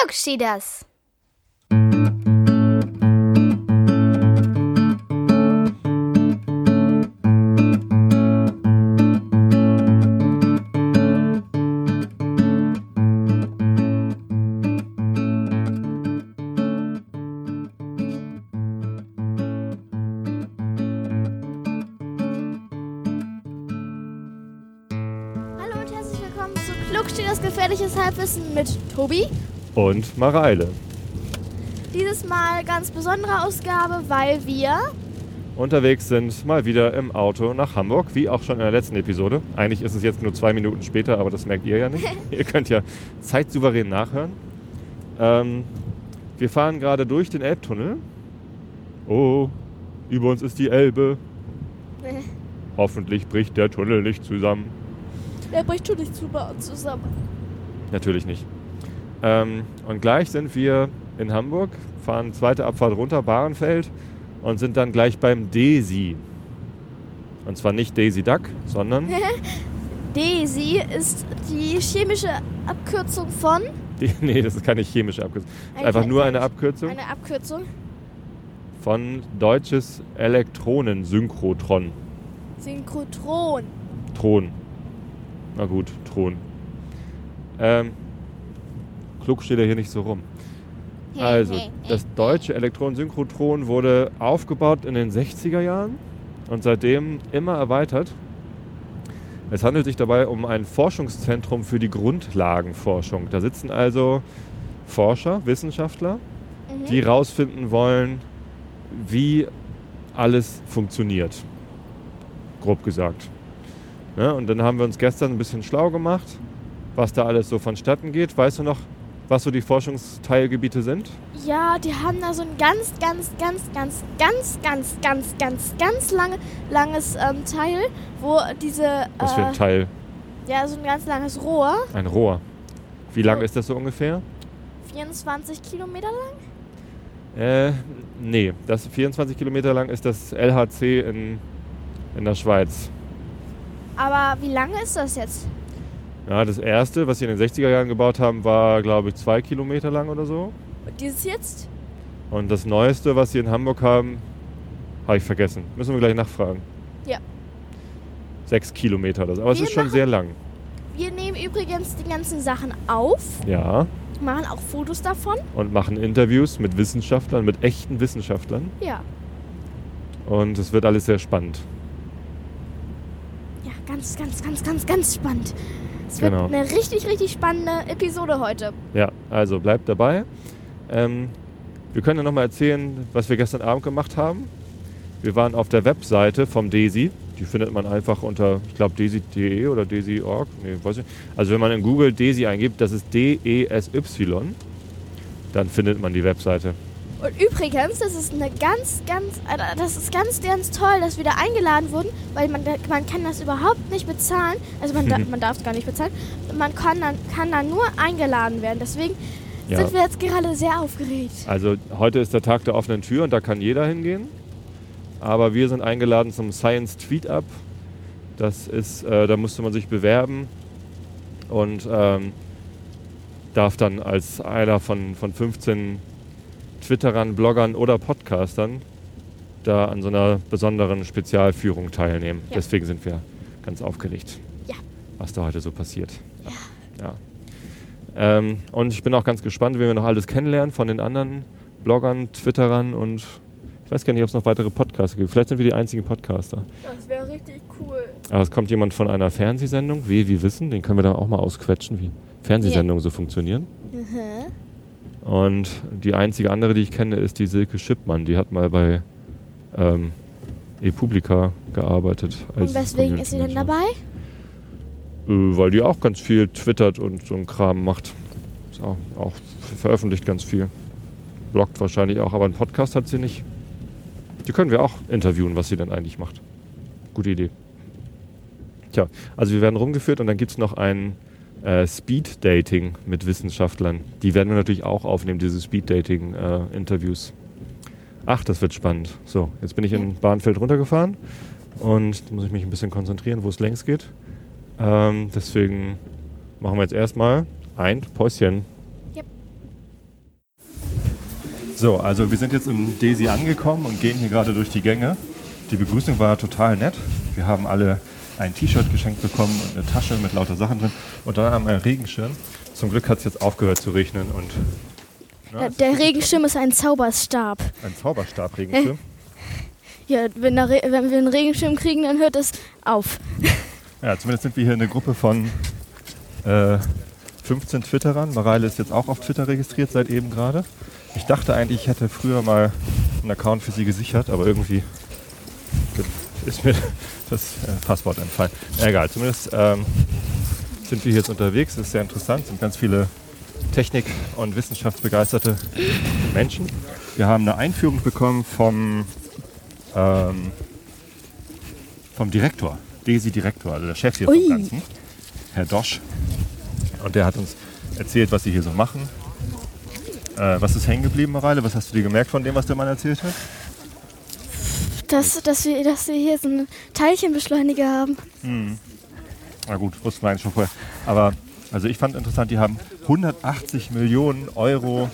Glück schied das. Glück steht das gefährliches Halbwissen mit Tobi und Mareile. Dieses Mal ganz besondere Ausgabe, weil wir Unterwegs sind mal wieder im Auto nach Hamburg, wie auch schon in der letzten Episode. Eigentlich ist es jetzt nur zwei Minuten später, aber das merkt ihr ja nicht. ihr könnt ja zeitsouverän nachhören. Ähm, wir fahren gerade durch den Elbtunnel. Oh, über uns ist die Elbe. Hoffentlich bricht der Tunnel nicht zusammen. Der bricht schon nicht super zusammen. Natürlich nicht. Ähm, und gleich sind wir in Hamburg, fahren zweite Abfahrt runter, Bahrenfeld und sind dann gleich beim Desi. Und zwar nicht Daisy Duck, sondern Daisy ist die chemische Abkürzung von die, nee, das ist keine chemische Abkürzung. Eine Einfach nur eine Abkürzung eine Abkürzung. von deutsches Elektronensynchrotron. Synchrotron. Thron. Na gut, Thron. Ähm, klug steht er hier nicht so rum. Also, das deutsche Elektronensynchrotron wurde aufgebaut in den 60er Jahren und seitdem immer erweitert. Es handelt sich dabei um ein Forschungszentrum für die Grundlagenforschung. Da sitzen also Forscher, Wissenschaftler, Mhm. die herausfinden wollen, wie alles funktioniert. Grob gesagt. Ja, und dann haben wir uns gestern ein bisschen schlau gemacht, was da alles so vonstatten geht. Weißt du noch, was so die Forschungsteilgebiete sind? Ja, die haben da so ein ganz, ganz, ganz, ganz, ganz, ganz, ganz, ganz, ganz lange, langes ähm, Teil, wo diese, Was für ein äh, Teil? ja, so ein ganz langes Rohr, Ein Rohr. Wie lang So. ist das so ungefähr? 24 Kilometer lang. Äh, nee, das 24 Kilometer lang ist das LHC in, in der Schweiz. Aber wie lange ist das jetzt? Ja, das erste, was sie in den 60er Jahren gebaut haben, war, glaube ich, zwei Kilometer lang oder so. Und dieses jetzt? Und das neueste, was sie in Hamburg haben, habe ich vergessen. Müssen wir gleich nachfragen. Ja. Sechs Kilometer oder so. Aber es Wir ist schon machen- sehr lang. Wir nehmen übrigens die ganzen Sachen auf, Ja. machen auch Fotos davon. Und machen Interviews mit Wissenschaftlern, mit echten Wissenschaftlern. Ja, Und es wird alles sehr spannend. ja, ganz, ganz, ganz, ganz, ganz spannend. Es Genau. wird eine richtig, richtig spannende Episode heute. Ja, also bleibt dabei. Ähm, wir können ja nochmal erzählen, was wir gestern Abend gemacht haben. Wir waren auf der Webseite vom DESI. Die findet man einfach unter, ich glaube, desi.de oder desi.org. Nee, weiß ich. Also wenn man in Google DESI eingibt, das ist D-E-S-Y, dann findet man die Webseite. Und übrigens, das ist eine ganz, ganz, äh, das ist ganz, ganz toll, dass wir da eingeladen wurden, weil man, man kann das überhaupt nicht bezahlen. Also man, da, man darf es gar nicht bezahlen. Man kann dann, kann dann nur eingeladen werden. Deswegen Ja. sind wir jetzt gerade sehr aufgeregt. Also heute ist der Tag der offenen Tür und da kann jeder hingehen. Aber wir sind eingeladen zum Science Tweet Up. Das ist, äh, da musste man sich bewerben und ähm, darf dann als einer von, von 15 Twitterern, Bloggern oder Podcastern da an so einer besonderen Spezialführung teilnehmen. Ja. Deswegen sind wir ganz aufgeregt, Ja. was da heute so passiert. Ja. Ähm, und ich bin auch ganz gespannt, wie wir noch alles kennenlernen von den anderen Bloggern, Twitterern und ich weiß gar nicht, ob es noch weitere Podcaster gibt. Vielleicht sind wir die einzigen Podcaster. Das wäre richtig cool. Aber es kommt jemand von einer Fernsehsendung, wie wir wissen, den können wir da auch mal ausquetschen, wie Fernsehsendungen so funktionieren. Und die einzige andere, die ich kenne, ist die Silke Schippmann. Die hat mal bei ähm, ePublica gearbeitet. Und weswegen ist sie denn dabei? Äh, weil die auch ganz viel twittert und so einen Kram macht. Ist auch, auch veröffentlicht ganz viel. Bloggt wahrscheinlich auch, aber einen Podcast hat sie nicht. Die können wir auch interviewen, was sie denn eigentlich macht. Gute Idee. Tja, also wir werden rumgeführt und dann gibt es noch ein äh, Speed-Dating mit Wissenschaftlern. Die werden wir natürlich auch aufnehmen, diese Speed-Dating-Interviews. Ach, das wird spannend. So, jetzt bin ich in Bahnfeld runtergefahren und muss ich mich ein bisschen konzentrieren, wo es längs geht. Ähm, deswegen machen wir jetzt erstmal ein Päuschen. Yep. So, also wir sind jetzt im Desi angekommen und gehen hier gerade durch die Gänge. Die Begrüßung war total nett. Wir haben alle ein T-Shirt geschenkt bekommen und eine Tasche mit lauter Sachen drin und dann haben wir einen Regenschirm. Zum Glück hat es jetzt aufgehört zu regnen und Ja, der Regenschirm ist ein Zauberstab. ein Zauberstab-Regenschirm. Ja, wenn, Re wenn wir einen Regenschirm kriegen, dann hört es auf. Ja, zumindest sind wir hier eine Gruppe von äh, 15 Twitterern. Mareile ist jetzt auch auf Twitter registriert seit eben gerade. Ich dachte eigentlich, ich hätte früher mal einen Account für sie gesichert, aber irgendwie ist mir das äh, Passwort entfallen. Egal, zumindest ähm, sind wir jetzt unterwegs. Das ist sehr interessant. Es sind ganz viele Technik- und wissenschaftsbegeisterte Menschen. Wir haben eine Einführung bekommen vom, ähm, vom Direktor, Desi-Direktor, also der Chef hier Ui. vom Ganzen, Herr Dosch. Und der hat uns erzählt, was sie hier so machen. Äh, was ist hängen geblieben, Mareile? Was hast du dir gemerkt von dem, was der Mann erzählt hat? Dass, dass, wir, dass wir hier so einen Teilchenbeschleuniger haben. Na gut, wussten wir eigentlich schon vorher. Aber also ich fand interessant, die haben 180 Millionen Euro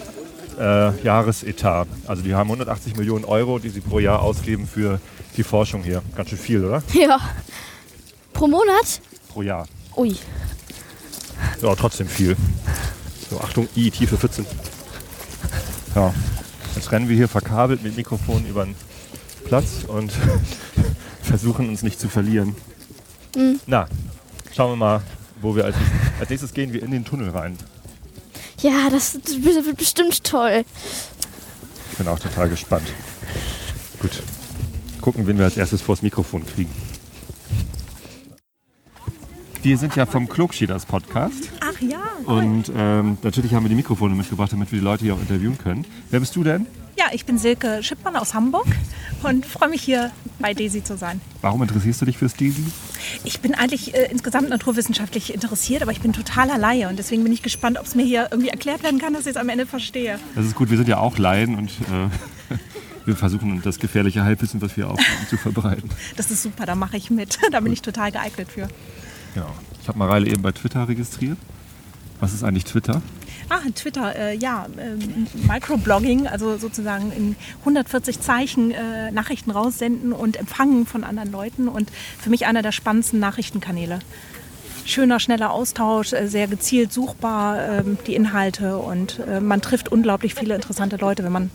äh, Jahresetat. Also die haben 180 Millionen Euro, die sie pro Jahr ausgeben für die Forschung hier. Ganz schön viel, oder? Ja. Pro Monat? Pro Jahr. Ui. Ja, trotzdem viel. So, Achtung, I, Tiefe 14. Ja, jetzt rennen wir hier verkabelt mit Mikrofon über den Platz und versuchen uns nicht zu verlieren. Na, schauen wir mal, wo wir als nächstes, als nächstes gehen wir in den Tunnel rein. Ja, das wird bestimmt toll. Ich bin auch total gespannt. Gut. Gucken, wen wir als erstes vors Mikrofon kriegen. Wir sind ja vom Klugschieders Podcast Ach ja. und ähm, natürlich haben wir die Mikrofone mitgebracht, damit wir die Leute hier auch interviewen können. Wer bist du denn? Ja, ich bin Silke Schippmann aus Hamburg und freue mich hier bei Desi zu sein. Warum interessierst du dich fürs Desi? Ich bin eigentlich äh, insgesamt naturwissenschaftlich interessiert, aber ich bin totaler Laie und deswegen bin ich gespannt, ob es mir hier irgendwie erklärt werden kann, dass ich es am Ende verstehe. Das ist gut, wir sind ja auch Laien und äh, wir versuchen das gefährliche Halbwissen, was wir aufhaben, zu verbreiten. Das ist super, da mache ich mit. Da bin ich total geeignet für. Ja. Ich habe Mareile eben bei Twitter registriert. Was ist eigentlich Twitter? Ah, Twitter, äh, ja, ähm, Microblogging, also sozusagen in 140 Zeichen äh, Nachrichten raussenden und empfangen von anderen Leuten und für mich einer der spannendsten Nachrichtenkanäle. Schöner, schneller Austausch, äh, sehr gezielt suchbar, ähm, die Inhalte und äh, man trifft unglaublich viele interessante Leute, wenn man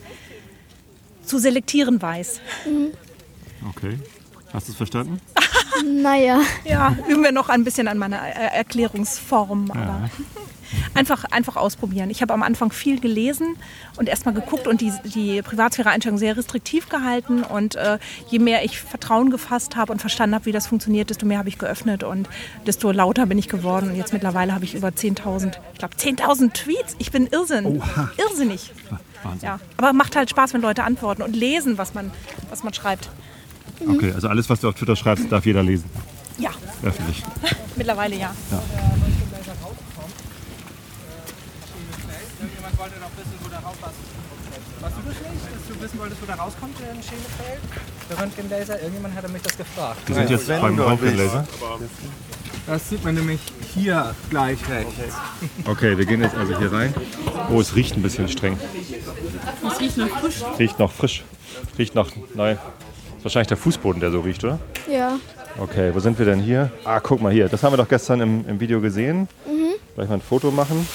zu selektieren weiß. Okay. Hast du es verstanden? Naja. Ja, üben wir noch ein bisschen an meiner Erklärungsform, aber einfach, einfach ausprobieren. Ich habe am Anfang viel gelesen und erstmal geguckt und die, die Privatsphäre-Einstellung sehr restriktiv gehalten. Und äh, je mehr ich Vertrauen gefasst habe und verstanden habe, wie das funktioniert, desto mehr habe ich geöffnet und desto lauter bin ich geworden. Und jetzt mittlerweile habe ich über 10.000, ich glaube 10.000 Tweets. Ich bin Irrsinn. Irrsinnig. Wahnsinn. Ja, aber macht halt Spaß, wenn Leute antworten und lesen, was man, was man schreibt. Okay, also alles, was du auf Twitter schreibst, darf jeder lesen. Ja, Öffentlich. mittlerweile ja. Irgendjemand wollte noch wissen, wo der Rauch was. Warst du das nicht, dass du wissen wolltest, wo der rauskommt in Schenefeld? Der Röntgenlaser? Irgendjemand hatte mich das gefragt. Wir sind jetzt beim Röntgenlaser. Das sieht man nämlich hier gleich rechts. Okay, wir gehen jetzt also hier rein. Oh, es riecht ein bisschen streng. Es riecht noch frisch. Riecht noch frisch. Riecht noch, nein. Ist wahrscheinlich der Fußboden, der so riecht, oder? Ja. Okay, wo sind wir denn hier? Ah, guck mal hier. Das haben wir doch gestern im, im Video gesehen. Gleich mal ein Foto machen.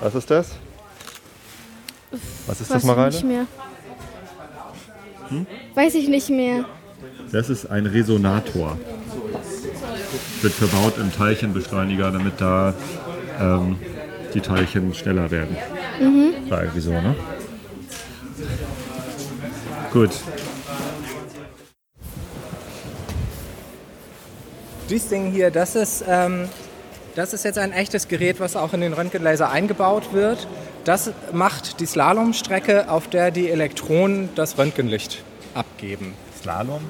Was ist das? Was ist das, Weiß ich Mareile? nicht mehr. Weiß ich nicht mehr. Das ist ein Resonator. Wird verbaut im Teilchenbeschleuniger, damit da ähm, die Teilchen schneller werden. War irgendwie so, ne? Gut. Dieses Ding hier, das ist, ähm, das ist jetzt ein echtes Gerät, was auch in den Röntgenlaser eingebaut wird. Das macht die Slalomstrecke, auf der die Elektronen das Röntgenlicht abgeben. Slalom?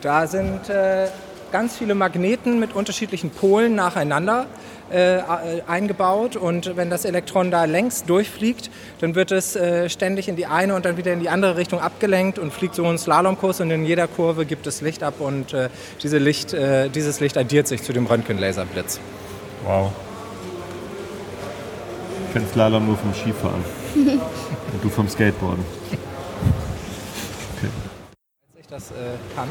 Da sind äh, ganz viele Magneten mit unterschiedlichen Polen nacheinander äh, eingebaut und wenn das Elektron da längs durchfliegt, dann wird es äh, ständig in die eine und dann wieder in die andere Richtung abgelenkt und fliegt so einen Slalomkurs und in jeder Kurve gibt es Licht ab und äh, diese Licht, äh, dieses Licht addiert sich zu dem Röntgenlaserblitz. Wow. Ich kenne Slalom nur vom Skifahren. Und du vom Skateboarden. Das äh, kann.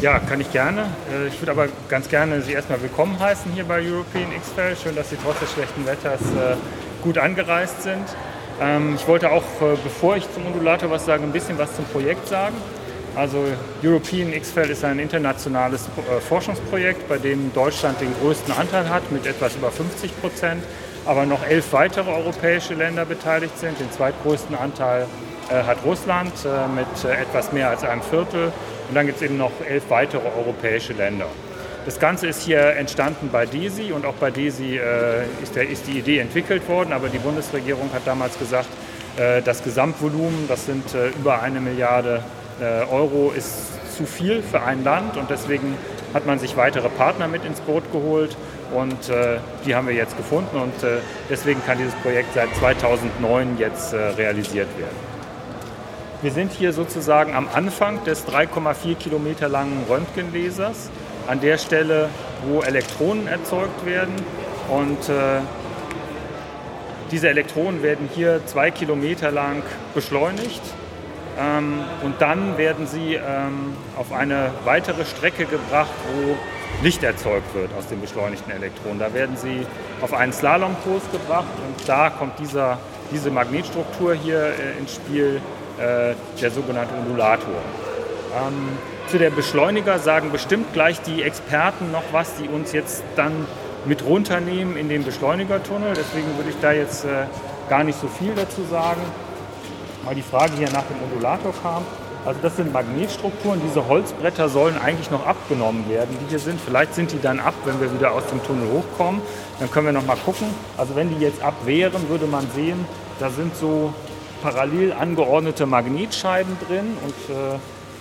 Ja, kann ich gerne. Äh, ich würde aber ganz gerne Sie erstmal willkommen heißen hier bei European X-Fair. Schön, dass Sie trotz des schlechten Wetters äh, gut angereist sind. Ähm, ich wollte auch, äh, bevor ich zum Undulator was sage, ein bisschen was zum Projekt sagen. Also European X-Feld ist ein internationales Forschungsprojekt, bei dem Deutschland den größten Anteil hat mit etwas über 50 Prozent, aber noch elf weitere europäische Länder beteiligt sind. Den zweitgrößten Anteil äh, hat Russland äh, mit äh, etwas mehr als einem Viertel. Und dann gibt es eben noch elf weitere europäische Länder. Das Ganze ist hier entstanden bei DESI und auch bei DESI äh, ist, die Idee entwickelt worden, aber die Bundesregierung hat damals gesagt, äh, das Gesamtvolumen, das sind äh, über eine Milliarde äh, Euro, ist zu viel für ein Land. Und deswegen hat man sich weitere Partner mit ins Boot geholt. Und äh, die haben wir jetzt gefunden. Und äh, deswegen kann dieses Projekt seit 2009 jetzt realisiert werden. Wir sind hier sozusagen am Anfang des 3,4 Kilometer langen Röntgenlasers an der Stelle, wo Elektronen erzeugt werden. Und äh, diese Elektronen werden hier zwei Kilometer lang beschleunigt. Ähm, und dann werden sie ähm, auf eine weitere Strecke gebracht, wo Licht erzeugt wird aus den beschleunigten Elektronen. Da werden sie auf einen Slalomkurs gebracht und da kommt dieser, diese Magnetstruktur hier äh, ins Spiel, der sogenannte Undulator. Ähm, zu der Beschleuniger sagen bestimmt gleich die Experten noch was, die uns jetzt dann mit runternehmen in den Beschleunigertunnel. Deswegen würde ich da jetzt äh, gar nicht so viel dazu sagen. Weil die Frage hier nach dem Undulator kam. Also das sind Magnetstrukturen. Diese Holzbretter sollen eigentlich noch abgenommen werden, die hier sind. Vielleicht sind die dann ab, wenn wir wieder aus dem Tunnel hochkommen. Dann können wir noch mal gucken. Also wenn die jetzt ab wären, würde man sehen, da sind so parallel angeordnete Magnetscheiben drin und äh,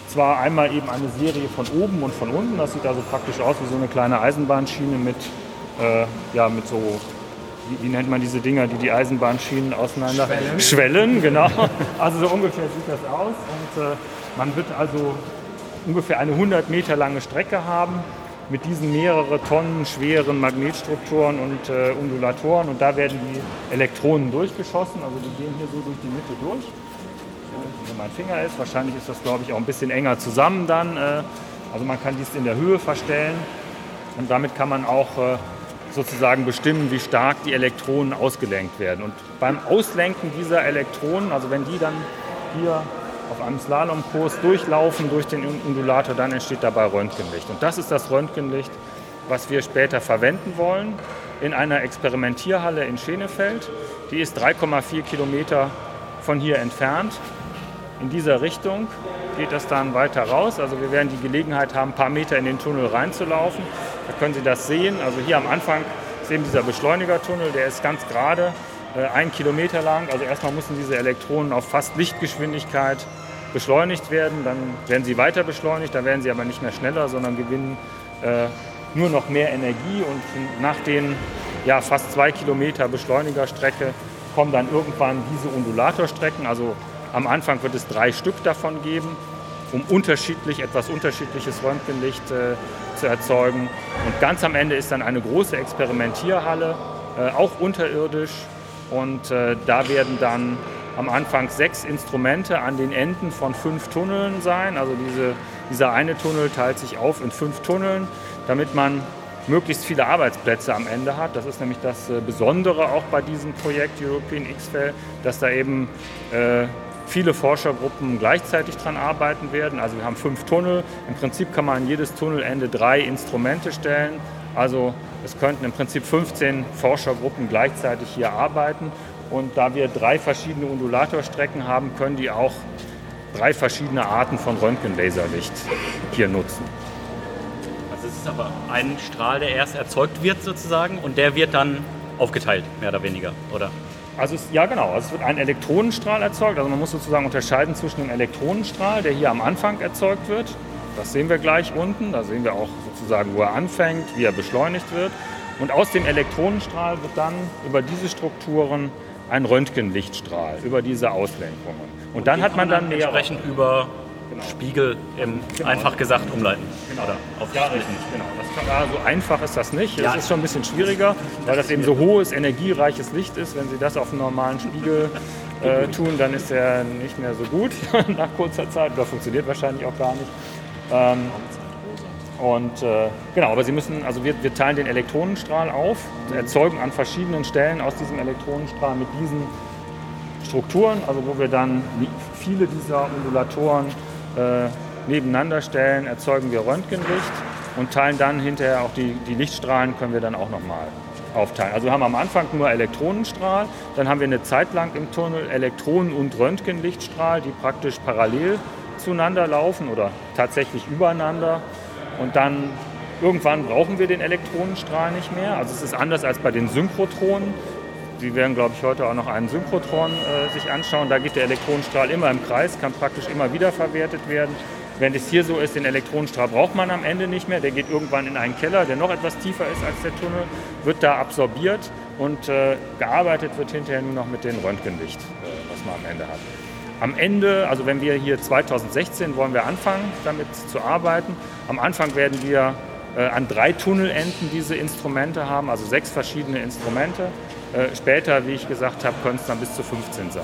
zwar einmal eben eine Serie von oben und von unten. Das sieht also praktisch aus wie so eine kleine Eisenbahnschiene mit, äh, ja, mit so, wie, wie, nennt man diese Dinger, die die Eisenbahnschienen auseinander... Schwellen. Schwellen, genau. Also so ungefähr sieht das aus. Und äh, man wird also ungefähr eine 100 Meter lange Strecke haben mit diesen mehrere Tonnen schweren Magnetstrukturen und äh, Undulatoren. Und da werden die Elektronen durchgeschossen. Also die gehen hier so durch die Mitte durch wo mein Finger ist. Wahrscheinlich ist das, glaube ich, auch ein bisschen enger zusammen dann. Äh, also man kann dies in der Höhe verstellen und damit kann man auch äh, sozusagen bestimmen, wie stark die Elektronen ausgelenkt werden. Und beim Auslenken dieser Elektronen, also wenn die dann hier auf einem Slalomkurs durchlaufen durch den Undulator, dann entsteht dabei Röntgenlicht. Und das ist das Röntgenlicht, was wir später verwenden wollen in einer Experimentierhalle in Schenefeld. Die ist 3,4 Kilometer von hier entfernt in dieser Richtung geht das dann weiter raus. Also wir werden die Gelegenheit haben, ein paar Meter in den Tunnel reinzulaufen. Da können Sie das sehen. Also hier am Anfang ist eben dieser Beschleunigertunnel, der ist ganz gerade, äh, ein Kilometer lang. Also erstmal müssen diese Elektronen auf fast Lichtgeschwindigkeit beschleunigt werden. Dann werden sie weiter beschleunigt, dann werden sie aber nicht mehr schneller, sondern gewinnen äh, nur noch mehr Energie. Und nach den ja, fast zwei Kilometer Beschleunigerstrecke kommen dann irgendwann diese Undulatorstrecken, also am Anfang wird es drei Stück davon geben, um unterschiedlich, etwas unterschiedliches Röntgenlicht äh, zu erzeugen. Und ganz am Ende ist dann eine große Experimentierhalle, äh, auch unterirdisch. Und äh, da werden dann am Anfang sechs Instrumente an den Enden von fünf Tunneln sein. Also diese, dieser eine Tunnel teilt sich auf in fünf Tunneln, damit man möglichst viele Arbeitsplätze am Ende hat. Das ist nämlich das äh, Besondere auch bei diesem Projekt European X-Fair, dass da eben äh, viele Forschergruppen gleichzeitig daran arbeiten werden. Also wir haben fünf Tunnel. Im Prinzip kann man an jedes Tunnelende drei Instrumente stellen. Also es könnten im Prinzip 15 Forschergruppen gleichzeitig hier arbeiten. Und da wir drei verschiedene Undulatorstrecken haben, können die auch drei verschiedene Arten von Röntgenlaserlicht hier nutzen. Also es ist aber ein Strahl, der erst erzeugt wird sozusagen und der wird dann aufgeteilt, mehr oder weniger, oder? Also es, ja genau, also es wird ein Elektronenstrahl erzeugt. Also man muss sozusagen unterscheiden zwischen dem Elektronenstrahl, der hier am Anfang erzeugt wird. Das sehen wir gleich unten. Da sehen wir auch sozusagen, wo er anfängt, wie er beschleunigt wird. Und aus dem Elektronenstrahl wird dann über diese Strukturen ein Röntgenlichtstrahl, über diese Auslenkungen. Und, Und dann hat man dann mehr entsprechend über Spiegel im, einfach gesagt umleiten. Oder auf Ja, richtig, genau. Das kann, ja, so einfach ist das nicht. Das Ja. ist schon ein bisschen schwieriger, weil das eben so hohes, energiereiches Licht ist. Wenn Sie das auf einen normalen Spiegel äh, tun, dann ist er nicht mehr so gut nach kurzer Zeit. Oder funktioniert wahrscheinlich auch gar nicht. Ähm, und äh, genau, aber Sie müssen, also wir, wir teilen den Elektronenstrahl auf, erzeugen an verschiedenen Stellen aus diesem Elektronenstrahl mit diesen Strukturen, also wo wir dann viele dieser Ondulatoren äh, nebeneinander stellen, erzeugen wir Röntgenlicht und teilen dann hinterher auch die, die Lichtstrahlen, können wir dann auch nochmal aufteilen. Also wir haben am Anfang nur Elektronenstrahl, dann haben wir eine Zeit lang im Tunnel Elektronen- und Röntgenlichtstrahl, die praktisch parallel zueinander laufen oder tatsächlich übereinander. Und dann irgendwann brauchen wir den Elektronenstrahl nicht mehr. Also es ist anders als bei den Synchrotronen. Sie werden, glaube ich, heute auch noch einen Synchrotron äh, sich anschauen. Da geht der Elektronenstrahl immer im Kreis, kann praktisch immer wieder verwertet werden. Wenn es hier so ist, den Elektronenstrahl braucht man am Ende nicht mehr. Der geht irgendwann in einen Keller, der noch etwas tiefer ist als der Tunnel, wird da absorbiert und äh, gearbeitet wird hinterher nur noch mit dem Röntgenlicht, äh, was man am Ende hat. Am Ende, also wenn wir hier 2016 wollen wir anfangen, damit zu arbeiten. Am Anfang werden wir äh, an drei Tunnelenden diese Instrumente haben, also sechs verschiedene Instrumente. Äh, später, wie ich gesagt habe, können es dann bis zu 15 sein.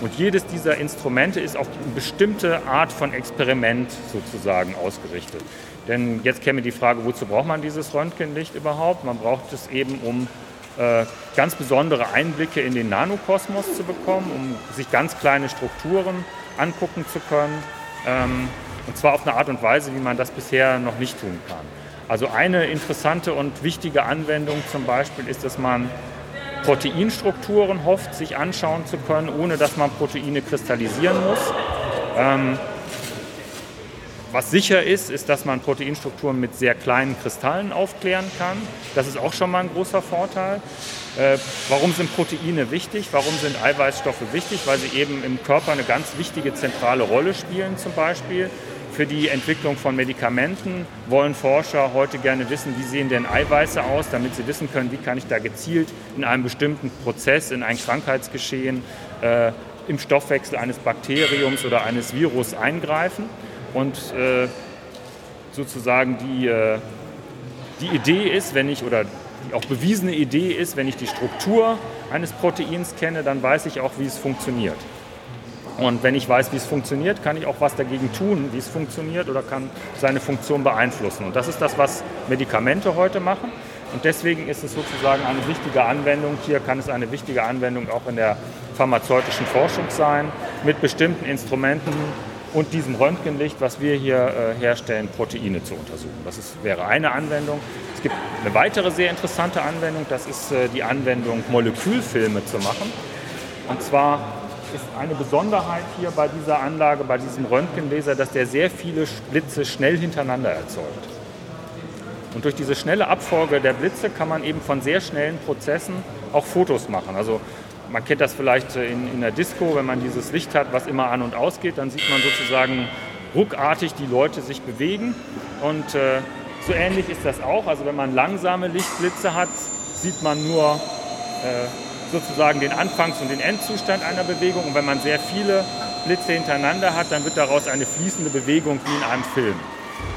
Und jedes dieser Instrumente ist auf eine bestimmte Art von Experiment sozusagen ausgerichtet. Denn jetzt käme die Frage, wozu braucht man dieses Röntgenlicht überhaupt? Man braucht es eben, um ganz besondere Einblicke in den Nanokosmos zu bekommen, um sich ganz kleine Strukturen angucken zu können. Ähm, und zwar auf eine Art und Weise, wie man das bisher noch nicht tun kann. Also eine interessante und wichtige Anwendung zum Beispiel ist, dass man Proteinstrukturen hofft, sich anschauen zu können, ohne dass man Proteine kristallisieren muss. Was sicher ist, ist, dass man Proteinstrukturen mit sehr kleinen Kristallen aufklären kann. Das ist auch schon mal ein großer Vorteil. Äh, warum sind Proteine wichtig? Warum sind Eiweißstoffe wichtig? Weil sie eben im Körper eine ganz wichtige zentrale Rolle spielen zum Beispiel. Für die Entwicklung von Medikamenten wollen Forscher heute gerne wissen, wie sehen denn Eiweiße aus, damit sie wissen können, wie kann ich da gezielt in einem bestimmten Prozess, in ein Krankheitsgeschehen, äh, im Stoffwechsel eines Bakteriums oder eines Virus eingreifen. Und äh, sozusagen die, äh, die Idee ist, wenn ich, oder die auch bewiesene Idee ist, wenn ich die Struktur eines Proteins kenne, dann weiß ich auch, wie es funktioniert. Und wenn ich weiß, wie es funktioniert, kann ich auch was dagegen tun, wie es funktioniert oder kann seine Funktion beeinflussen. Und das ist das, was Medikamente heute machen. Und deswegen ist es sozusagen eine wichtige Anwendung. Hier kann es eine wichtige Anwendung auch in der pharmazeutischen Forschung sein, mit bestimmten Instrumenten und diesem Röntgenlicht, was wir hier äh, herstellen, Proteine zu untersuchen. Das ist, wäre eine Anwendung. Es gibt eine weitere sehr interessante Anwendung, das ist äh, die Anwendung, Molekülfilme zu machen. Und zwar ist eine Besonderheit hier bei dieser Anlage, bei diesem Röntgenlaser, dass der sehr viele Blitze schnell hintereinander erzeugt. Und durch diese schnelle Abfolge der Blitze kann man eben von sehr schnellen Prozessen auch Fotos machen. Also man kennt das vielleicht in, in der Disco, wenn man dieses Licht hat, was immer an und ausgeht, dann sieht man sozusagen ruckartig die Leute sich bewegen. Und äh, so ähnlich ist das auch. Also wenn man langsame Lichtblitze hat, sieht man nur äh, sozusagen den Anfangs- und den Endzustand einer Bewegung. Und wenn man sehr viele Blitze hintereinander hat, dann wird daraus eine fließende Bewegung wie in einem Film.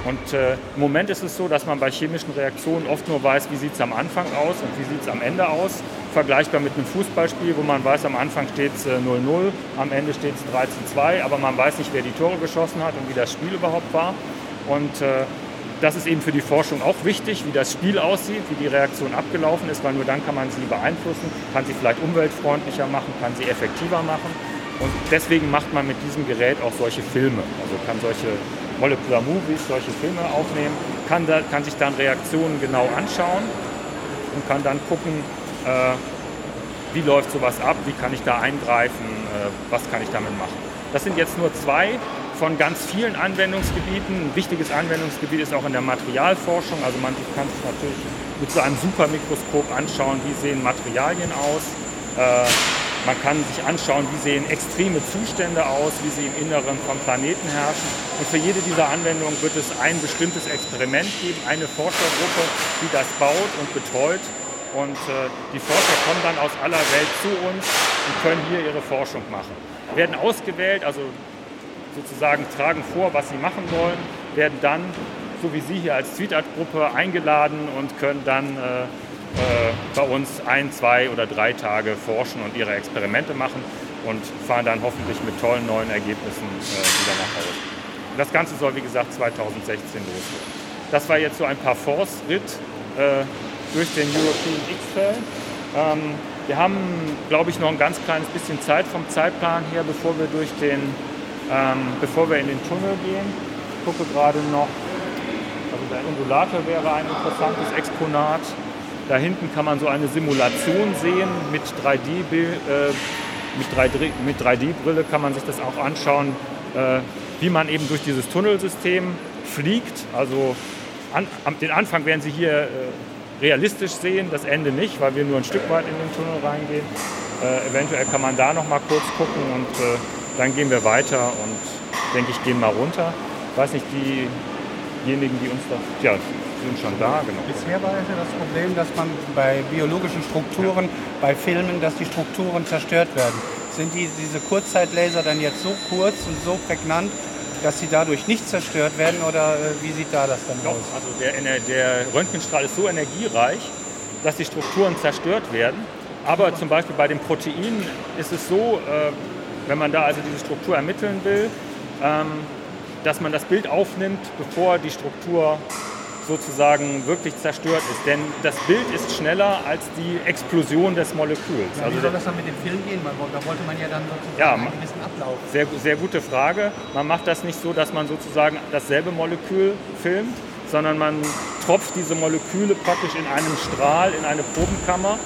Und äh, im Moment ist es so, dass man bei chemischen Reaktionen oft nur weiß, wie sieht es am Anfang aus und wie sieht es am Ende aus. Vergleichbar mit einem Fußballspiel, wo man weiß, am Anfang steht es äh, 0-0, am Ende steht es 3-2, aber man weiß nicht, wer die Tore geschossen hat und wie das Spiel überhaupt war. Und äh, das ist eben für die Forschung auch wichtig, wie das Spiel aussieht, wie die Reaktion abgelaufen ist, weil nur dann kann man sie beeinflussen, kann sie vielleicht umweltfreundlicher machen, kann sie effektiver machen. Und deswegen macht man mit diesem Gerät auch solche Filme. Also kann solche Molecular Movies, solche Filme aufnehmen, kann, da, kann sich dann Reaktionen genau anschauen und kann dann gucken, äh, wie läuft sowas ab, wie kann ich da eingreifen, äh, was kann ich damit machen. Das sind jetzt nur zwei von ganz vielen Anwendungsgebieten. Ein wichtiges Anwendungsgebiet ist auch in der Materialforschung. Also man kann sich natürlich mit so einem Supermikroskop anschauen, wie sehen Materialien aus. Äh, man kann sich anschauen, wie sehen extreme Zustände aus, wie sie im Inneren vom Planeten herrschen. Und für jede dieser Anwendungen wird es ein bestimmtes Experiment geben, eine Forschergruppe, die das baut und betreut. Und äh, die Forscher kommen dann aus aller Welt zu uns und können hier ihre Forschung machen. Werden ausgewählt, also sozusagen tragen vor, was sie machen wollen, werden dann, so wie Sie hier als Tweetart-Gruppe, eingeladen und können dann äh, bei uns ein, zwei oder drei Tage forschen und ihre Experimente machen und fahren dann hoffentlich mit tollen neuen Ergebnissen äh, wieder nach Hause. Das Ganze soll, wie gesagt, 2016 losgehen. Das war jetzt so ein Parforce-Ritt äh, durch den European X-Trail. Ähm, wir haben, glaube ich, noch ein ganz kleines bisschen Zeit vom Zeitplan her, bevor wir durch den, ähm, bevor wir in den Tunnel gehen. Ich gucke gerade noch, also der Undulator wäre ein interessantes Exponat. Da hinten kann man so eine Simulation sehen mit 3D-Bild. Äh, mit 3D-Brille kann man sich das auch anschauen, äh, wie man eben durch dieses Tunnelsystem fliegt. Also an, den Anfang werden Sie hier äh, realistisch sehen, das Ende nicht, weil wir nur ein Stück weit in den Tunnel reingehen. Äh, eventuell kann man da noch mal kurz gucken und dann gehen wir weiter und denke ich, gehen mal runter. Ich weiß nicht, diejenigen, die uns da... Ja, sind schon da, genau. Bisher war es ja das Problem, dass man bei biologischen Strukturen, bei Filmen, dass die Strukturen zerstört werden. Sind die, diese Kurzzeitlaser dann jetzt so kurz und so prägnant, dass sie dadurch nicht zerstört werden oder äh, wie sieht da das dann Doch, aus? Also der, der Röntgenstrahl ist so energiereich, dass die Strukturen zerstört werden. Aber zum Beispiel bei den Proteinen ist es so, äh, wenn man da also diese Struktur ermitteln will, ähm, dass man das Bild aufnimmt, bevor die Struktur sozusagen wirklich zerstört ist. Denn das Bild ist schneller als die Explosion des Moleküls. Ja, also wie soll das dann mit dem Film gehen? Da wollte man ja dann sozusagen Ja, einen gewissen Ablauf. Sehr, sehr gute Frage. Man macht das nicht so, dass man sozusagen dasselbe Molekül filmt, sondern man tropft diese Moleküle praktisch in einem Strahl, in eine Probenkammer,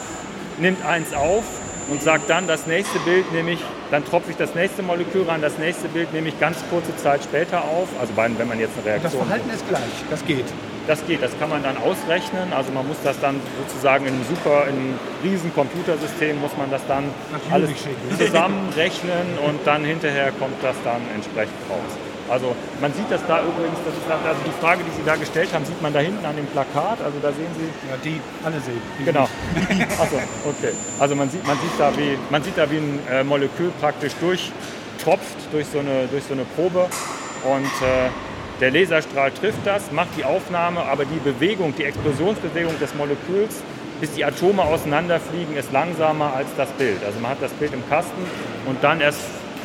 nimmt eins auf und sagt dann, das nächste Bild nehme ich, dann tropfe ich das nächste Molekül rein, das nächste Bild nehme ich ganz kurze Zeit später auf. Also wenn man jetzt eine Und das Reaktion... Verhalten ist gleich, das geht. Das geht, das kann man dann ausrechnen. Also man muss das dann sozusagen in einem super, in einem riesen Computersystem muss man das dann alles zusammenrechnen und dann hinterher kommt das dann entsprechend raus. Also man sieht das da übrigens, das ist also die Frage, die Sie da gestellt haben, sieht man da hinten an dem Plakat. Also da sehen Sie, Ja, die alle sehen. Die Genau. Achso, okay. Also man sieht, man sieht da wie, man sieht da wie ein äh, Molekül praktisch durchtropft durch so eine, durch so eine Probe und äh, der Laserstrahl trifft das, macht die Aufnahme, aber die Bewegung, die Explosionsbewegung des Moleküls, bis die Atome auseinanderfliegen, ist langsamer als das Bild. Also man hat das Bild im Kasten und dann erst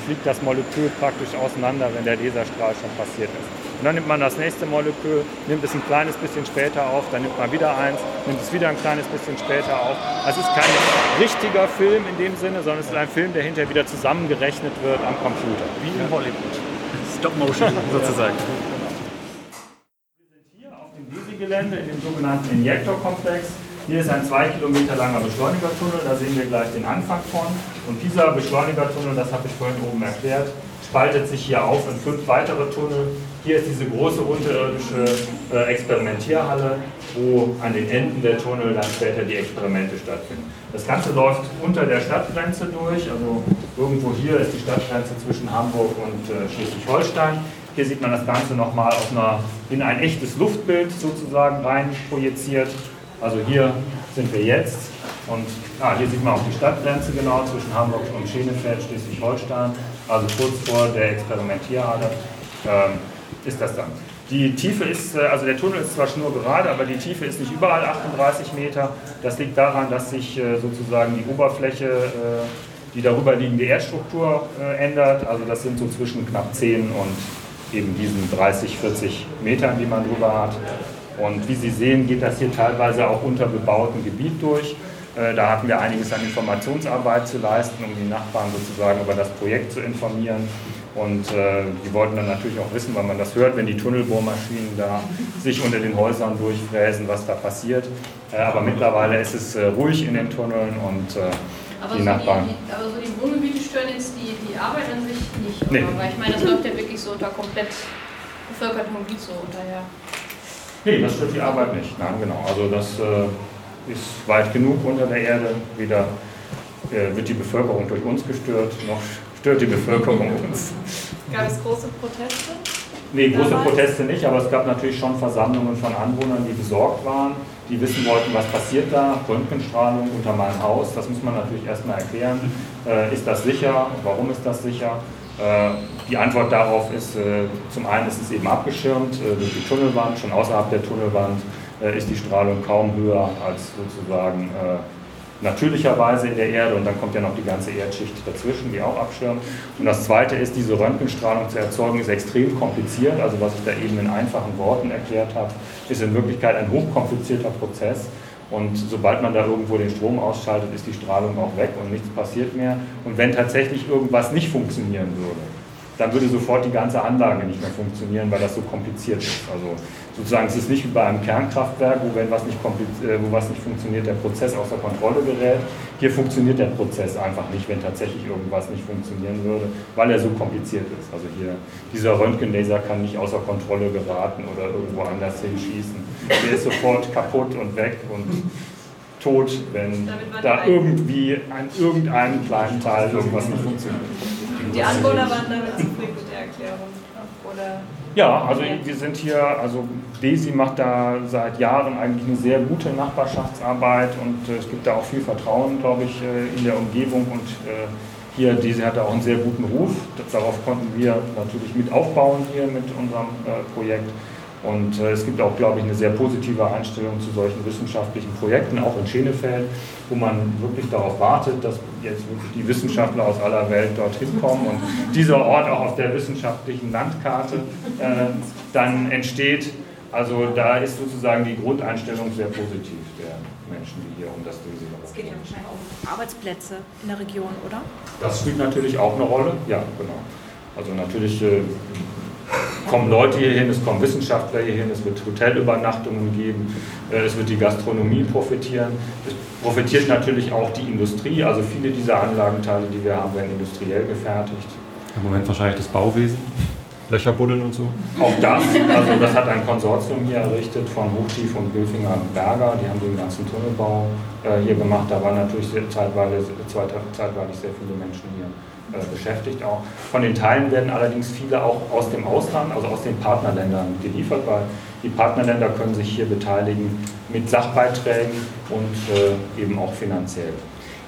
fliegt das Molekül praktisch auseinander, wenn der Laserstrahl schon passiert ist. Und dann nimmt man das nächste Molekül, nimmt es ein kleines bisschen später auf, dann nimmt man wieder eins, nimmt es wieder ein kleines bisschen später auf. Also es ist kein richtiger Film in dem Sinne, sondern es ist ein Film, der hinterher wieder zusammengerechnet wird am Computer. Wie in Hollywood. Stop Motion sozusagen. Desi-Gelände in dem sogenannten Injektorkomplex. Hier ist ein zwei Kilometer langer Beschleunigertunnel, da sehen wir gleich den Anfang von. Und dieser Beschleunigertunnel, das habe ich vorhin oben erklärt, spaltet sich hier auf in fünf weitere Tunnel. Hier ist diese große unterirdische äh, Experimentierhalle, wo an den Enden der Tunnel dann später die Experimente stattfinden. Das Ganze läuft unter der Stadtgrenze durch, also irgendwo hier ist die Stadtgrenze zwischen Hamburg und äh, Schleswig-Holstein. Hier sieht man das Ganze nochmal in ein echtes Luftbild sozusagen rein projiziert. Also hier sind wir jetzt und ah, hier sieht man auch die Stadtgrenze genau zwischen Hamburg und Schenefeld, Schleswig-Holstein, also kurz vor der Experimentierhalle ähm, ist das dann. Die Tiefe ist, äh, also der Tunnel ist zwar schnurgerade, aber die Tiefe ist nicht überall 38 Meter. Das liegt daran, dass sich äh, sozusagen die Oberfläche, äh, die darüber liegende Erdstruktur ändert. Also das sind so zwischen knapp 10 und eben diesen 30, 40 Metern, die man drüber hat. Und wie Sie sehen, geht das hier teilweise auch unter bebautem Gebiet durch. Äh, Da hatten wir einiges an Informationsarbeit zu leisten, um die Nachbarn sozusagen über das Projekt zu informieren. Und äh, die wollten dann natürlich auch wissen, weil man das hört, wenn die Tunnelbohrmaschinen da sich unter den Häusern durchfräsen, was da passiert. Äh, aber mittlerweile ist es äh, ruhig in den Tunneln und äh, Aber, die so Nachbarn. die, aber so die Wohngebiete stören jetzt die, die Arbeit an sich nicht. Nee. Weil ich meine, das läuft ja wirklich so unter komplett bevölkertem Gebiet so daher. Nee, das stört die Arbeit nicht. Nein, genau. Also das äh, ist weit genug unter der Erde. Weder äh, wird die Bevölkerung durch uns gestört, noch stört die Bevölkerung uns. Gab es große Proteste? Nee, große? Proteste nicht, aber es gab natürlich schon Versammlungen von Anwohnern, die besorgt waren, die wissen wollten, was passiert da, Röntgenstrahlung unter meinem Haus, das muss man natürlich erstmal erklären. Äh, ist das sicher? Warum ist das sicher? Äh, die Antwort darauf ist, äh, zum einen ist es eben abgeschirmt äh, durch die Tunnelwand, schon außerhalb der Tunnelwand ist die Strahlung kaum höher als sozusagen natürlicherweise in der Erde und dann kommt ja noch die ganze Erdschicht dazwischen, die auch abschirmt. Und das Zweite ist, diese Röntgenstrahlung zu erzeugen, ist extrem kompliziert. Also was ich da eben in einfachen Worten erklärt habe, ist in Wirklichkeit ein hochkomplizierter Prozess. Und sobald man da irgendwo den Strom ausschaltet, ist die Strahlung auch weg und nichts passiert mehr. Und wenn tatsächlich irgendwas nicht funktionieren würde, dann würde sofort die ganze Anlage nicht mehr funktionieren, weil das so kompliziert ist. Also sozusagen es ist nicht wie bei einem Kernkraftwerk, wo wenn was nicht, äh, wo was nicht funktioniert, der Prozess außer Kontrolle gerät. Hier funktioniert der Prozess einfach nicht, wenn tatsächlich irgendwas nicht funktionieren würde, weil er so kompliziert ist. Also hier dieser Röntgenlaser kann nicht außer Kontrolle geraten oder irgendwo anders hinschießen. Der ist sofort kaputt und weg und tot, wenn da irgendwie an irgendeinem kleinen Teil irgendwas nicht funktioniert. Die Anwohner waren damit zufrieden mit der Erklärung? Oder? Ja, also wir sind hier, also Desi macht da seit Jahren eigentlich eine sehr gute Nachbarschaftsarbeit und äh, es gibt da auch viel Vertrauen, glaube ich, äh, in der Umgebung und äh, hier, Desi hat da auch einen sehr guten Ruf. Darauf konnten wir natürlich mit aufbauen hier mit unserem äh, Projekt. Und äh, es gibt auch, glaube ich, eine sehr positive Einstellung zu solchen wissenschaftlichen Projekten, auch in Schenefeld, wo man wirklich darauf wartet, dass jetzt wirklich die Wissenschaftler aus aller Welt dorthin kommen und dieser Ort auch auf der wissenschaftlichen Landkarte äh, dann entsteht. Also da ist sozusagen die Grundeinstellung sehr positiv der Menschen, die hier um das Durchsehen Es geht ja wahrscheinlich auch um Arbeitsplätze in der Region, oder? Das spielt natürlich auch eine Rolle, ja, genau. Also natürlich äh, kommen Leute hierhin, es kommen Wissenschaftler hierhin, es wird Hotelübernachtungen geben, äh, es wird die Gastronomie profitieren. Es profitiert natürlich auch die Industrie, also viele dieser Anlagenteile, die wir haben, werden industriell gefertigt. Im Moment wahrscheinlich das Bauwesen. Löcher buddeln und so? Auch das, also das hat ein Konsortium hier errichtet von Hochtief und Bülfinger Berger, die haben den ganzen Tunnelbau äh, hier gemacht. Da waren natürlich zeitweilig, zeitweilig sehr viele Menschen hier. Äh, beschäftigt auch. Von den Teilen werden allerdings viele auch aus dem Ausland, also aus den Partnerländern geliefert, weil die Partnerländer können sich hier beteiligen mit Sachbeiträgen und äh, eben auch finanziell.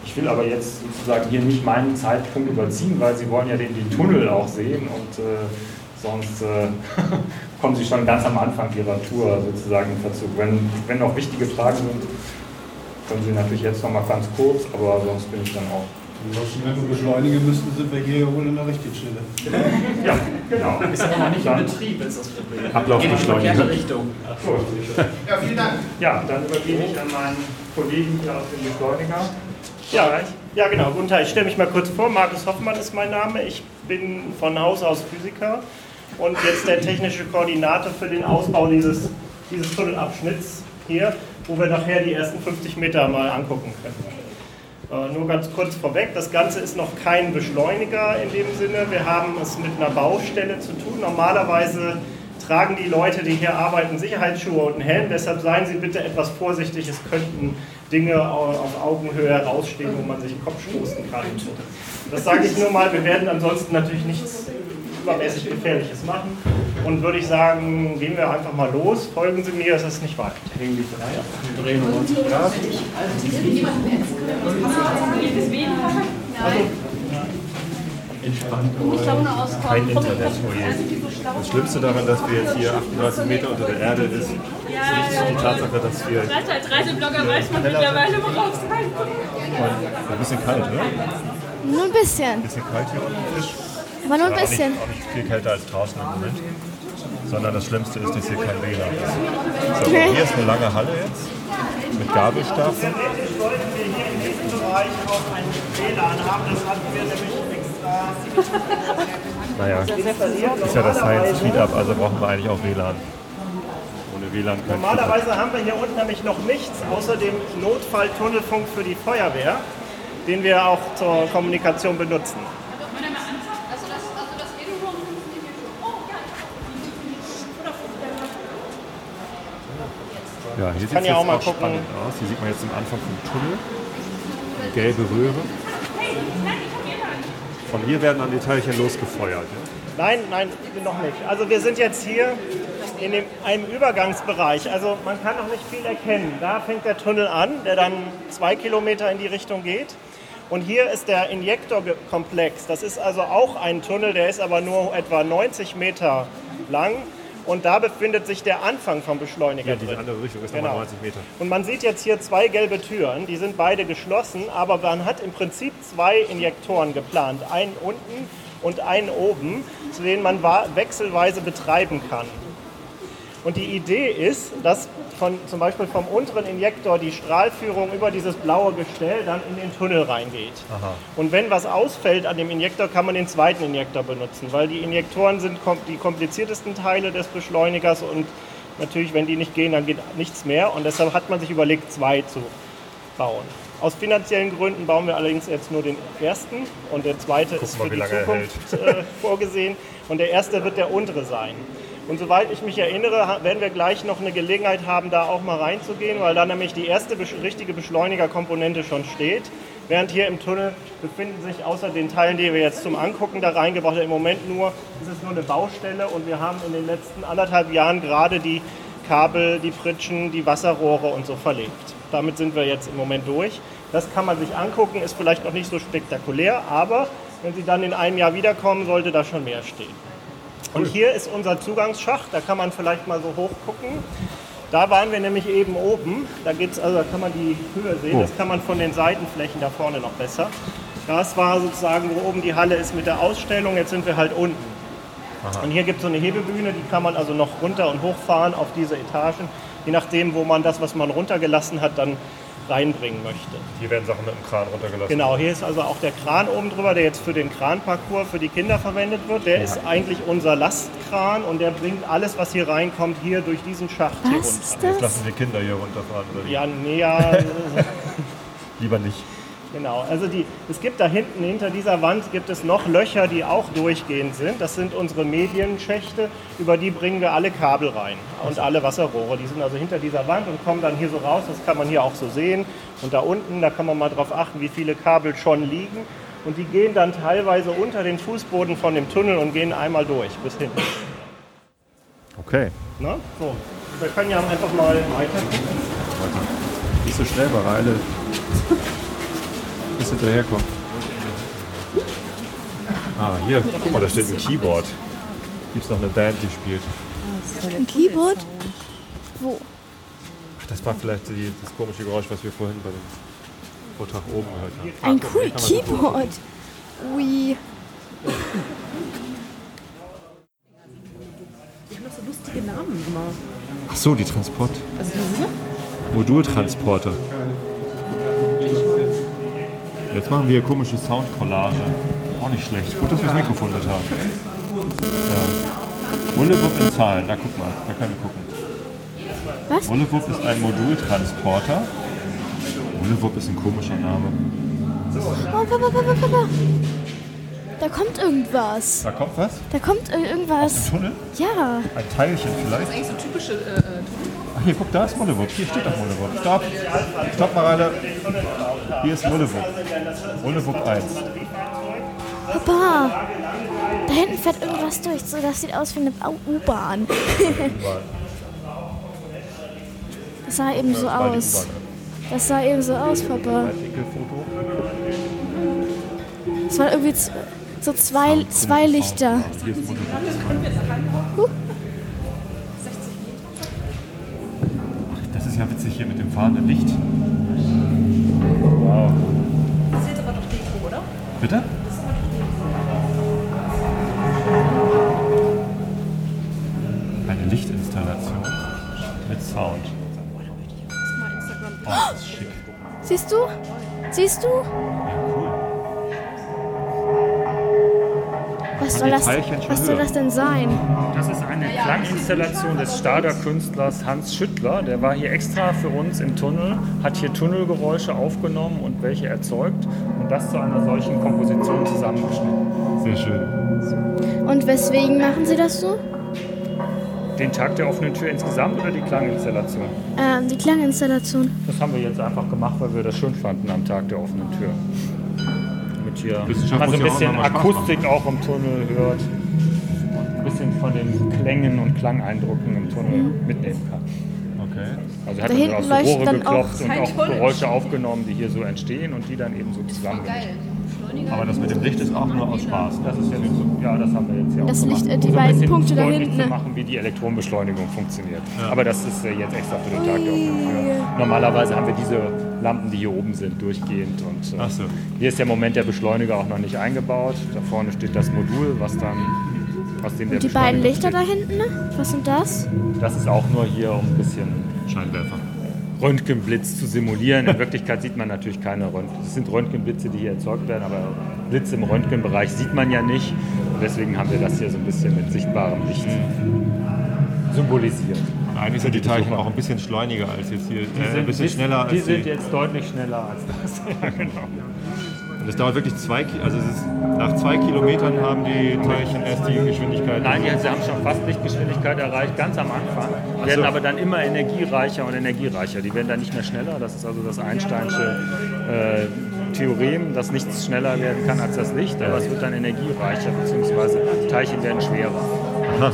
Ich will aber jetzt sozusagen hier nicht meinen Zeitpunkt überziehen, weil Sie wollen ja den, den Tunnel auch sehen und äh, sonst äh, kommen Sie schon ganz am Anfang Ihrer Tour sozusagen in Verzug. Wenn, wenn noch wichtige Fragen sind, können Sie natürlich jetzt noch mal ganz kurz, aber sonst bin ich dann auch wenn wir beschleunigen müssten, sind wir hier wohl in der richtigen Stelle. Ja, genau. Ist aber noch nicht in Betrieb, ist das Problem. Ablaufbeschleunigung. Richtung. Ja, vielen Dank. Ja, dann übergebe ich an meinen Kollegen hier aus dem Beschleuniger. Ja, ja, genau. Guten Tag. Ich stelle mich mal kurz vor. Markus Hoffmann ist mein Name. Ich bin von Haus aus Physiker und jetzt der technische Koordinator für den Ausbau dieses, dieses Tunnelabschnitts hier, wo wir nachher die ersten 50 Meter mal angucken können. Äh, nur ganz kurz vorweg, das Ganze ist noch kein Beschleuniger in dem Sinne. Wir haben es mit einer Baustelle zu tun. Normalerweise tragen die Leute, die hier arbeiten, Sicherheitsschuhe und einen Helm. Deshalb seien Sie bitte etwas vorsichtig. Es könnten Dinge auf Augenhöhe herausstehen, wo man sich den Kopf stoßen kann. Das sage ich nur mal. Wir werden ansonsten natürlich nichts übermäßig Gefährliches machen. Und würde ich sagen, gehen wir einfach mal los. Folgen Sie mir, es ist nicht weit. Hängen die drei ab. Wir drehen um 90 Grad. Also, Entspannt. Kein Internet. Das Schlimmste daran, dass wir jetzt hier 38 Meter unter der Erde ist, ist die Tatsache, dass wir. Als Reiseblogger weiß man mittlerweile, worauf es ankommt. Ein bisschen kalt, oder? Nur ein bisschen. Ein bisschen kalt hier unten. Aber nur ein Auch bisschen. nicht, auch nicht viel kälter als draußen im Moment. Sondern das Schlimmste ist, dass hier kein WLAN ist. So, Okay. hier ist eine lange Halle jetzt mit Gabelstapeln. Naja, ist ja das Science Speed Up, also brauchen wir eigentlich auch WLAN. Normalerweise haben wir hier unten nämlich noch nichts außer dem Notfalltunnelfunk für die Feuerwehr, den wir auch zur Kommunikation benutzen. Ja, hier sieht es ja jetzt auch mal gucken. spannend aus. Hier sieht man jetzt am Anfang vom Tunnel gelbe Röhre. Von hier werden dann die Teilchen losgefeuert. Ja? Nein, nein, noch nicht. Also wir sind jetzt hier in dem, einem Übergangsbereich. Also man kann noch nicht viel erkennen. Da fängt der Tunnel an, der dann zwei Kilometer in die Richtung geht. Und hier ist der Injektorkomplex. Das ist also auch ein Tunnel, der ist aber nur etwa 90 Meter lang. Und da befindet sich der Anfang vom Beschleuniger Ja, diese andere Richtung ist Genau. nochmal 90 Meter. Und man sieht jetzt hier zwei gelbe Türen, die sind beide geschlossen, aber man hat im Prinzip zwei Injektoren geplant. Einen unten und einen oben, zu denen man wechselweise betreiben kann. Und die Idee ist, dass von, zum Beispiel vom unteren Injektor die Strahlführung über dieses blaue Gestell dann in den Tunnel reingeht. Und wenn was ausfällt an dem Injektor, kann man den zweiten Injektor benutzen, weil die Injektoren sind die kompliziertesten Teile des Beschleunigers und natürlich, wenn die nicht gehen, dann geht nichts mehr. Und deshalb hat man sich überlegt, zwei zu bauen. Aus finanziellen Gründen bauen wir allerdings jetzt nur den ersten und der zweite ist mal, für die Zukunft äh, vorgesehen und der erste wird der untere sein. Und soweit ich mich erinnere, werden wir gleich noch eine Gelegenheit haben, da auch mal reinzugehen, weil da nämlich die erste richtige Beschleunigerkomponente schon steht. Während hier im Tunnel befinden sich außer den Teilen, die wir jetzt zum Angucken da reingebracht haben, im Moment nur, es ist nur eine Baustelle und wir haben in den letzten anderthalb Jahren gerade die Kabel, die Pritschen, die Wasserrohre und so verlegt. Damit sind wir jetzt im Moment durch. Das kann man sich angucken, ist vielleicht noch nicht so spektakulär, aber wenn Sie dann in einem Jahr wiederkommen, sollte da schon mehr stehen. Und hier ist unser Zugangsschacht, da kann man vielleicht mal so hoch gucken. Da waren wir nämlich eben oben, da geht's, also da kann man die Höhe sehen, Oh. das kann man von den Seitenflächen da vorne noch besser. Das war sozusagen, wo oben die Halle ist mit der Ausstellung, jetzt sind wir halt unten. Und hier gibt es so eine Hebebühne, die kann man also noch runter und hochfahren auf diese Etagen, je nachdem, wo man das, was man runtergelassen hat, dann reinbringen möchte. Hier werden Sachen mit dem Kran runtergelassen. Genau, hier ist also auch der Kran oben drüber, der jetzt für den Kranparcours für die Kinder verwendet wird. Der ist eigentlich unser Lastkran und der bringt alles, was hier reinkommt, hier durch diesen Schacht hier Was runter. ist Jetzt das? lassen wir Kinder hier runterfahren. Oder? Ja, näher. Lieber nicht. Genau, also die, es gibt da hinten hinter dieser Wand gibt es noch Löcher, die auch durchgehend sind. Das sind unsere Medienschächte, über die bringen wir alle Kabel rein und alle Wasserrohre. Die sind also hinter dieser Wand und kommen dann hier so raus. Das kann man hier auch so sehen. Und da unten, da kann man mal drauf achten, wie viele Kabel schon liegen. Und die gehen dann teilweise unter den Fußboden von dem Tunnel und gehen einmal durch bis hinten. Okay. Na? So, wir können ja einfach mal weiter. Nicht so schnell, weil alle bis hinterherkommen. Ah, hier, guck mal, da steht ein Keyboard. Gibt es noch eine Band, die spielt. Ein Keyboard? Wo? Ach, das war vielleicht die, das komische Geräusch, was wir vorhin bei dem Vortrag oben gehört haben. Ein cool Keyboard. Ui. Die haben doch so lustige Namen immer. Ach so, die Transport. Also diese? Modultransporter. Jetzt machen wir komische Soundcollage. Auch nicht schlecht. Gut, dass wir das Mikrofon mit haben. Ja. Wullewupp in Zahlen. Da guck mal, da können wir gucken. Was? Wullewupp ist ein Modultransporter. Wullewupp ist ein komischer Name. Oh, Papa, Papa, Papa. Da kommt irgendwas. Da kommt was? Da kommt ir- irgendwas. Tunnel? Ja. Ein Teilchen vielleicht? Eigentlich so typische äh, äh, hier, guck, da ist Mullewupp. Hier steht doch Mullewupp. Stopp. Stopp mal alle. Hier ist Mullewupp. Mullewupp 1. Papa. Da hinten fährt irgendwas durch. So, das sieht aus wie eine U-Bahn. Das sah eben so aus. Das sah eben so aus, Papa. Es waren irgendwie so zwei, zwei Lichter. Hier ist Mullewupp. Das ist ja witzig hier mit dem fahrenden Licht. Wow. Das ist jetzt aber doch Deko, oder? Bitte? Eine Lichtinstallation mit Sound. Oh, das ist schick. Siehst du? Siehst du? Was soll, das, was soll das denn sein? Das ist eine Klanginstallation des Stader Künstlers Hans Schüttler. Der war hier extra für uns im Tunnel, hat hier Tunnelgeräusche aufgenommen und welche erzeugt und das zu einer solchen Komposition zusammengeschnitten. Sehr schön. Und weswegen machen sie das so? Den Tag der offenen Tür insgesamt oder die Klanginstallation? Ähm, die Klanginstallation. Das haben wir jetzt einfach gemacht, weil wir das schön fanden am Tag der offenen Tür. Mit hier man so ein auch bisschen Spaß Akustik auch im Tunnel hört. Ein bisschen von den Klängen und Klangeindrücken im Tunnel mitnehmen kann. Also hat Da man hinten aus leuchten Rohre geklopft auch- und auch. Geräusche aufgenommen, die hier so entstehen und die dann eben so zusammengemischt. Aber das mit dem Licht ist auch nur aus Spaß. Das ist jetzt so, ja, das haben wir jetzt ja auch Das gemacht. Licht, äh, die um so ein beiden bisschen Punkte da deutlich hinten, zu ne? machen, wie die Elektronenbeschleunigung funktioniert. Aber das ist äh, jetzt extra für den Tag geöffnet. Normalerweise haben wir diese Lampen, die hier oben sind, durchgehend. Und äh, Ach so. hier ist der Moment der Beschleuniger auch noch nicht eingebaut. Da vorne steht das Modul, was dann aus dem der Und die beiden Lichter da hinten, ne? was sind das? das ist auch nur hier, um ein bisschen Scheinwerfer. Röntgenblitz zu simulieren. In Wirklichkeit sieht man natürlich keine Röntgen. Es sind Röntgenblitze, die hier erzeugt werden, aber Blitze im Röntgenbereich sieht man ja nicht. Und deswegen haben wir das hier so ein bisschen mit sichtbarem Licht symbolisiert. Eigentlich sind die Teilchen auch ein bisschen schleuniger als jetzt hier. Äh, ein bisschen schneller als die sind jetzt deutlich schneller als das. ja, genau. Und es dauert wirklich zwei Ki- also ist, nach zwei Kilometern haben die Teilchen erst die Geschwindigkeit. Nein, die, sie haben schon fast Lichtgeschwindigkeit erreicht, ganz am Anfang. Ach Werden so. aber dann immer energiereicher und energiereicher. Die werden dann nicht mehr schneller. Das ist also das Einsteinsche äh, Theorem, dass nichts schneller werden kann als das Licht, aber es wird dann energiereicher, beziehungsweise Teilchen werden schwerer. Aha.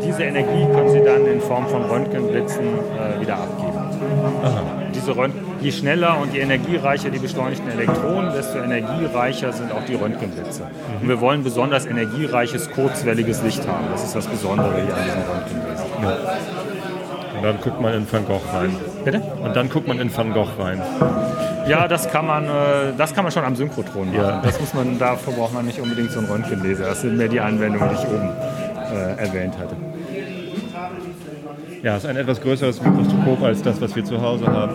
Diese Energie können Sie dann in Form von Röntgenblitzen äh, wieder abgeben. Diese Rönt je schneller und je energiereicher die beschleunigten Elektronen, desto energiereicher sind auch die Röntgenblitze. Und wir wollen besonders energiereiches, kurzwelliges Licht haben. Das ist das Besondere hier an diesen Röntgenbläsern. Und dann guckt man in Van Gogh rein. Bitte? Und dann guckt man in Van Gogh rein. Ja, das kann man, äh, das kann man schon am Synchrotron machen. Ja. Das muss man, dafür braucht man nicht unbedingt so einen Röntgenlaser. Das sind mehr die Anwendungen, die ich oben äh, erwähnt hatte. Ja, es ist ein etwas größeres Mikroskop als das, was wir zu Hause haben.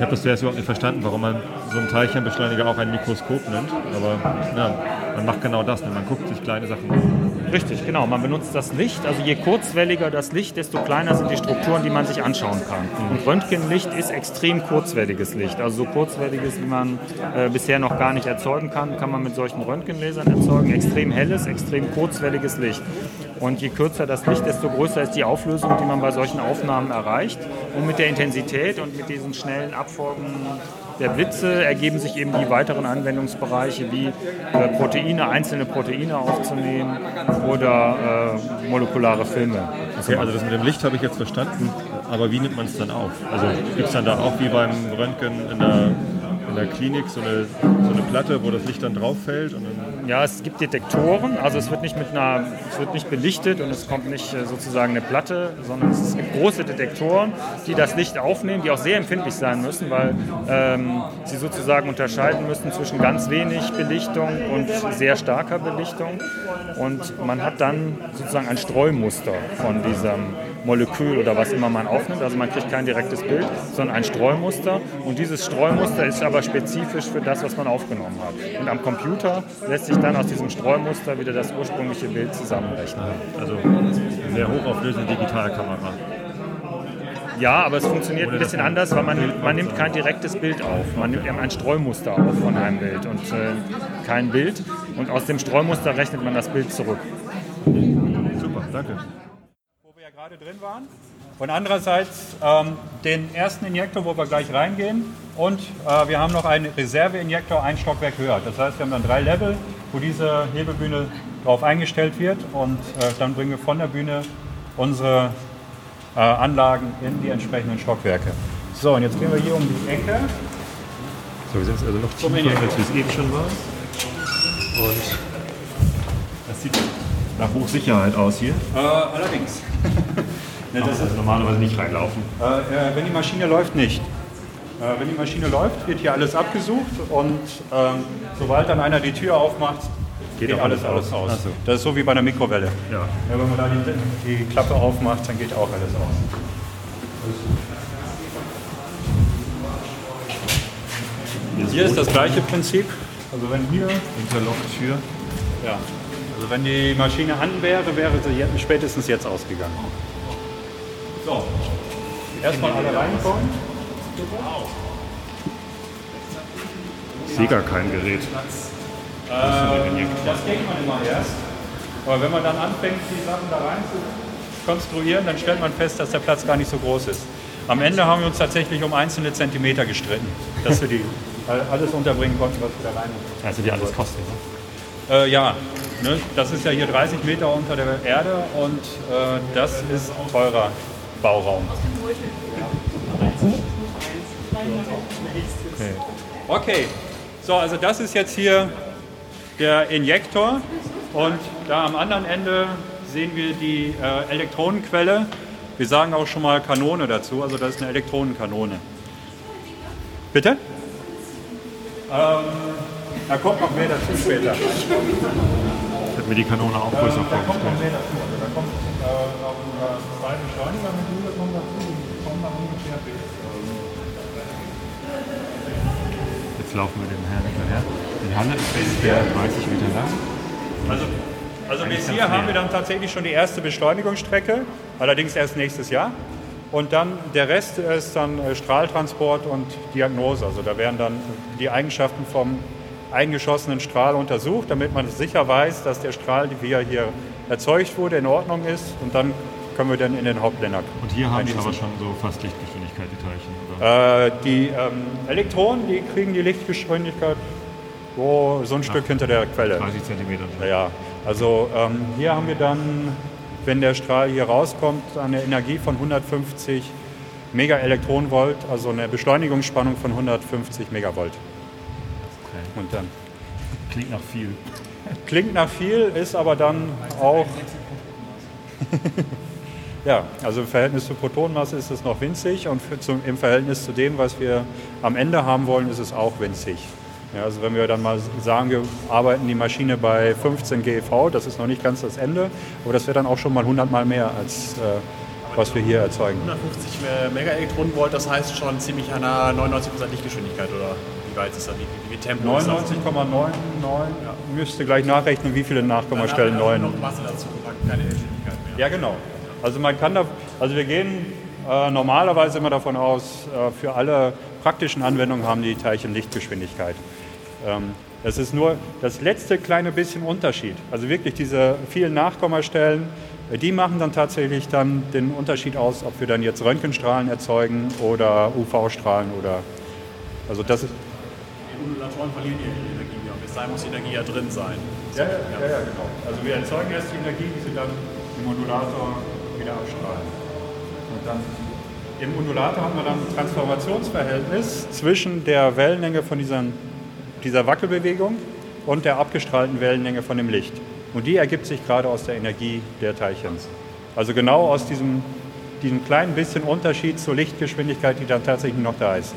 Ich habe das zuerst überhaupt nicht verstanden, warum man so einen Teilchenbeschleuniger auch ein Mikroskop nennt. Aber ja, man macht genau das. Ne? Man guckt sich kleine Sachen an. Richtig, genau. Man benutzt das Licht. Also je kurzwelliger das Licht, desto kleiner sind die Strukturen, die man sich anschauen kann. Und Röntgenlicht ist extrem kurzwelliges Licht. Also so kurzwelliges, wie man äh, bisher noch gar nicht erzeugen kann, kann man mit solchen Röntgenlasern erzeugen. Extrem helles, extrem kurzwelliges Licht. Und je kürzer das Licht, desto größer ist die Auflösung, die man bei solchen Aufnahmen erreicht. Und mit der Intensität und mit diesen schnellen Abfolgen der Blitze ergeben sich eben die weiteren Anwendungsbereiche wie äh, Proteine, einzelne Proteine aufzunehmen oder äh, molekulare Filme. Okay, also das mit dem Licht habe ich jetzt verstanden. Aber wie nimmt man es dann auf? Also gibt es dann da auch wie beim Röntgen in der, in der Klinik so eine, so eine Platte, wo das Licht dann drauf fällt? Und dann Ja, es gibt Detektoren, also es wird nicht mit einer, es wird nicht belichtet und es kommt nicht äh, sozusagen eine Platte, sondern es gibt große Detektoren, die das Licht aufnehmen, die auch sehr empfindlich sein müssen, weil ähm, sie sozusagen unterscheiden müssen zwischen ganz wenig Belichtung und sehr starker Belichtung. Und man hat dann sozusagen ein Streumuster von diesem Molekül oder was immer man aufnimmt. Also man kriegt kein direktes Bild, sondern ein Streumuster. Und dieses Streumuster ist aber spezifisch für das, was man aufgenommen hat. Und am Computer lässt sich dann aus diesem Streumuster wieder das ursprüngliche Bild zusammenrechnen. Also sehr hochauflösende Digitalkamera. Ja, aber es funktioniert ein bisschen anders, weil man, nimmt- man nimmt kein direktes Bild auf. Man nimmt eben ein Streumuster auf von einem Bild und äh, kein Bild. Und aus dem Streumuster rechnet man das Bild zurück. Super, danke. Gerade drin waren. Und andererseits ähm, den ersten Injektor, wo wir gleich reingehen. Und äh, wir haben noch einen Reserveinjektor ein Stockwerk höher. Das heißt, wir haben dann drei Level, wo diese Hebebühne drauf eingestellt wird. Und äh, dann bringen wir von der Bühne unsere äh, Anlagen in die entsprechenden Stockwerke. So, und jetzt gehen wir hier um die Ecke. So, wir sind jetzt also noch tiefer, als wir es eben schon waren. Und das sieht nach Hochsicherheit aus hier. Äh, allerdings. Ne, das ist normalerweise nicht reinlaufen. Äh, äh, wenn die Maschine läuft, nicht. Äh, wenn die Maschine läuft, wird hier alles abgesucht und ähm, sobald dann einer die Tür aufmacht, geht, auch alles, alles aus. aus. So. Das ist so wie bei einer Mikrowelle. Ja. wenn man da die, die Klappe aufmacht, dann geht auch alles aus. Hier ist das gleiche Prinzip. Also wenn hier Interlock-Tür. ja, wenn die Maschine an wäre, wäre sie spätestens jetzt ausgegangen. So, erstmal alle reinkommen. Ich sehe gar kein Gerät. Äh, das denkt man immer erst. Aber wenn man dann anfängt, die Sachen da rein zu konstruieren, dann stellt man fest, dass der Platz gar nicht so groß ist. Am Ende haben wir uns tatsächlich um einzelne Zentimeter gestritten, dass wir die all- alles unterbringen konnten, was wir da rein. Also die alles kostet, ne? Äh, ja, ne, das ist ja hier 30 Meter unter der Erde und äh, das ist teurer Bauraum. Okay. Okay, so also das ist jetzt hier der Injektor und da am anderen Ende sehen wir die äh, Elektronenquelle. Wir sagen auch schon mal Kanone dazu, also das ist eine Elektronenkanone. Bitte? Ähm, da kommt noch mehr dazu später. Hätte mir die Kanone auch größer Da kommt noch vorgestellt. Da kommt äh, noch äh, zwei Beschleunigermodule kommen dazu, die kommen dann ungefähr bis. ähm, Jetzt laufen wir dem Herrn hinterher. Die Halle ist ungefähr 30 Meter lang. Also, also bis hier haben wir dann tatsächlich schon die erste Beschleunigungsstrecke, allerdings erst nächstes Jahr. Und dann der Rest ist dann äh, Strahltransport und Diagnose. Also da werden dann die Eigenschaften vom eingeschossenen Strahl untersucht, damit man sicher weiß, dass der Strahl, wie er hier erzeugt wurde, in Ordnung ist. Und dann können wir dann in den Hauptblender. Und hier haben die aber schon so fast Lichtgeschwindigkeit, die Teilchen? Äh, die ähm, Elektronen, die kriegen die Lichtgeschwindigkeit so, so ein Stück hinter der Quelle. 30 Zentimeter. Ja, ja. Also ähm, hier haben wir dann, wenn der Strahl hier rauskommt, eine Energie von 150 Megaelektronenvolt, also eine Beschleunigungsspannung von 150 Megavolt. Und dann Klingt nach viel. klingt nach viel, ist aber dann auch ja, also im Verhältnis zur Protonenmasse ist es noch winzig und für, zum, im Verhältnis zu dem, was wir am Ende haben wollen, ist es auch winzig. Ja, also wenn wir dann mal sagen, wir arbeiten die Maschine bei 15 GeV, das ist noch nicht ganz das Ende, aber das wäre dann auch schon mal 100 Mal mehr, als äh, was wir hier erzeugen. 150 Megaelektronenvolt, das heißt schon ziemlich an einer 99% Lichtgeschwindigkeit, oder wie weit ist das? Wie Tempo ist das? 99,99 müsste gleich nachrechnen, wie viele Nachkommastellen Dann haben wir 9. noch Masse dazu gepackt, keine Geschwindigkeit mehr. Ja, genau. Also man kann da, also wir gehen äh, normalerweise immer davon aus, äh, für alle praktischen Anwendungen haben die Teilchen Lichtgeschwindigkeit. Ähm, das ist nur das letzte kleine bisschen Unterschied. Also wirklich diese vielen Nachkommastellen, äh, die machen dann tatsächlich dann den Unterschied aus, ob wir dann jetzt Röntgenstrahlen erzeugen oder UV-Strahlen oder also das ist Modulatoren verlieren ihre Energie ja. Bis dahin muss die Energie ja drin sein. Ja, ja, ja, ja, genau. Also wir erzeugen erst die Energie, die sie dann im Modulator wieder abstrahlen. Und dann im Modulator haben wir dann ein Transformationsverhältnis zwischen der Wellenlänge von diesen, dieser Wackelbewegung und der abgestrahlten Wellenlänge von dem Licht. Und die ergibt sich gerade aus der Energie der Teilchen. Also genau aus diesem, diesem kleinen bisschen Unterschied zur Lichtgeschwindigkeit, die dann tatsächlich noch da ist.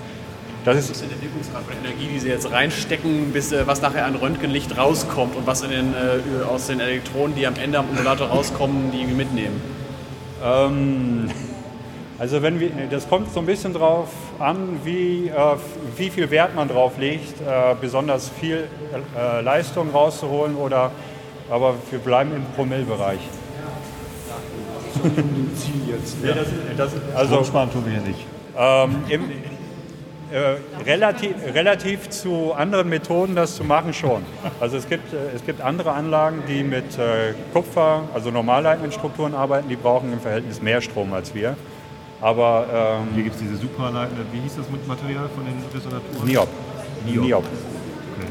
Das ist Das ist der Wirkungsgrad von der Energie, die Sie jetzt reinstecken, bis äh, was nachher an Röntgenlicht rauskommt und was in den, äh, aus den Elektronen, die am Ende am Modulator rauskommen, die irgendwie mitnehmen. Ähm, also wenn wir, das kommt so ein bisschen drauf an, wie, äh, wie viel Wert man drauf legt, äh, besonders viel äh, Leistung rauszuholen oder, aber wir bleiben im Promillbereich. Ziel jetzt. Ja, das, das, also, Stromsparen tun wir hier nicht. ähm, im, äh, relativ, relativ zu anderen Methoden, das zu machen schon. Also es gibt, äh, es gibt andere Anlagen, die mit äh, Kupfer, also normalleitenden Strukturen arbeiten, die brauchen im Verhältnis mehr Strom als wir. Aber ähm, Hier gibt es diese superleitende, wie hieß das mit Material von den Resonatoren? Niop. Niop. Niop. Okay.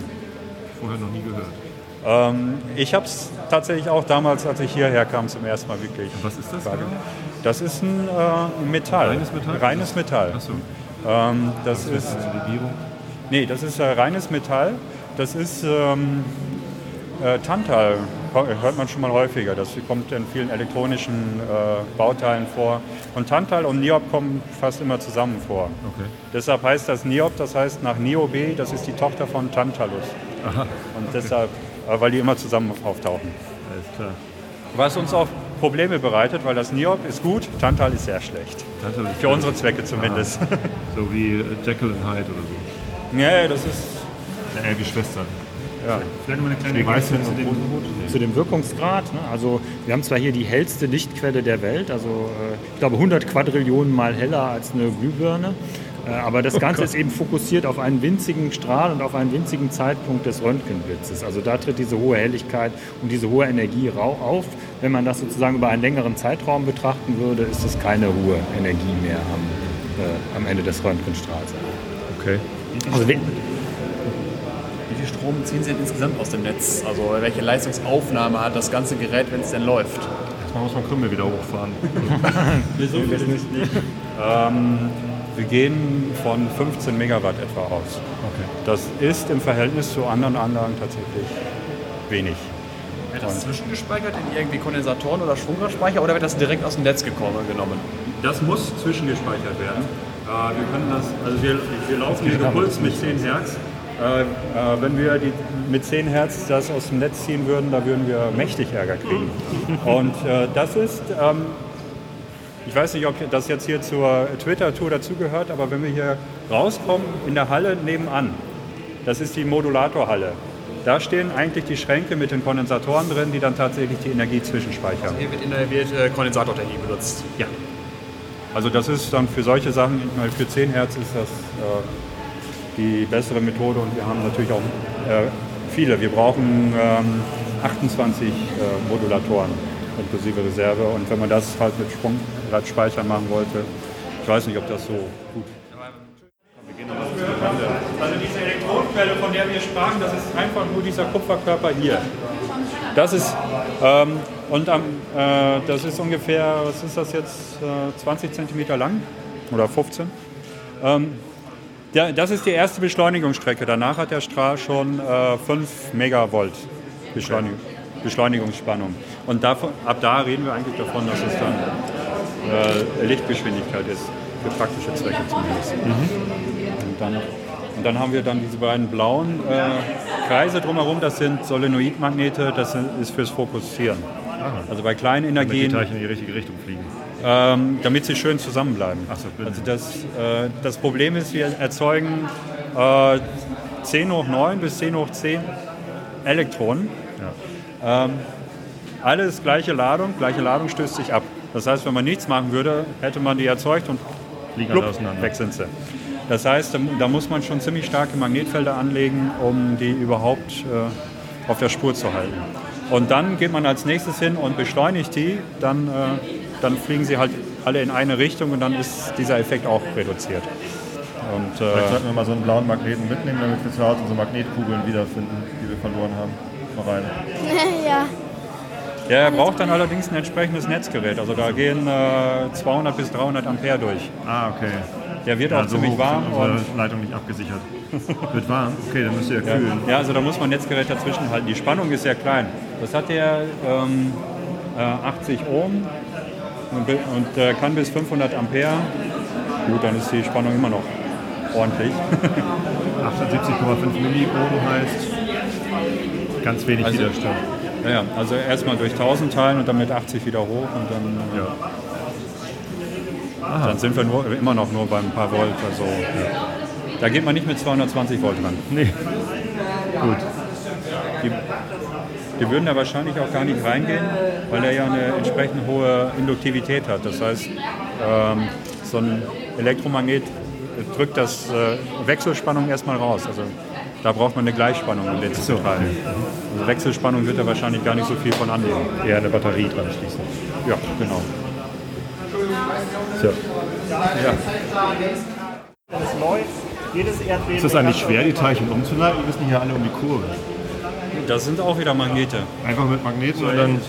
Vorher noch nie gehört. Ähm, ich habe es tatsächlich auch damals, als ich hierher kam, zum ersten Mal wirklich. was ist das genau? Das ist ein äh, Metall. Reines Metall? Reines Metall. Ach so. Ähm, das ist ist. Nee, das ist äh, reines Metall. Das ist ähm, äh, Tantal, hört man schon mal häufiger. Das kommt in vielen elektronischen äh, Bauteilen vor. Und Tantal und Niob kommen fast immer zusammen vor. Okay. Deshalb heißt das Niob, das heißt nach Niobe, das ist die Tochter von Tantalus. Aha. Und deshalb, äh, weil die immer zusammen auftauchen. Alles klar. Was uns auch Probleme bereitet, weil das Niob ist gut, Tantal ist sehr schlecht. Ist Für schlecht. unsere Zwecke zumindest. Ah. So wie äh, Jekyll und Hyde oder so. nee, das ist. Äh, wie Schwestern. Ja. Vielleicht noch mal eine kleine Ergänzung zu dem, zu dem Wirkungsgrad. Ne? Also wir haben zwar hier die hellste Lichtquelle der Welt, also äh, ich glaube 100 Quadrillionen mal heller als eine Glühbirne. Äh, aber das Oh Ganze Gott. ist eben fokussiert auf einen winzigen Strahl und auf einen winzigen Zeitpunkt des Röntgenblitzes. Also da tritt diese hohe Helligkeit und diese hohe Energie rau- auf. Wenn man das sozusagen über einen längeren Zeitraum betrachten würde, ist es keine hohe Energie mehr am, äh, am Ende des Röntgenstrahls. Okay. Also wir, Wie viel Strom ziehen Sie denn insgesamt aus dem Netz? Also welche Leistungsaufnahme hat das ganze Gerät, wenn es denn läuft? Da muss man Krümmel wieder hochfahren. Nee, so viel ist nicht. Ähm, wir gehen von 15 Megawatt etwa aus. Das ist im Verhältnis zu anderen Anlagen tatsächlich wenig. Wird das zwischengespeichert in irgendwie Kondensatoren oder Schwungradspeicher oder wird das direkt aus dem Netz gekommen, genommen? Das muss zwischengespeichert werden. Äh, wir können das, also wir, wir laufen hier Puls mit 10 Hertz. Äh, äh, wenn wir die, mit 10 Hertz das aus dem Netz ziehen würden, da würden wir mächtig Ärger kriegen. Und das ist, ähm, ich weiß nicht, ob das jetzt hier zur Twitter-Tour dazugehört, aber wenn wir hier rauskommen in der Halle nebenan, das ist die Modulatorhalle. Da stehen eigentlich die Schränke mit den Kondensatoren drin, die dann tatsächlich die Energie zwischenspeichern. Hier wird, in der, wird äh, Kondensatortechnik benutzt. Ja. Also das ist dann für solche Sachen, ich meine, für 10 Hertz ist das äh, die bessere Methode und wir haben natürlich auch äh, viele. Wir brauchen ähm, 28 äh, Modulatoren inklusive Reserve und wenn man das halt mit Sprungradspeicher machen wollte, ich weiß nicht, ob das so gut also diese Elektronenquelle, von der wir sprachen, das ist einfach nur dieser Kupferkörper hier. Das ist, ähm, und am, äh, das ist ungefähr, was ist das jetzt, äh, 20 cm lang oder 15. Ähm, der, das ist die erste Beschleunigungsstrecke. Danach hat der Strahl schon äh, 5 Megavolt Beschleunig Beschleunigungsspannung. Und davon, ab da reden wir eigentlich davon, dass es dann äh, Lichtgeschwindigkeit ist, für praktische Zwecke zumindest. Und dann und dann haben wir dann diese beiden blauen äh, Kreise drumherum, das sind Solenoidmagnete, das ist fürs Fokussieren. Also bei kleinen Damit die Energien, Teilchen in die richtige Richtung fliegen. ähm, damit sie schön zusammenbleiben. Ach so, bitte. also das, äh, das Problem ist, wir erzeugen äh, 10 hoch 9 bis 10 hoch 10 Elektronen. Ähm, alles gleiche Ladung, gleiche Ladung stößt sich ab. Das heißt, wenn man nichts machen würde, hätte man die erzeugt und Fliegen plupp, alle auseinander. weg sind sie. Das heißt, da, da muss man schon ziemlich starke Magnetfelder anlegen, um die überhaupt äh, auf der Spur zu halten. Und dann geht man als nächstes hin und beschleunigt die, dann, äh, dann fliegen sie halt alle in eine Richtung und dann ist dieser Effekt auch reduziert. Und, äh, Vielleicht sollten wir mal so einen blauen Magneten mitnehmen, damit wir zu Hause unsere Magnetkugeln wiederfinden, die wir verloren haben. Mal rein. ja. Ja, er braucht dann allerdings ein entsprechendes Netzgerät. Also da gehen äh, 200 bis 300 Ampere durch. Ah, okay. Der wird Ja, auch so ziemlich hoch warm. unsere Und, Leitung nicht abgesichert. Wird warm? Okay, dann müsst ihr ja kühlen. ja, also da muss man Netzgerät dazwischen halten. Die Spannung ist sehr klein. Das hat der ähm, äh, 80 Ohm und, und äh, kann bis 500 Ampere. Gut, dann ist die Spannung immer noch ordentlich. 78,5 Milliohm heißt ganz wenig Also- Widerstand. Ja, ja, also erstmal durch 1000 teilen und dann mit 80 wieder hoch und dann, äh, dann sind wir nur, immer noch nur beim paar Volt. Also, Da geht man nicht mit 220 Volt ran. Nee. Gut. Die, die würden da wahrscheinlich auch gar nicht reingehen, weil er ja eine entsprechend hohe Induktivität hat. Das heißt, ähm, so ein Elektromagnet drückt das äh, Wechselspannung erstmal raus. Also da braucht man eine Gleichspannung, um den zu betreiben. Also Wechselspannung wird er wahrscheinlich gar nicht so viel von annehmen. Eher eine Batterie dran schließen. Ja, genau. So. Ja. Ist das eigentlich schwer, die Teilchen umzuleiten? Wir müssen hier alle um die Kurve. Das sind auch wieder Magnete. Einfach mit Magneten und dann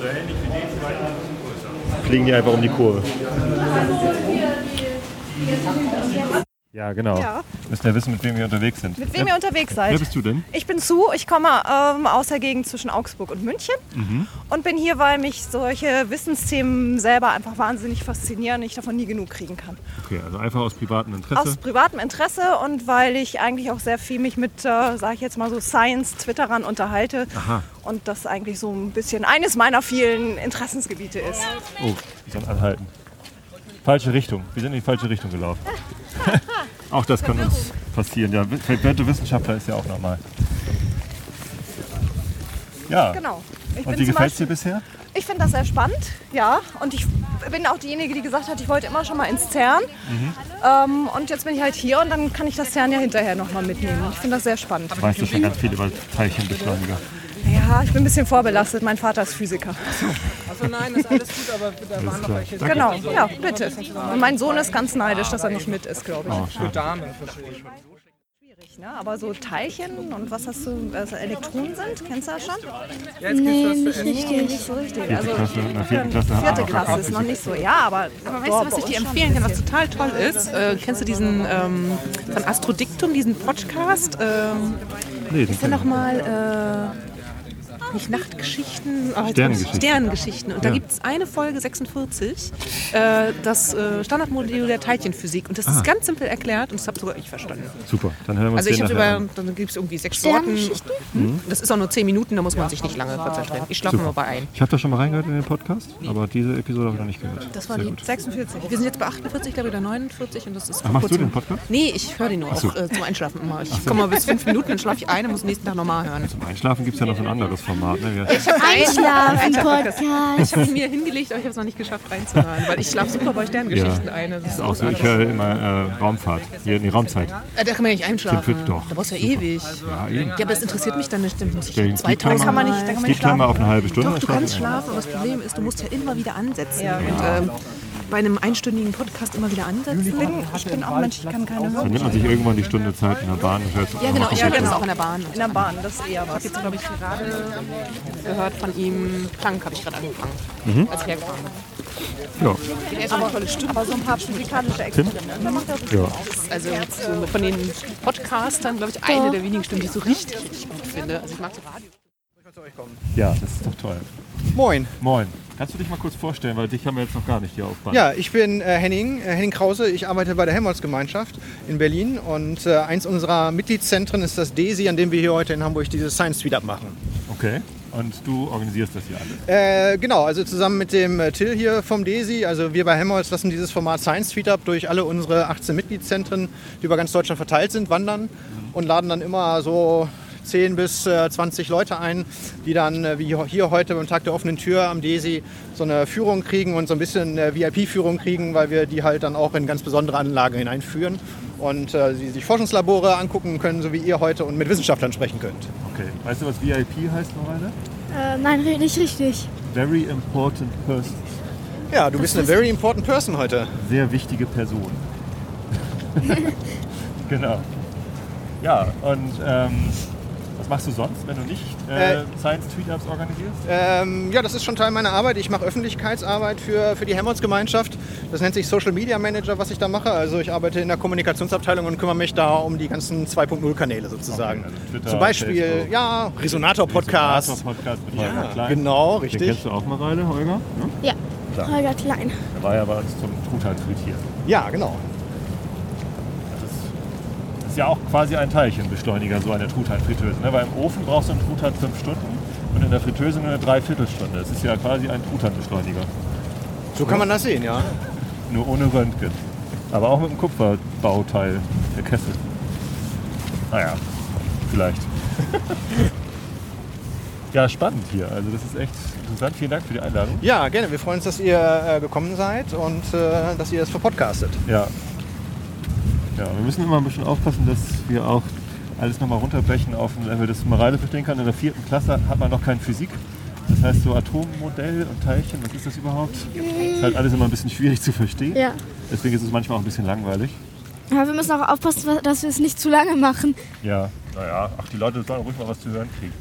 fliegen die einfach um die Kurve. Ja, genau. Ja. Müssen ja wissen, mit wem wir unterwegs sind. Mit wem ihr unterwegs seid? Wer bist du denn? Ich bin Sue, ich komme ähm, aus der Gegend zwischen Augsburg und München Mhm. und bin hier, weil mich solche Wissensthemen selber einfach wahnsinnig faszinieren und ich davon nie genug kriegen kann. Okay, also einfach aus privatem Interesse. Aus privatem Interesse und weil ich eigentlich auch sehr viel mich mit, äh, sage ich jetzt mal so, Science-Twitterern unterhalte Aha. und das eigentlich so ein bisschen eines meiner vielen Interessensgebiete ist. Oh, wir sollen anhalten. Falsche Richtung. Wir sind in die falsche Richtung gelaufen. auch das kann uns passieren. Ja, verwirrte Wissenschaftler ist ja auch normal. Ja. Genau. Ich Und wie gefällt es dir bisher? Ich finde das sehr spannend, ja. Und ich bin auch diejenige, die gesagt hat, ich wollte immer schon mal ins CERN. Mhm. Ähm, und jetzt bin ich halt hier und dann kann ich das CERN ja hinterher nochmal mitnehmen. Ich finde das sehr spannend. Weißt du schon ganz viel über Teilchenbeschleuniger? Ja, ich bin ein bisschen vorbelastet. Mein Vater ist Physiker. Achso, nein, ist alles gut, aber da waren noch welche. Danke. Genau, ja, bitte. Und mein Sohn ist ganz neidisch, dass er nicht mit ist, glaube ich. Oh. Für Damen, verstehe ich. ne? aber so Teilchen und was hast du, also Elektronen sind, kennst du das schon? Jetzt gibt's Nee, nicht richtig. Nee, nicht so richtig. Vierte Also Klasse, Klasse vierte wir Klasse ist noch nicht so, ja, aber. Aber weißt du, was ich dir empfehlen kann, was total toll ist? Äh, kennst du diesen ähm, von Astrodiktum, diesen Podcast? Ähm, Nee, den ist der nochmal äh, nicht Nachtgeschichten, aber Sternengeschichten. Sternengeschichten. Und da Ja. gibt es eine Folge 46, äh, das äh, Standardmodell der Teilchenphysik. Und das Ah. ist ganz simpel erklärt und das habe sogar ich verstanden. Super, dann hören wir uns Also ich den habe über, an. dann gibt es irgendwie sechs Sorten. Mhm. Das ist auch nur zehn Minuten, da muss man sich nicht lange konzentrieren. Ich schlafe nur bei ein. Ich habe da schon mal reingehört in den Podcast, aber diese Episode habe ich noch nicht gehört. Das war Sehr die gut. 46. Wir sind jetzt bei 48, glaube ich, oder 49 und das ist Ach, machst du den Podcast? Nee, ich höre den nur so. auch äh, zum Einschlafen immer. Ich so. komme mal bis fünf Minuten, dann schlafe ich ein und muss nächsten Tag nochmal hören. Zum Einschlafen gibt es ja noch so ein anderes Format. Ne? Wir- Ich habe Einschlafen-Podcast. Ich habe ihn mir hingelegt, aber ich habe es noch nicht geschafft reinzuhören, weil ich schlafe super bei Sterngeschichten ein. Das ist auch so. Ich höre immer äh, Raumfahrt. Hier, nee, Raumzeit. Äh, da kann man ja nicht einschlafen. Doch. Da brauchst du ja Super. ewig. Ja, eben. Ja, aber das interessiert mich dann nicht. Dann muss ich Der 2000 Sleep-Timer- Mal. Da kann man nicht Sleep-Timer auf eine halbe Stunde. Doch, du schlafen kannst schlafen, aber das Problem ist, du musst ja immer wieder ansetzen. Ja. Und ähm, bei einem einstündigen Podcast immer wieder ansetzen. Ich bin auch Mensch, ich kann keine Dann nimmt man sich irgendwann die Stunde Zeit in der Bahn. und hört Ja, genau, höre das was- auch in der Bahn. In der Bahn, das ist eher Ich habe was. jetzt, glaube ich, gerade gehört von ihm, Plank habe ich gerade angefangen, Mhm. als ich hergefahren bin. Ja. Stimme. Aber so ein paar physikalische? Experimente macht er Ja. Also so von den Podcastern, glaube ich, eine der wenigen Stimmen, die ich so richtig, richtig gut finde. Also ich mag so Radio. Ja, das ist doch toll. Moin. Moin. Kannst du dich mal kurz vorstellen, weil dich haben wir jetzt noch gar nicht hier auf Band. Ja, ich bin äh, Henning, äh, Henning Krause. Ich arbeite bei der Helmholtz-Gemeinschaft in Berlin und äh, eins unserer Mitgliedszentren ist das DESI, an dem wir hier heute in Hamburg dieses Science Tweet-Up machen. Okay. Und du organisierst das hier alles. Äh, genau, also zusammen mit dem äh, Till hier vom DESI, also wir bei Helmholtz lassen dieses Format Science Tweet-Up durch alle unsere 18 Mitgliedszentren, die über ganz Deutschland verteilt sind, wandern und laden dann immer so 10 bis äh, 20 Leute ein, die dann äh, wie hier heute beim Tag der offenen Tür am DESI so eine Führung kriegen und so ein bisschen äh, VIP-Führung kriegen, weil wir die halt dann auch in ganz besondere Anlagen hineinführen und äh, sie sich Forschungslabore angucken können, so wie ihr heute und mit Wissenschaftlern sprechen könnt. Okay. Weißt du, was VIP heißt, Noraine? Äh, nein, nicht richtig. Very important person. Ja, du bist eine very important person heute. Sehr wichtige Person. genau. Ja, und ähm, was machst du sonst, wenn du nicht äh, Äh, Science Tweetups organisierst? Ähm, ja, das ist schon Teil meiner Arbeit. Ich mache Öffentlichkeitsarbeit für, für die Helmholtz-Gemeinschaft. Das nennt sich Social Media Manager, was ich da mache. Also ich arbeite in der Kommunikationsabteilung und kümmere mich da um die ganzen 2.0-Kanäle sozusagen. Okay, also Twitter, Zum Beispiel, Facebook. ja, Resonator-Podcast. Resonator-Podcast mit Holger Ja, Klein. genau, Den richtig. kennst du auch, Mareile, Holger? Ne? Ja, Klar. Holger Klein. Der war ja bei uns zum Truthahn frittieren. Ja, genau. Das ist, ja auch quasi ein Teilchenbeschleuniger, so eine Truthahn-Fritteuse. Ne? Weil im Ofen brauchst du einen Truthahn fünf Stunden und in der Fritteuse nur eine Dreiviertelstunde. Das ist ja quasi ein Truthahn-Beschleuniger. So kann man das sehen, ja. Nur ohne Röntgen. Aber auch mit dem Kupferbauteil, der Kessel. Naja, vielleicht. ja, spannend hier. Also das ist echt interessant. Vielen Dank für die Einladung. Ja, gerne. Wir freuen uns, dass ihr äh, gekommen seid und äh, dass ihr das verpodcastet. Ja. Ja, wir müssen immer ein bisschen aufpassen, dass wir auch alles nochmal runterbrechen auf ein Level, das Mareile verstehen kann. In der vierten Klasse hat man noch keine Physik. Das heißt so Atommodell und Teilchen, was ist das überhaupt? Das ist halt alles immer ein bisschen schwierig zu verstehen. Ja. Deswegen ist es manchmal auch ein bisschen langweilig. Aber wir müssen auch aufpassen, dass wir es nicht zu lange machen. Ja, naja, ach, die Leute sollen ruhig mal was zu hören kriegen.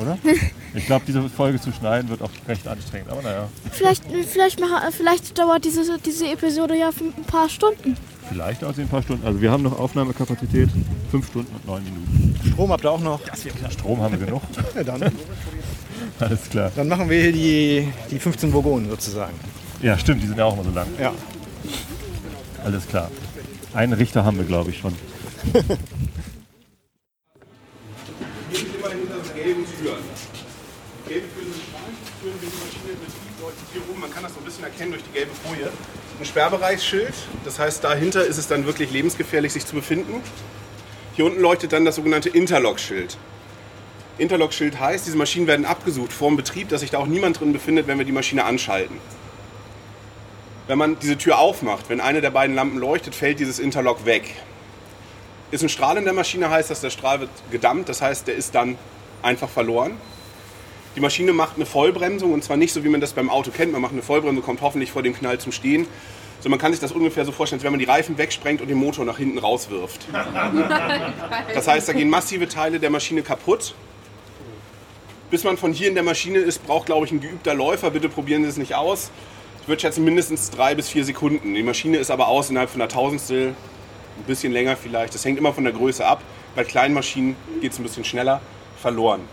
Oder? Ich glaube, diese Folge zu schneiden wird auch recht anstrengend, aber naja. Vielleicht, vielleicht, vielleicht dauert diese, diese Episode ja ein paar Stunden. Vielleicht auch in ein paar Stunden. Also wir haben noch Aufnahmekapazität, fünf Stunden und neun Minuten. Strom habt ihr auch noch? Das wird klar. Strom haben wir genug. Ja, dann. Alles klar. Dann machen wir hier die, die 15 Vogonen sozusagen. Ja, stimmt, die sind ja auch immer so lang. Ja. Alles klar. Einen Richter haben wir, glaube ich, schon. Türen. Gelbe Türen sind Türen, die Maschine betrieben, leuchtet hier rum. Man kann das so ein bisschen erkennen durch die gelbe Folie. Ein Sperrbereichsschild, das heißt, dahinter ist es dann wirklich lebensgefährlich, sich zu befinden. Hier unten leuchtet dann das sogenannte Interlock-Schild. Interlock-Schild heißt, diese Maschinen werden abgesucht vor dem Betrieb, dass sich da auch niemand drin befindet, wenn wir die Maschine anschalten. Wenn man diese Tür aufmacht, wenn eine der beiden Lampen leuchtet, fällt dieses Interlock weg. Ist ein Strahl in der Maschine, heißt das, der Strahl wird gedammt, das heißt, der ist dann einfach verloren. Die Maschine macht eine Vollbremsung und zwar nicht so, wie man das beim Auto kennt. Man macht eine Vollbremsung, kommt hoffentlich vor dem Knall zum Stehen, So, man kann sich das ungefähr so vorstellen, als wenn man die Reifen wegsprengt und den Motor nach hinten rauswirft. Das heißt, da gehen massive Teile der Maschine kaputt. Bis man von hier in der Maschine ist, braucht, glaube ich, ein geübter Läufer. Bitte probieren Sie es nicht aus. Ich würde schätzen, mindestens drei bis vier Sekunden. Die Maschine ist aber aus innerhalb von einer Tausendstel, ein bisschen länger vielleicht. Das hängt immer von der Größe ab. Bei kleinen Maschinen geht es ein bisschen schneller, verloren.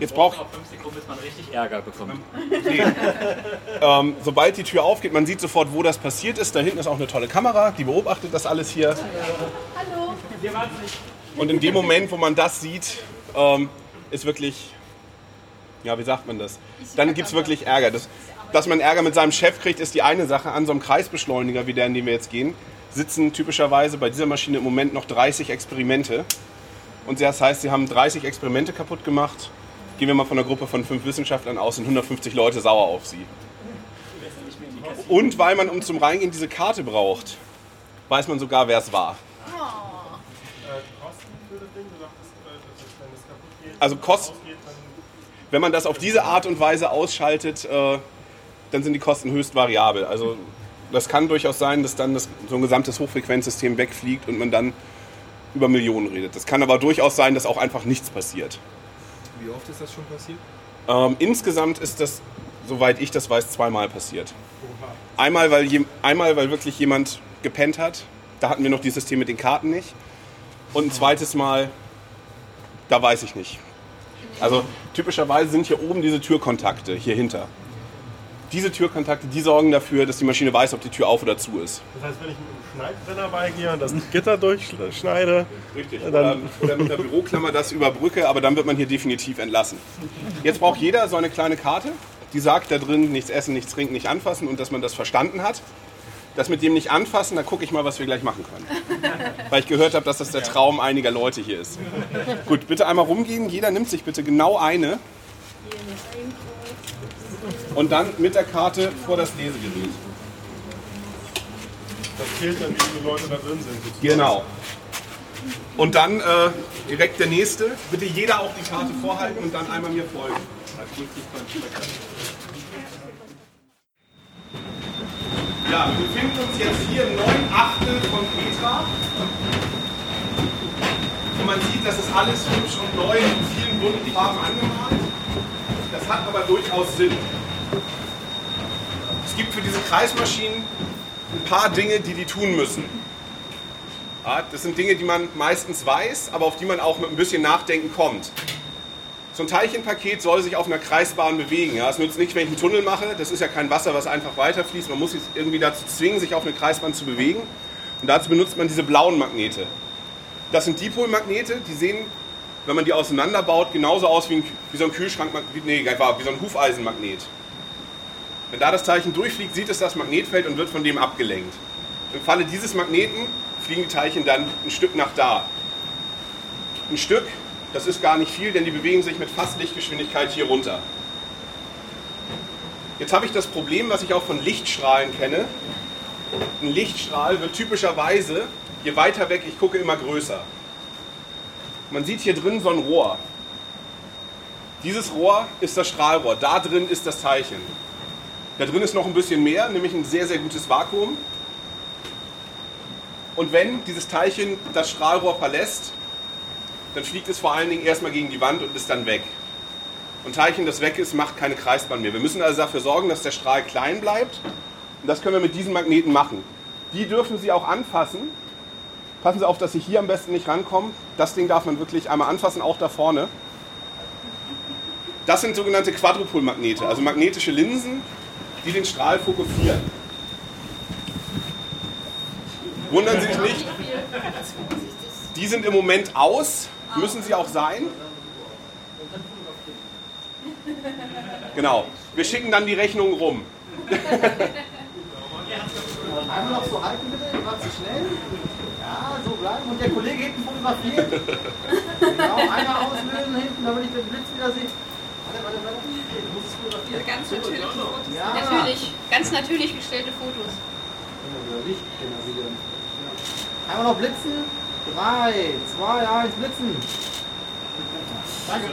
Jetzt braucht fünf Sekunden, bis man richtig Ärger bekommt. ähm, sobald die Tür aufgeht, man sieht sofort, wo das passiert ist. Da hinten ist auch eine tolle Kamera, die beobachtet das alles hier. Hallo. Wir waren nicht. Und in dem Moment, wo man das sieht, ähm, ist wirklich, ja, wie sagt man das? Dann gibt es wirklich Ärger. Das, dass man Ärger mit seinem Chef kriegt, ist die eine Sache. An so einem Kreisbeschleuniger, wie der, in dem wir jetzt gehen, sitzen typischerweise bei dieser Maschine im Moment noch 30 Experimente. Und das heißt, sie haben 30 Experimente kaputt gemacht. Gehen wir mal von einer Gruppe von fünf Wissenschaftlern aus, sind 150 Leute sauer auf sie. Und weil man, um zum Reingehen diese Karte braucht, weiß man sogar, wer es war. Also Kosten, wenn man das auf diese Art und Weise ausschaltet, äh, dann sind die Kosten höchst variabel. Also das kann durchaus sein, dass dann das, so ein gesamtes Hochfrequenzsystem wegfliegt und man dann über Millionen redet. Das kann aber durchaus sein, dass auch einfach nichts passiert. Wie oft ist das schon passiert? Ähm, insgesamt ist das, soweit ich das weiß, zweimal passiert. Einmal weil, je, einmal, weil wirklich jemand gepennt hat. Da hatten wir noch dieses System mit den Karten nicht. Und ein zweites Mal, da weiß ich nicht. Also typischerweise sind hier oben diese Türkontakte, hier hinter. Diese Türkontakte, die sorgen dafür, dass die Maschine weiß, ob die Tür auf oder zu ist. Das heißt, wenn ich mit einem Schneidbrenner beigehe und das Gitter durchschneide, Richtig. dann Oder, oder mit der Büroklammer das überbrücke, aber dann wird man hier definitiv entlassen. Jetzt braucht jeder so eine kleine Karte, die sagt da drin, nichts essen, nichts trinken, nicht anfassen und dass man das verstanden hat. Das mit dem nicht anfassen, da gucke ich mal, was wir gleich machen können. Weil ich gehört habe, dass das der Traum einiger Leute hier ist. Gut, bitte einmal rumgehen. Jeder nimmt sich bitte genau eine. Und dann mit der Karte vor das Lesegerät. das zählt dann, wie viele Leute da drin sind. sozusagen. Genau. Und dann äh, direkt der nächste. Bitte jeder auch die Karte vorhalten und dann einmal mir folgen. Ja, wir befinden uns jetzt hier im neuen Achtel von Petra. Und man sieht, das ist alles hübsch und neu in vielen bunten Farben angemalt. Das hat aber durchaus Sinn. Es gibt für diese Kreismaschinen ein paar Dinge, die die tun müssen. Ja, das sind Dinge, die man meistens weiß, aber auf die man auch mit ein bisschen Nachdenken kommt. So ein Teilchenpaket soll sich auf einer Kreisbahn bewegen. Ja, nützt nicht, wenn ich einen Tunnel mache. Das ist ja kein Wasser, was einfach weiterfließt. Man muss es irgendwie dazu zwingen, sich auf eine Kreisbahn zu bewegen. Und dazu benutzt man diese blauen Magnete. Das sind Dipolmagnete, die sehen, wenn man die auseinanderbaut, genauso aus wie, ein, wie so ein Kühlschrank, wie, nee, wie so ein Hufeisenmagnet. Wenn da das Teilchen durchfliegt, sieht es das Magnetfeld und wird von dem abgelenkt. Im Falle dieses Magneten fliegen die Teilchen dann ein Stück nach da. Ein Stück, das ist gar nicht viel, denn die bewegen sich mit fast Lichtgeschwindigkeit hier runter. Jetzt habe ich das Problem, was ich auch von Lichtstrahlen kenne. Ein Lichtstrahl wird typischerweise, je weiter weg ich gucke, immer größer. Man sieht hier drin so ein Rohr. Dieses Rohr ist das Strahlrohr. Da drin ist das Teilchen. Da drin ist noch ein bisschen mehr, nämlich ein sehr, sehr gutes Vakuum. Und wenn dieses Teilchen das Strahlrohr verlässt, dann fliegt es vor allen Dingen erstmal gegen die Wand und ist dann weg. Und Teilchen, das weg ist, macht keine Kreisbahn mehr. Wir müssen also dafür sorgen, dass der Strahl klein bleibt. Und das können wir mit diesen Magneten machen. Die dürfen Sie auch anfassen. Passen Sie auf, dass Sie hier am besten nicht rankommen. Das Ding darf man wirklich einmal anfassen, auch da vorne. Das sind sogenannte Quadrupolmagnete, also magnetische Linsen, die den Strahl fokussieren. Wundern Sie sich nicht, die sind im Moment aus, müssen sie auch sein. Genau, wir schicken dann die Rechnung rum. Einmal noch so halten bitte, war zu schnell. Ja, so bleiben. Und der Kollege hinten fotografiert. genau, einmal auslösen hinten, damit ich den Blitz wieder sehe. Fotografieren. Ganz natürliche Fotos. Ja. Natürlich, ganz natürlich gestellte Fotos. Über Licht generieren. Einmal noch blitzen. Drei, zwei, eins, blitzen. Danke.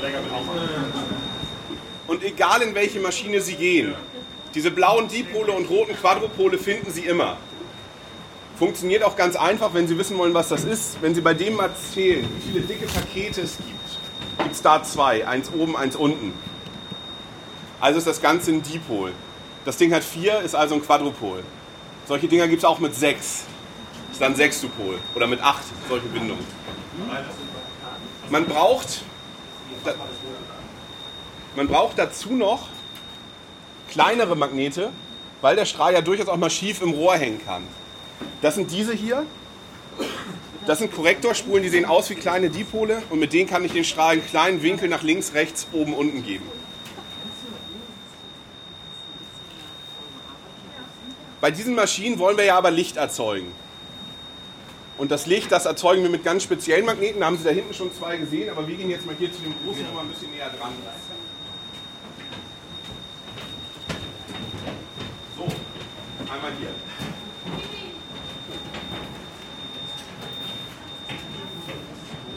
Und egal in welche Maschine Sie gehen, Diese blauen Dipole und roten Quadrupole finden Sie immer. Funktioniert auch ganz einfach, wenn Sie wissen wollen, was das ist. Wenn Sie bei dem mal zählen, wie viele dicke Pakete es gibt, gibt es da zwei. Eins oben, eins unten. Also ist das Ganze ein Dipol. Das Ding hat vier, ist also ein Quadrupol. Solche Dinger gibt es auch mit sechs. Ist dann Sextupol. Oder mit acht, solche Bindungen. Man braucht, man braucht dazu noch kleinere Magnete, weil der Strahl ja durchaus auch mal schief im Rohr hängen kann. Das sind diese hier. Das sind Korrektorspulen, die sehen aus wie kleine Dipole und mit denen kann ich den Strahl einen kleinen Winkel nach links, rechts, oben, unten geben. Bei diesen Maschinen wollen wir ja aber Licht erzeugen. Und das Licht, das erzeugen wir mit ganz speziellen Magneten. Da haben Sie da hinten schon zwei gesehen, aber wir gehen jetzt mal hier zu dem großen noch mal ein bisschen näher dran. So, einmal hier.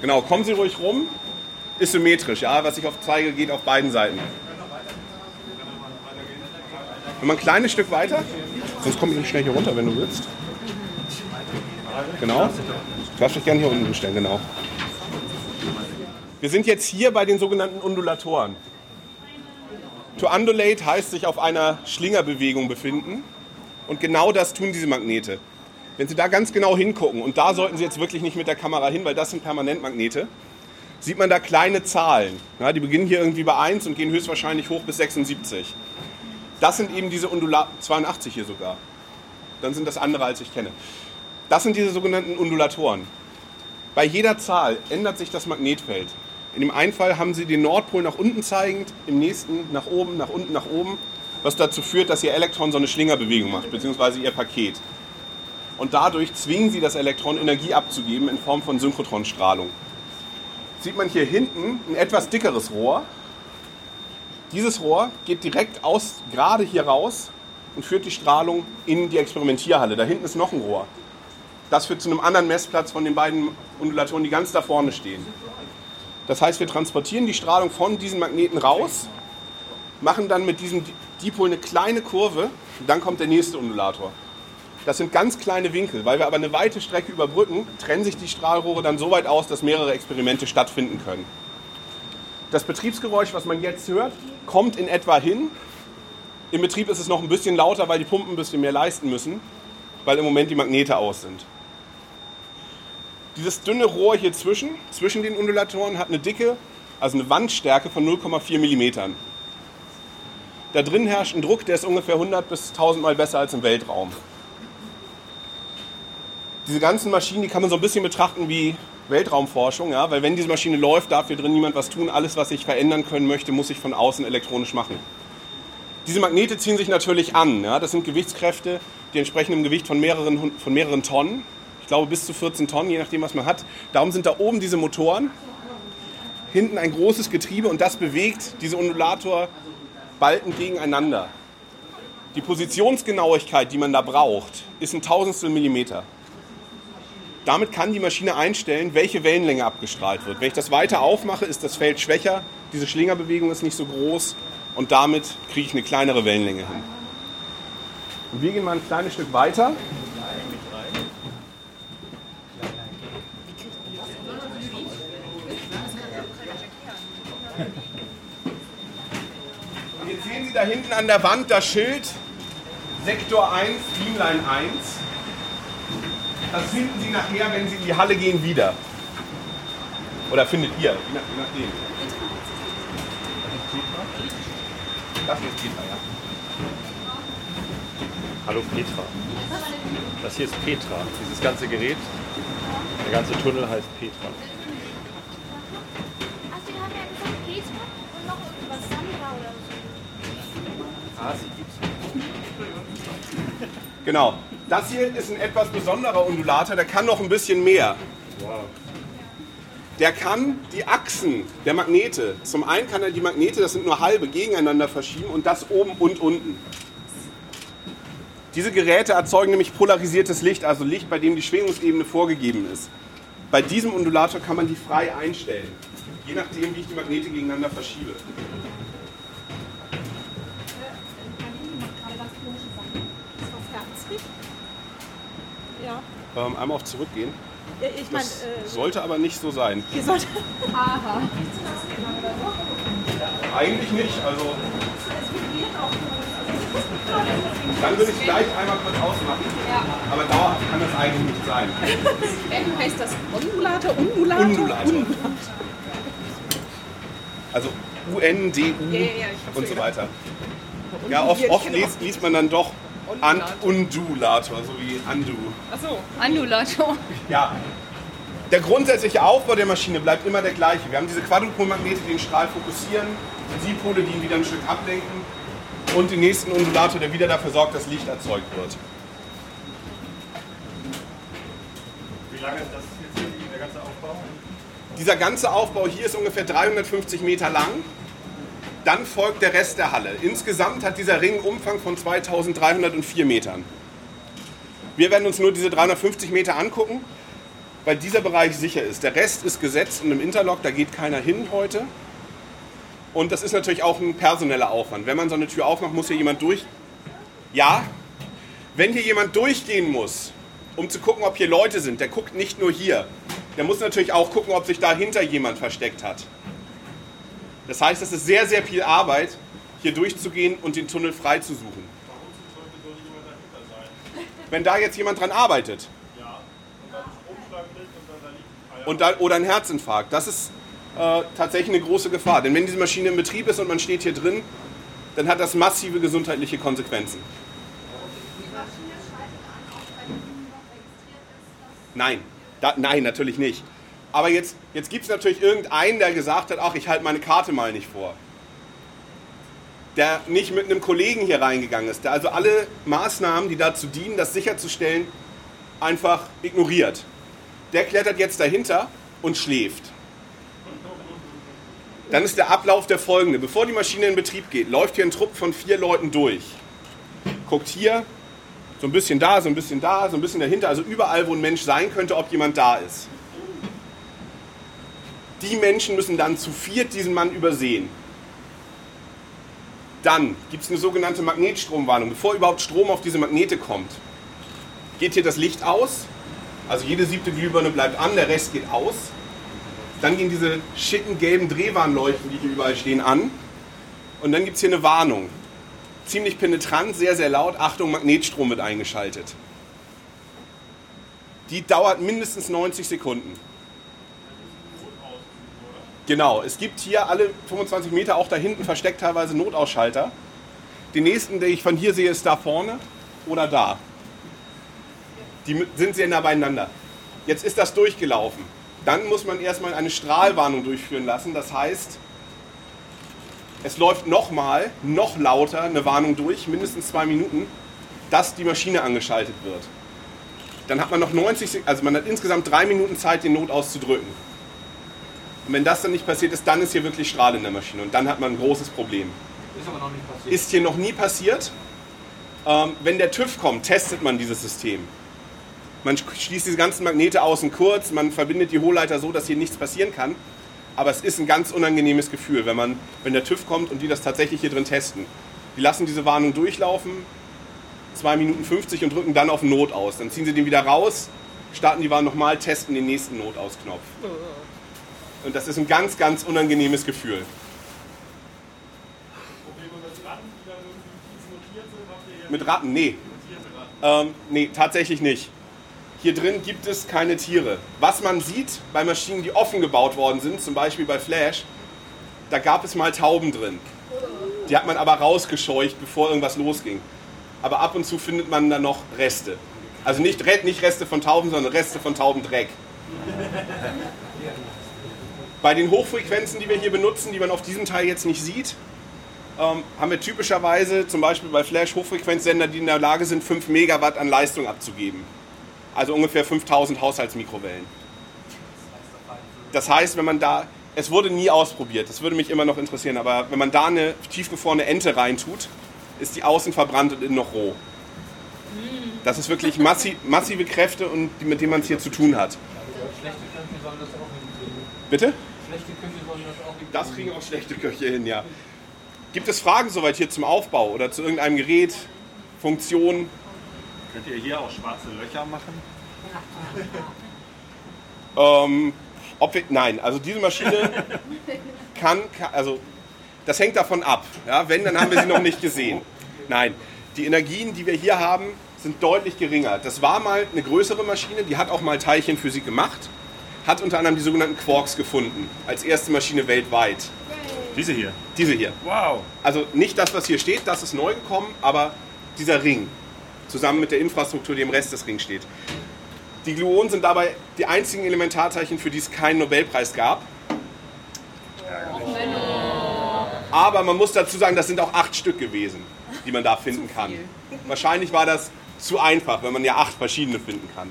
Genau, kommen Sie ruhig rum. Ist symmetrisch, ja, was ich auf zeige, geht auf beiden Seiten. Wenn man ein kleines Stück weiter, sonst komme ich nicht schnell hier runter, wenn du willst. Genau. Du darfst dich gerne hier unten stellen, genau. Wir sind jetzt hier bei den sogenannten Undulatoren. To undulate heißt sich auf einer Schlingerbewegung befinden. Und genau das tun diese Magnete. Wenn Sie da ganz genau hingucken, und da sollten Sie jetzt wirklich nicht mit der Kamera hin, weil das sind Permanentmagnete, sieht man da kleine Zahlen. Ja, die beginnen hier irgendwie bei 1 und gehen höchstwahrscheinlich hoch bis 76. Das sind eben diese Undulatoren, 82 hier sogar. Dann sind das andere, als ich kenne. Das sind diese sogenannten Undulatoren. Bei jeder Zahl ändert sich das Magnetfeld. In dem einen Fall haben Sie den Nordpol nach unten zeigend, im nächsten nach oben, nach unten, nach oben, was dazu führt, dass Ihr Elektron so eine Schlingerbewegung macht, beziehungsweise Ihr Paket und dadurch zwingen sie das Elektron Energie abzugeben in Form von Synchrotronstrahlung. Sieht man hier hinten ein etwas dickeres Rohr. Dieses Rohr geht direkt aus, gerade hier raus und führt die Strahlung in die Experimentierhalle. Da hinten ist noch ein Rohr. Das führt zu einem anderen Messplatz von den beiden Undulatoren, die ganz da vorne stehen. Das heißt, wir transportieren die Strahlung von diesen Magneten raus, machen dann mit diesem Dipol eine kleine Kurve, und dann kommt der nächste Undulator. Das sind ganz kleine Winkel. Weil wir aber eine weite Strecke überbrücken, trennen sich die Strahlrohre dann so weit aus, dass mehrere Experimente stattfinden können. Das Betriebsgeräusch, was man jetzt hört, kommt in etwa hin. Im Betrieb ist es noch ein bisschen lauter, weil die Pumpen ein bisschen mehr leisten müssen, weil im Moment die Magnete aus sind. Dieses dünne Rohr hier zwischen, zwischen den Undulatoren, hat eine Dicke, also eine Wandstärke von 0,4 mm. Da drin herrscht ein Druck, der ist ungefähr 100 bis 1000 Mal besser als im Weltraum diese ganzen Maschinen, die kann man so ein bisschen betrachten wie Weltraumforschung, ja? weil wenn diese Maschine läuft, darf hier drin niemand was tun. Alles, was ich verändern können möchte, muss ich von außen elektronisch machen. Diese Magnete ziehen sich natürlich an. Ja? Das sind Gewichtskräfte, die entsprechen einem Gewicht von mehreren, von mehreren Tonnen. Ich glaube bis zu 14 Tonnen, je nachdem, was man hat. Darum sind da oben diese Motoren, hinten ein großes Getriebe und das bewegt diese Undulatorbalken gegeneinander. Die Positionsgenauigkeit, die man da braucht, ist ein Tausendstel Millimeter. Damit kann die Maschine einstellen, welche Wellenlänge abgestrahlt wird. Wenn ich das weiter aufmache, ist das Feld schwächer, diese Schlingerbewegung ist nicht so groß und damit kriege ich eine kleinere Wellenlänge hin. Und wir gehen mal ein kleines Stück weiter. Und jetzt sehen Sie da hinten an der Wand das Schild Sektor 1, Beamline 1. Das finden Sie nachher, wenn Sie in die Halle gehen, wieder. Oder findet ihr, je nachdem. Das ist Petra, ja. Hallo Petra. Das hier ist Petra. Dieses ganze Gerät, der ganze Tunnel heißt Petra. Genau. Das hier ist ein etwas besonderer Undulator, der kann noch ein bisschen mehr. Der kann die Achsen der Magnete, zum einen kann er die Magnete, das sind nur halbe, gegeneinander verschieben und das oben und unten. Diese Geräte erzeugen nämlich polarisiertes Licht, also Licht, bei dem die Schwingungsebene vorgegeben ist. Bei diesem Undulator kann man die frei einstellen, je nachdem, wie ich die Magnete gegeneinander verschiebe. Ähm, einmal auf zurückgehen. Ich meine, Das äh, sollte aber nicht so sein. sollte. Aha. Eigentlich nicht. Also dann würde ich gleich einmal kurz ausmachen. Aber dauerhaft kann das eigentlich nicht sein. M heißt das Undulator, Undulator? Undulator. Also U-N-D-U Ja, ja, ja, und so weiter. Ja, oft, oft Undulator. liest, liest man dann doch An Undulator, so wie Undo. Achso, Andulator. Ja. Der grundsätzliche Aufbau der Maschine bleibt immer der gleiche. Wir haben diese Quadrupolmagnete, die den Strahl fokussieren, Dipole, die ihn wieder ein Stück ablenken und den nächsten Undulator, der wieder dafür sorgt, dass Licht erzeugt wird. Wie lange ist das jetzt hier, der ganze Aufbau? Dieser ganze Aufbau hier ist ungefähr 350 Meter lang. Dann folgt der Rest der Halle. Insgesamt hat dieser Ring Umfang von 2304 Metern. Wir werden uns nur diese 350 Meter angucken, weil dieser Bereich sicher ist. Der Rest ist gesetzt und im Interlock, da geht keiner hin heute. Und das ist natürlich auch ein personeller Aufwand. Wenn man so eine Tür aufmacht, muss hier jemand durch. Ja, wenn hier jemand durchgehen muss, um zu gucken, ob hier Leute sind, der guckt nicht nur hier. Der muss natürlich auch gucken, ob sich dahinter jemand versteckt hat. Das heißt, es ist sehr, sehr viel Arbeit, hier durchzugehen und den Tunnel frei zu suchen. Wenn da jetzt jemand dran arbeitet und dann, oder ein Herzinfarkt, das ist äh, tatsächlich eine große Gefahr. Denn wenn diese Maschine in Betrieb ist und man steht hier drin, dann hat das massive gesundheitliche Konsequenzen. Nein, da, nein, natürlich nicht. Aber jetzt, jetzt gibt es natürlich irgendeinen, der gesagt hat, ach, ich halte meine Karte mal nicht vor. Der nicht mit einem Kollegen hier reingegangen ist, der also alle Maßnahmen, die dazu dienen, das sicherzustellen, einfach ignoriert. Der klettert jetzt dahinter und schläft. Dann ist der Ablauf der folgende. Bevor die Maschine in Betrieb geht, läuft hier ein Trupp von vier Leuten durch. Guckt hier, so ein bisschen da, so ein bisschen da, so ein bisschen dahinter, also überall, wo ein Mensch sein könnte, ob jemand da ist. Die Menschen müssen dann zu viert diesen Mann übersehen. Dann gibt es eine sogenannte Magnetstromwarnung. Bevor überhaupt Strom auf diese Magnete kommt, geht hier das Licht aus. Also jede siebte Glühbirne bleibt an, der Rest geht aus. Dann gehen diese schicken gelben Drehwarnleuchten, die hier überall stehen, an. Und dann gibt es hier eine Warnung. Ziemlich penetrant, sehr, sehr laut. Achtung, Magnetstrom wird eingeschaltet. Die dauert mindestens 90 Sekunden. Genau, es gibt hier alle 25 Meter auch da hinten versteckt teilweise Notausschalter. Den nächsten, den ich von hier sehe, ist da vorne oder da. Die sind sehr nah beieinander. Jetzt ist das durchgelaufen. Dann muss man erstmal eine Strahlwarnung durchführen lassen. Das heißt, es läuft nochmal, noch lauter eine Warnung durch, mindestens zwei Minuten, dass die Maschine angeschaltet wird. Dann hat man noch 90 Sek also man hat insgesamt drei Minuten Zeit, den Not auszudrücken. Und wenn das dann nicht passiert ist, dann ist hier wirklich Strahl in der Maschine und dann hat man ein großes Problem. Ist aber noch nicht passiert. Ist hier noch nie passiert. Ähm, wenn der TÜV kommt, testet man dieses System. Man schließt diese ganzen Magnete außen kurz, man verbindet die Hohlleiter so, dass hier nichts passieren kann. Aber es ist ein ganz unangenehmes Gefühl, wenn, man, wenn der TÜV kommt und die das tatsächlich hier drin testen. Die lassen diese Warnung durchlaufen, 2 Minuten 50 und drücken dann auf Not aus. Dann ziehen sie den wieder raus, starten die Warnung nochmal, testen den nächsten Notausknopf. Und das ist ein ganz, ganz unangenehmes Gefühl. Mit Ratten? Nee. Ähm, nee, tatsächlich nicht. Hier drin gibt es keine Tiere. Was man sieht bei Maschinen, die offen gebaut worden sind, zum Beispiel bei Flash, da gab es mal Tauben drin. Die hat man aber rausgescheucht, bevor irgendwas losging. Aber ab und zu findet man da noch Reste. Also nicht, nicht Reste von Tauben, sondern Reste von Taubendreck. Bei den Hochfrequenzen, die wir hier benutzen, die man auf diesem Teil jetzt nicht sieht, ähm, haben wir typischerweise zum Beispiel bei Flash Hochfrequenzsender, die in der Lage sind, 5 Megawatt an Leistung abzugeben. Also ungefähr 5000 Haushaltsmikrowellen. Das heißt, wenn man da, es wurde nie ausprobiert, das würde mich immer noch interessieren, aber wenn man da eine tiefgefrorene Ente reintut, ist die außen verbrannt und innen noch roh. Das ist wirklich massi massive Kräfte, und die, mit denen man es hier zu tun hat. Schlechte Köche sollen das auch hinkriegen. Bitte? Schlechte Köche sollen das auch hinkriegen. Das kriegen auch schlechte Köche hin, ja. Gibt es Fragen soweit hier zum Aufbau oder zu irgendeinem Gerät, Funktion? Könnt ihr hier auch schwarze Löcher machen? Ähm, ob wir, nein, also diese Maschine kann, kann, also das hängt davon ab. Ja, wenn, dann haben wir sie noch nicht gesehen. Nein, die Energien, die wir hier haben, sind deutlich geringer. Das war mal eine größere Maschine, die hat auch mal Teilchenphysik gemacht, hat unter anderem die sogenannten Quarks gefunden, als erste Maschine weltweit. Diese hier. Diese hier. Wow. Also nicht das, was hier steht, das ist neu gekommen, aber dieser Ring, zusammen mit der Infrastruktur, die im Rest des Rings steht. Die Gluonen sind dabei die einzigen Elementarteilchen, für die es keinen Nobelpreis gab. Aber man muss dazu sagen, das sind auch acht Stück gewesen, die man da finden kann. Wahrscheinlich war das zu einfach, wenn man ja acht verschiedene finden kann.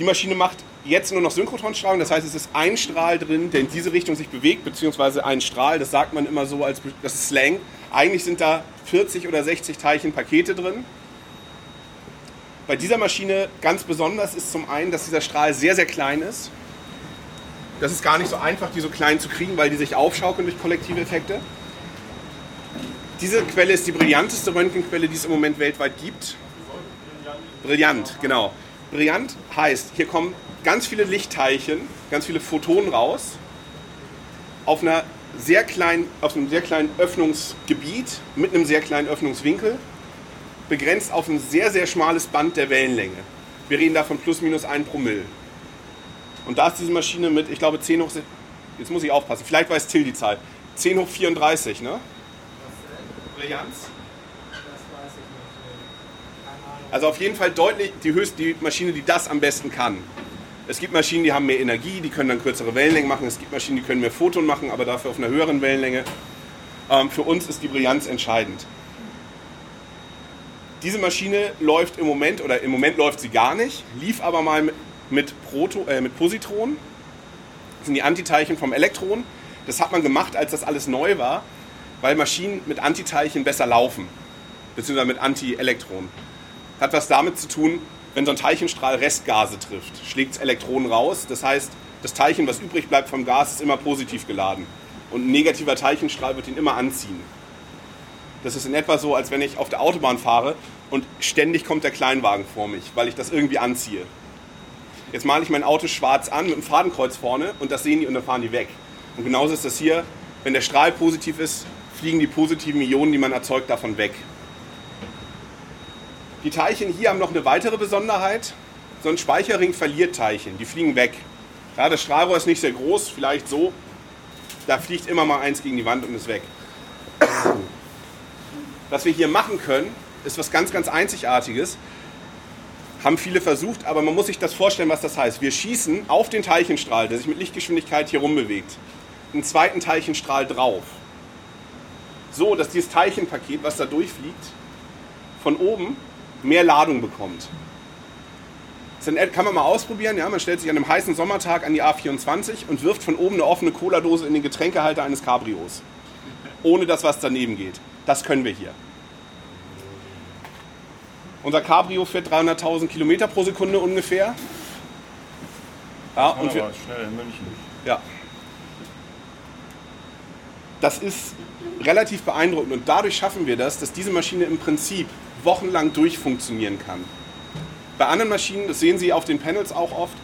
Die Maschine macht jetzt nur noch Synchrotronstrahlung, das heißt, es ist ein Strahl drin, der in diese Richtung sich bewegt, beziehungsweise ein Strahl, das sagt man immer so als das ist Slang. Eigentlich sind da 40 oder 60 Teilchenpakete drin. Bei dieser Maschine ganz besonders ist zum einen, dass dieser Strahl sehr, sehr klein ist. Das ist gar nicht so einfach, die so klein zu kriegen, weil die sich aufschaukeln durch kollektive Effekte. Diese Quelle ist die brillanteste Röntgenquelle, die es im Moment weltweit gibt. Brillant, genau. Brillant heißt, hier kommen ganz viele Lichtteilchen, ganz viele Photonen raus, auf, einer sehr kleinen, auf einem sehr kleinen Öffnungsgebiet mit einem sehr kleinen Öffnungswinkel, begrenzt auf ein sehr, sehr schmales Band der Wellenlänge. Wir reden da von plus minus 1 Promille. Und da ist diese Maschine mit, ich glaube, 10 hoch, jetzt muss ich aufpassen, vielleicht weiß Till die Zahl, 10 hoch 34, ne? Brillanz? Also auf jeden Fall deutlich die höchste die Maschine, die das am besten kann. Es gibt Maschinen, die haben mehr Energie, die können dann kürzere Wellenlängen machen. Es gibt Maschinen, die können mehr Photon machen, aber dafür auf einer höheren Wellenlänge. Ähm, für uns ist die Brillanz entscheidend. Diese Maschine läuft im Moment, oder im Moment läuft sie gar nicht, lief aber mal mit, Proto, äh, mit Positronen. Das sind die Antiteilchen vom Elektron. Das hat man gemacht, als das alles neu war, weil Maschinen mit Antiteilchen besser laufen, beziehungsweise mit Antielektronen. Hat was damit zu tun, wenn so ein Teilchenstrahl Restgase trifft, schlägt es Elektronen raus. Das heißt, das Teilchen, was übrig bleibt vom Gas, ist immer positiv geladen. Und ein negativer Teilchenstrahl wird ihn immer anziehen. Das ist in etwa so, als wenn ich auf der Autobahn fahre und ständig kommt der Kleinwagen vor mich, weil ich das irgendwie anziehe. Jetzt male ich mein Auto schwarz an mit einem Fadenkreuz vorne und das sehen die und dann fahren die weg. Und genauso ist das hier, wenn der Strahl positiv ist, fliegen die positiven Ionen, die man erzeugt, davon weg. Die Teilchen hier haben noch eine weitere Besonderheit. So ein Speicherring verliert Teilchen, die fliegen weg. Ja, das Strahlrohr ist nicht sehr groß, vielleicht so. Da fliegt immer mal eins gegen die Wand und ist weg. Was wir hier machen können, ist was ganz, ganz Einzigartiges. Haben viele versucht, aber man muss sich das vorstellen, was das heißt. Wir schießen auf den Teilchenstrahl, der sich mit Lichtgeschwindigkeit hier rumbewegt, einen zweiten Teilchenstrahl drauf. So, dass dieses Teilchenpaket, was da durchfliegt, von oben mehr Ladung bekommt. Das kann man mal ausprobieren. Ja? Man stellt sich an einem heißen Sommertag an die A24 und wirft von oben eine offene Cola-Dose in den Getränkehalter eines Cabrios. Ohne dass was daneben geht. Das können wir hier. Unser Cabrio fährt 300.000 Kilometer pro Sekunde ungefähr. Ja, und wir, schnell in München. ja. Das ist relativ beeindruckend und dadurch schaffen wir das, dass diese Maschine im Prinzip wochenlang durchfunktionieren kann. Bei anderen Maschinen, das sehen Sie auf den Panels auch oft,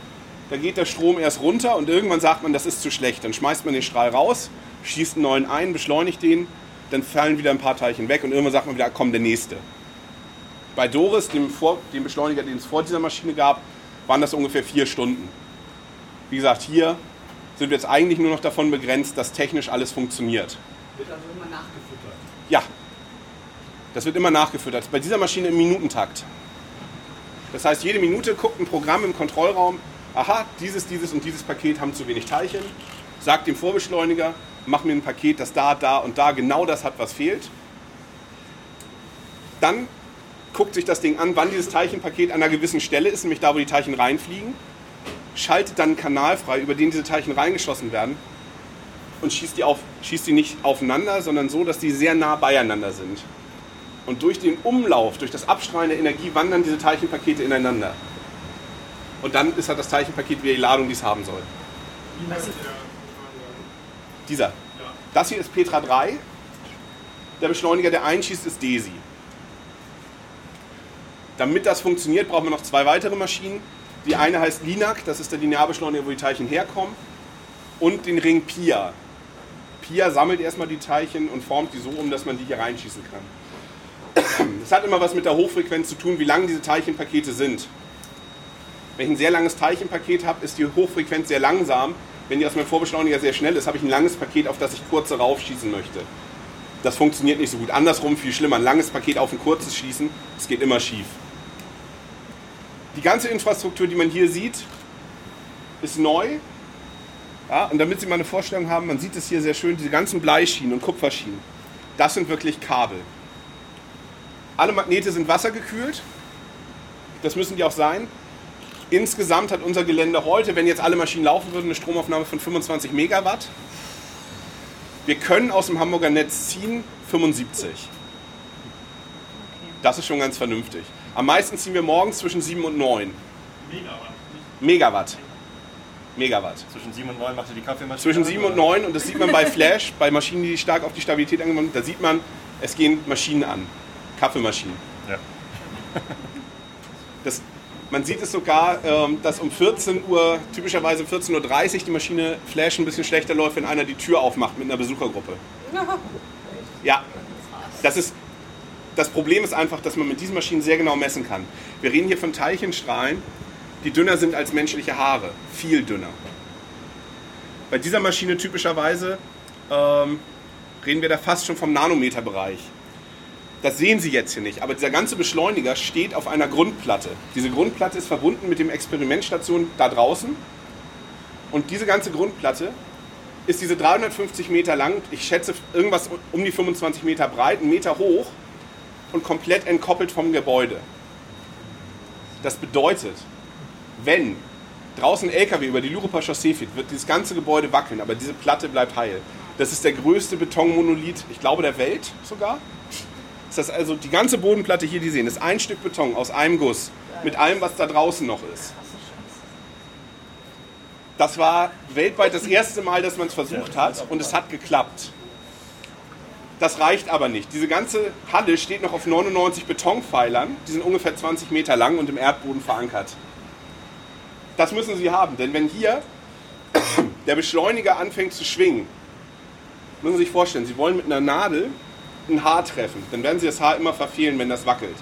da geht der Strom erst runter und irgendwann sagt man, das ist zu schlecht. Dann schmeißt man den Strahl raus, schießt einen neuen ein, beschleunigt den, dann fallen wieder ein paar Teilchen weg und irgendwann sagt man wieder, komm, der nächste. Bei Doris, dem, vor, dem Beschleuniger, den es vor dieser Maschine gab, waren das ungefähr vier Stunden. Wie gesagt, hier sind wir jetzt eigentlich nur noch davon begrenzt, dass technisch alles funktioniert. Wird also immer nachgefüttert. Ja, das wird immer nachgefüttert. Bei dieser Maschine im Minutentakt. Das heißt, jede Minute guckt ein Programm im Kontrollraum, aha, dieses, dieses und dieses Paket haben zu wenig Teilchen, sagt dem Vorbeschleuniger, mach mir ein Paket, das da, da und da genau das hat, was fehlt. Dann guckt sich das Ding an, wann dieses Teilchenpaket an einer gewissen Stelle ist, nämlich da, wo die Teilchen reinfliegen, schaltet dann einen Kanal frei, über den diese Teilchen reingeschossen werden und schießt die, auf, schießt die nicht aufeinander, sondern so, dass die sehr nah beieinander sind. Und durch den Umlauf, durch das Abstrahlen der Energie wandern diese Teilchenpakete ineinander. Und dann ist halt das Teilchenpaket wieder die Ladung, die es haben soll. Dieser. Das hier ist Petra 3. Der Beschleuniger, der einschießt, ist DESI. Damit das funktioniert, brauchen wir noch zwei weitere Maschinen. Die eine heißt LINAC, das ist der Linearbeschleuniger, wo die Teilchen herkommen. Und den Ring PIA. PIA sammelt erstmal die Teilchen und formt die so um, dass man die hier reinschießen kann. Das hat immer was mit der Hochfrequenz zu tun, wie lang diese Teilchenpakete sind. Wenn ich ein sehr langes Teilchenpaket habe, ist die Hochfrequenz sehr langsam. Wenn die aus meinem Vorbeschleuniger sehr schnell ist, habe ich ein langes Paket, auf das ich kurze raufschießen möchte. Das funktioniert nicht so gut. Andersrum viel schlimmer. Ein langes Paket auf ein kurzes schießen, das geht immer schief. Die ganze Infrastruktur, die man hier sieht, ist neu. Ja, und damit Sie mal eine Vorstellung haben, man sieht es hier sehr schön, diese ganzen Bleischienen und Kupferschienen, das sind wirklich Kabel. Alle Magnete sind wassergekühlt, das müssen die auch sein. Insgesamt hat unser Gelände heute, wenn jetzt alle Maschinen laufen würden, eine Stromaufnahme von 25 Megawatt. Wir können aus dem Hamburger Netz ziehen 75. Das ist schon ganz vernünftig. Am meisten ziehen wir morgens zwischen 7 und 9. Megawatt. Megawatt. Megawatt. Zwischen 7 und 9 macht ihr die Kaffeemaschine. Zwischen an, 7 und oder? 9 und das sieht man bei Flash, bei Maschinen, die stark auf die Stabilität angewandt sind, da sieht man, es gehen Maschinen an. Kaffeemaschinen. Ja. Das, man sieht es sogar, ähm, dass um 14 Uhr, typischerweise 14.30 Uhr, die Maschine Flash ein bisschen schlechter läuft, wenn einer die Tür aufmacht mit einer Besuchergruppe. Ja, das ist. Das Problem ist einfach, dass man mit diesen Maschinen sehr genau messen kann. Wir reden hier von Teilchenstrahlen, die dünner sind als menschliche Haare. Viel dünner. Bei dieser Maschine typischerweise ähm, reden wir da fast schon vom Nanometerbereich. Das sehen Sie jetzt hier nicht, aber dieser ganze Beschleuniger steht auf einer Grundplatte. Diese Grundplatte ist verbunden mit dem Experimentstation da draußen. Und diese ganze Grundplatte ist diese 350 Meter lang, ich schätze irgendwas um die 25 Meter breit, einen Meter hoch und komplett entkoppelt vom Gebäude. Das bedeutet, wenn draußen ein LKW über die Luruper Chaussee fährt, wird dieses ganze Gebäude wackeln, aber diese Platte bleibt heil. Das ist der größte Betonmonolith, ich glaube, der Welt sogar. Das heißt also, die ganze Bodenplatte hier, die sehen, ist ein Stück Beton aus einem Guss mit allem, was da draußen noch ist. Das war weltweit das erste Mal, dass man es versucht hat und es hat geklappt. Das reicht aber nicht. Diese ganze Halle steht noch auf 99 Betonpfeilern, die sind ungefähr 20 Meter lang und im Erdboden verankert. Das müssen Sie haben, denn wenn hier der Beschleuniger anfängt zu schwingen, müssen Sie sich vorstellen, Sie wollen mit einer Nadel ein Haar treffen, dann werden Sie das Haar immer verfehlen, wenn das wackelt.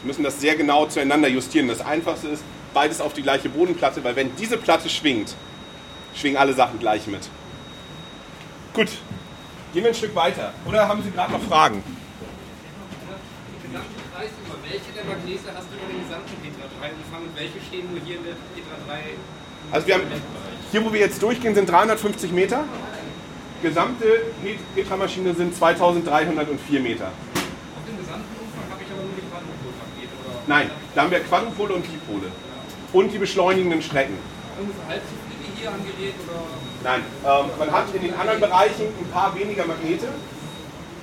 Sie müssen das sehr genau zueinander justieren. Das Einfachste ist, beides auf die gleiche Bodenplatte, weil wenn diese Platte schwingt, schwingen alle Sachen gleich mit. Gut, gehen wir ein Stück weiter. Oder haben Sie gerade noch Fragen? Welche der Magnete hast du über den gesamten Petra 3 umfangen und welche stehen nur hier in der Petra 3? Also wir haben, hier wo wir jetzt durchgehen, sind 350 Meter. Gesamte Petra-Maschine sind 2304 Meter. Auf dem gesamten Umfang habe ich aber nur die Quadrupolpaket oder Nein, da haben wir Quadrupole und Dipole. Und die beschleunigenden Strecken. ungefähr halb so viele hier am Gerät oder Nein, ähm, man hat in den anderen Bereichen ein paar weniger Magnete,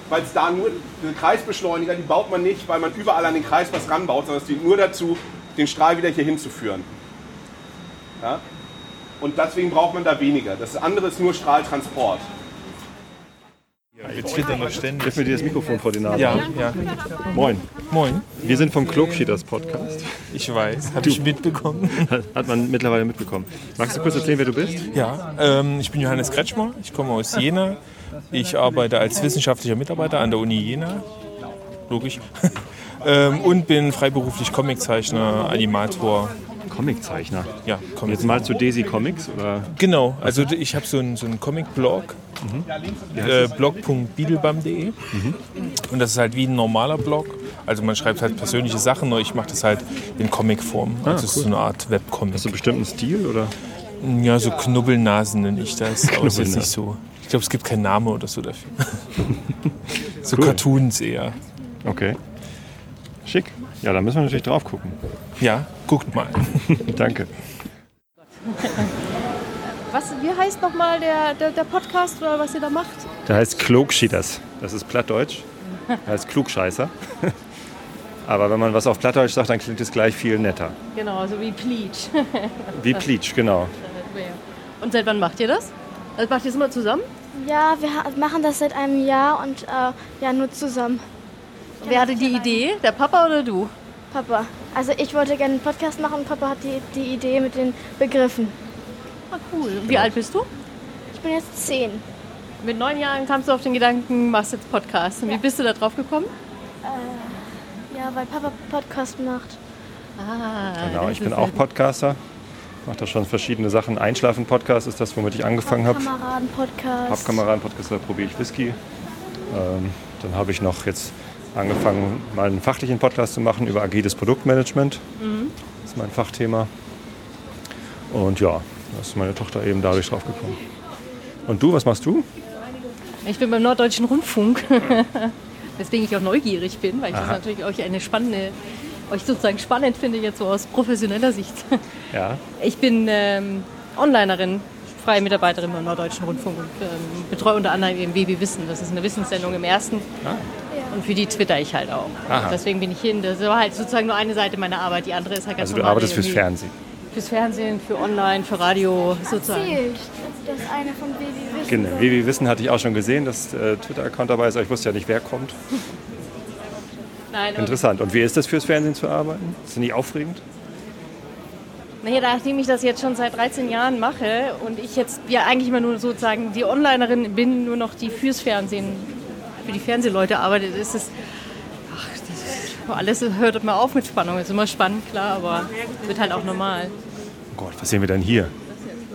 weil es da nur, Kreisbeschleuniger, die baut man nicht, weil man überall an den Kreis was ranbaut, sondern es dient nur dazu, den Strahl wieder hier hinzuführen. Ja? Und deswegen braucht man da weniger. Das andere ist nur Strahltransport. Wir twittern noch ständig. Gib mir dir das Mikrofon vor die Nase. Ja, ja. Moin. Moin. Wir sind vom Klogschieders Podcast. Ich weiß, habe ich mitbekommen. Hat man mittlerweile mitbekommen. Magst du kurz erzählen, wer du bist? Ja, ähm, ich bin Johannes Kretschmer, ich komme aus Jena. Ich arbeite als wissenschaftlicher Mitarbeiter an der Uni Jena. Logisch. ähm, und bin freiberuflich Comiczeichner, Animator. Comiczeichner? Ja, Jetzt mal zu Desi Comics? Oder? Genau, also ich habe so einen, so einen Comic-Blog, heißt äh, das? blog.beadlebum.de. Und das ist halt wie ein normaler Blog. Also man schreibt halt persönliche Sachen, nur ich mache das halt in Comicform. Ah, Also es ist cool. so eine Art Webcomic. Hast du einen bestimmten Stil? Oder? Ja, so Knubbelnasen nenne ich das. Aber ist jetzt nicht so. Ich glaube, es gibt keinen Namen oder so dafür. so Cool. Cartoons eher. Okay. Schick. Ja, da müssen wir natürlich drauf gucken. Ja, guckt mal. Danke. Was, wie heißt nochmal der, der, der Podcast oder was ihr da macht? Der heißt Klogschieders. Das ist Plattdeutsch. Der heißt Klugscheißer. Aber wenn man was auf Plattdeutsch sagt, dann klingt es gleich viel netter. Genau, so wie Pleach. Wie Pleach, genau. Und seit wann macht ihr das? Also macht ihr das immer zusammen? Ja, wir machen das seit einem Jahr und äh, ja, nur zusammen. Wer hatte die Idee? Der Papa oder du? Papa. Also ich wollte gerne einen Podcast machen und Papa hat die, die Idee mit den Begriffen. Ah, cool. Wie alt bist du? Ich bin jetzt zehn. Mit neun Jahren kamst du auf den Gedanken, machst jetzt Podcast. Und wie bist du da drauf gekommen? Äh, ja, weil Papa Podcast macht. Ah, Genau, ich bin auch ja- Podcaster. Mache da schon verschiedene Sachen. Einschlafen-Podcast ist das, womit ich angefangen habe. Kameraden-Podcast. Pappkameraden-Podcast, da probiere ich Whisky. Ähm, dann habe ich noch jetzt angefangen, mal einen fachlichen Podcast zu machen über agiles Produktmanagement. Mhm. Das ist mein Fachthema. Und ja, da ist meine Tochter eben dadurch drauf gekommen. Und du, was machst du? Ich bin beim Norddeutschen Rundfunk, weswegen ich auch neugierig bin, weil ich das Aha. natürlich euch eine spannende, euch sozusagen spannend finde jetzt so aus professioneller Sicht. Ja. Ich bin ähm, Onlinerin, freie Mitarbeiterin beim Norddeutschen Rundfunk und ähm, betreue unter anderem eben WB Wissen. Das ist eine Wissenssendung im ersten. Und für die twitter ich halt auch. Aha. Deswegen bin ich hin. Das war halt sozusagen nur eine Seite meiner Arbeit. Die andere ist halt ganz Also du arbeitest fürs Fernsehen. Fürs Fernsehen, für Online, für Radio sozusagen. Erzählt, das eine von Baby Wissen Genau. wir wissen, hatte ich auch schon gesehen, dass äh, Twitter-Account dabei ist, aber ich wusste ja nicht, wer kommt. Nein, Interessant. Und wie ist das fürs Fernsehen zu arbeiten? Ist das nicht aufregend? Naja, nachdem ich das jetzt schon seit 13 Jahren mache und ich jetzt ja eigentlich immer nur sozusagen die Onlinerin bin, nur noch die fürs Fernsehen, für die Fernsehleute arbeitet, ist es, ach, das alles hört mal auf mit Spannung. Ist immer spannend, klar, aber wird halt auch normal. Oh Gott, was sehen wir denn hier?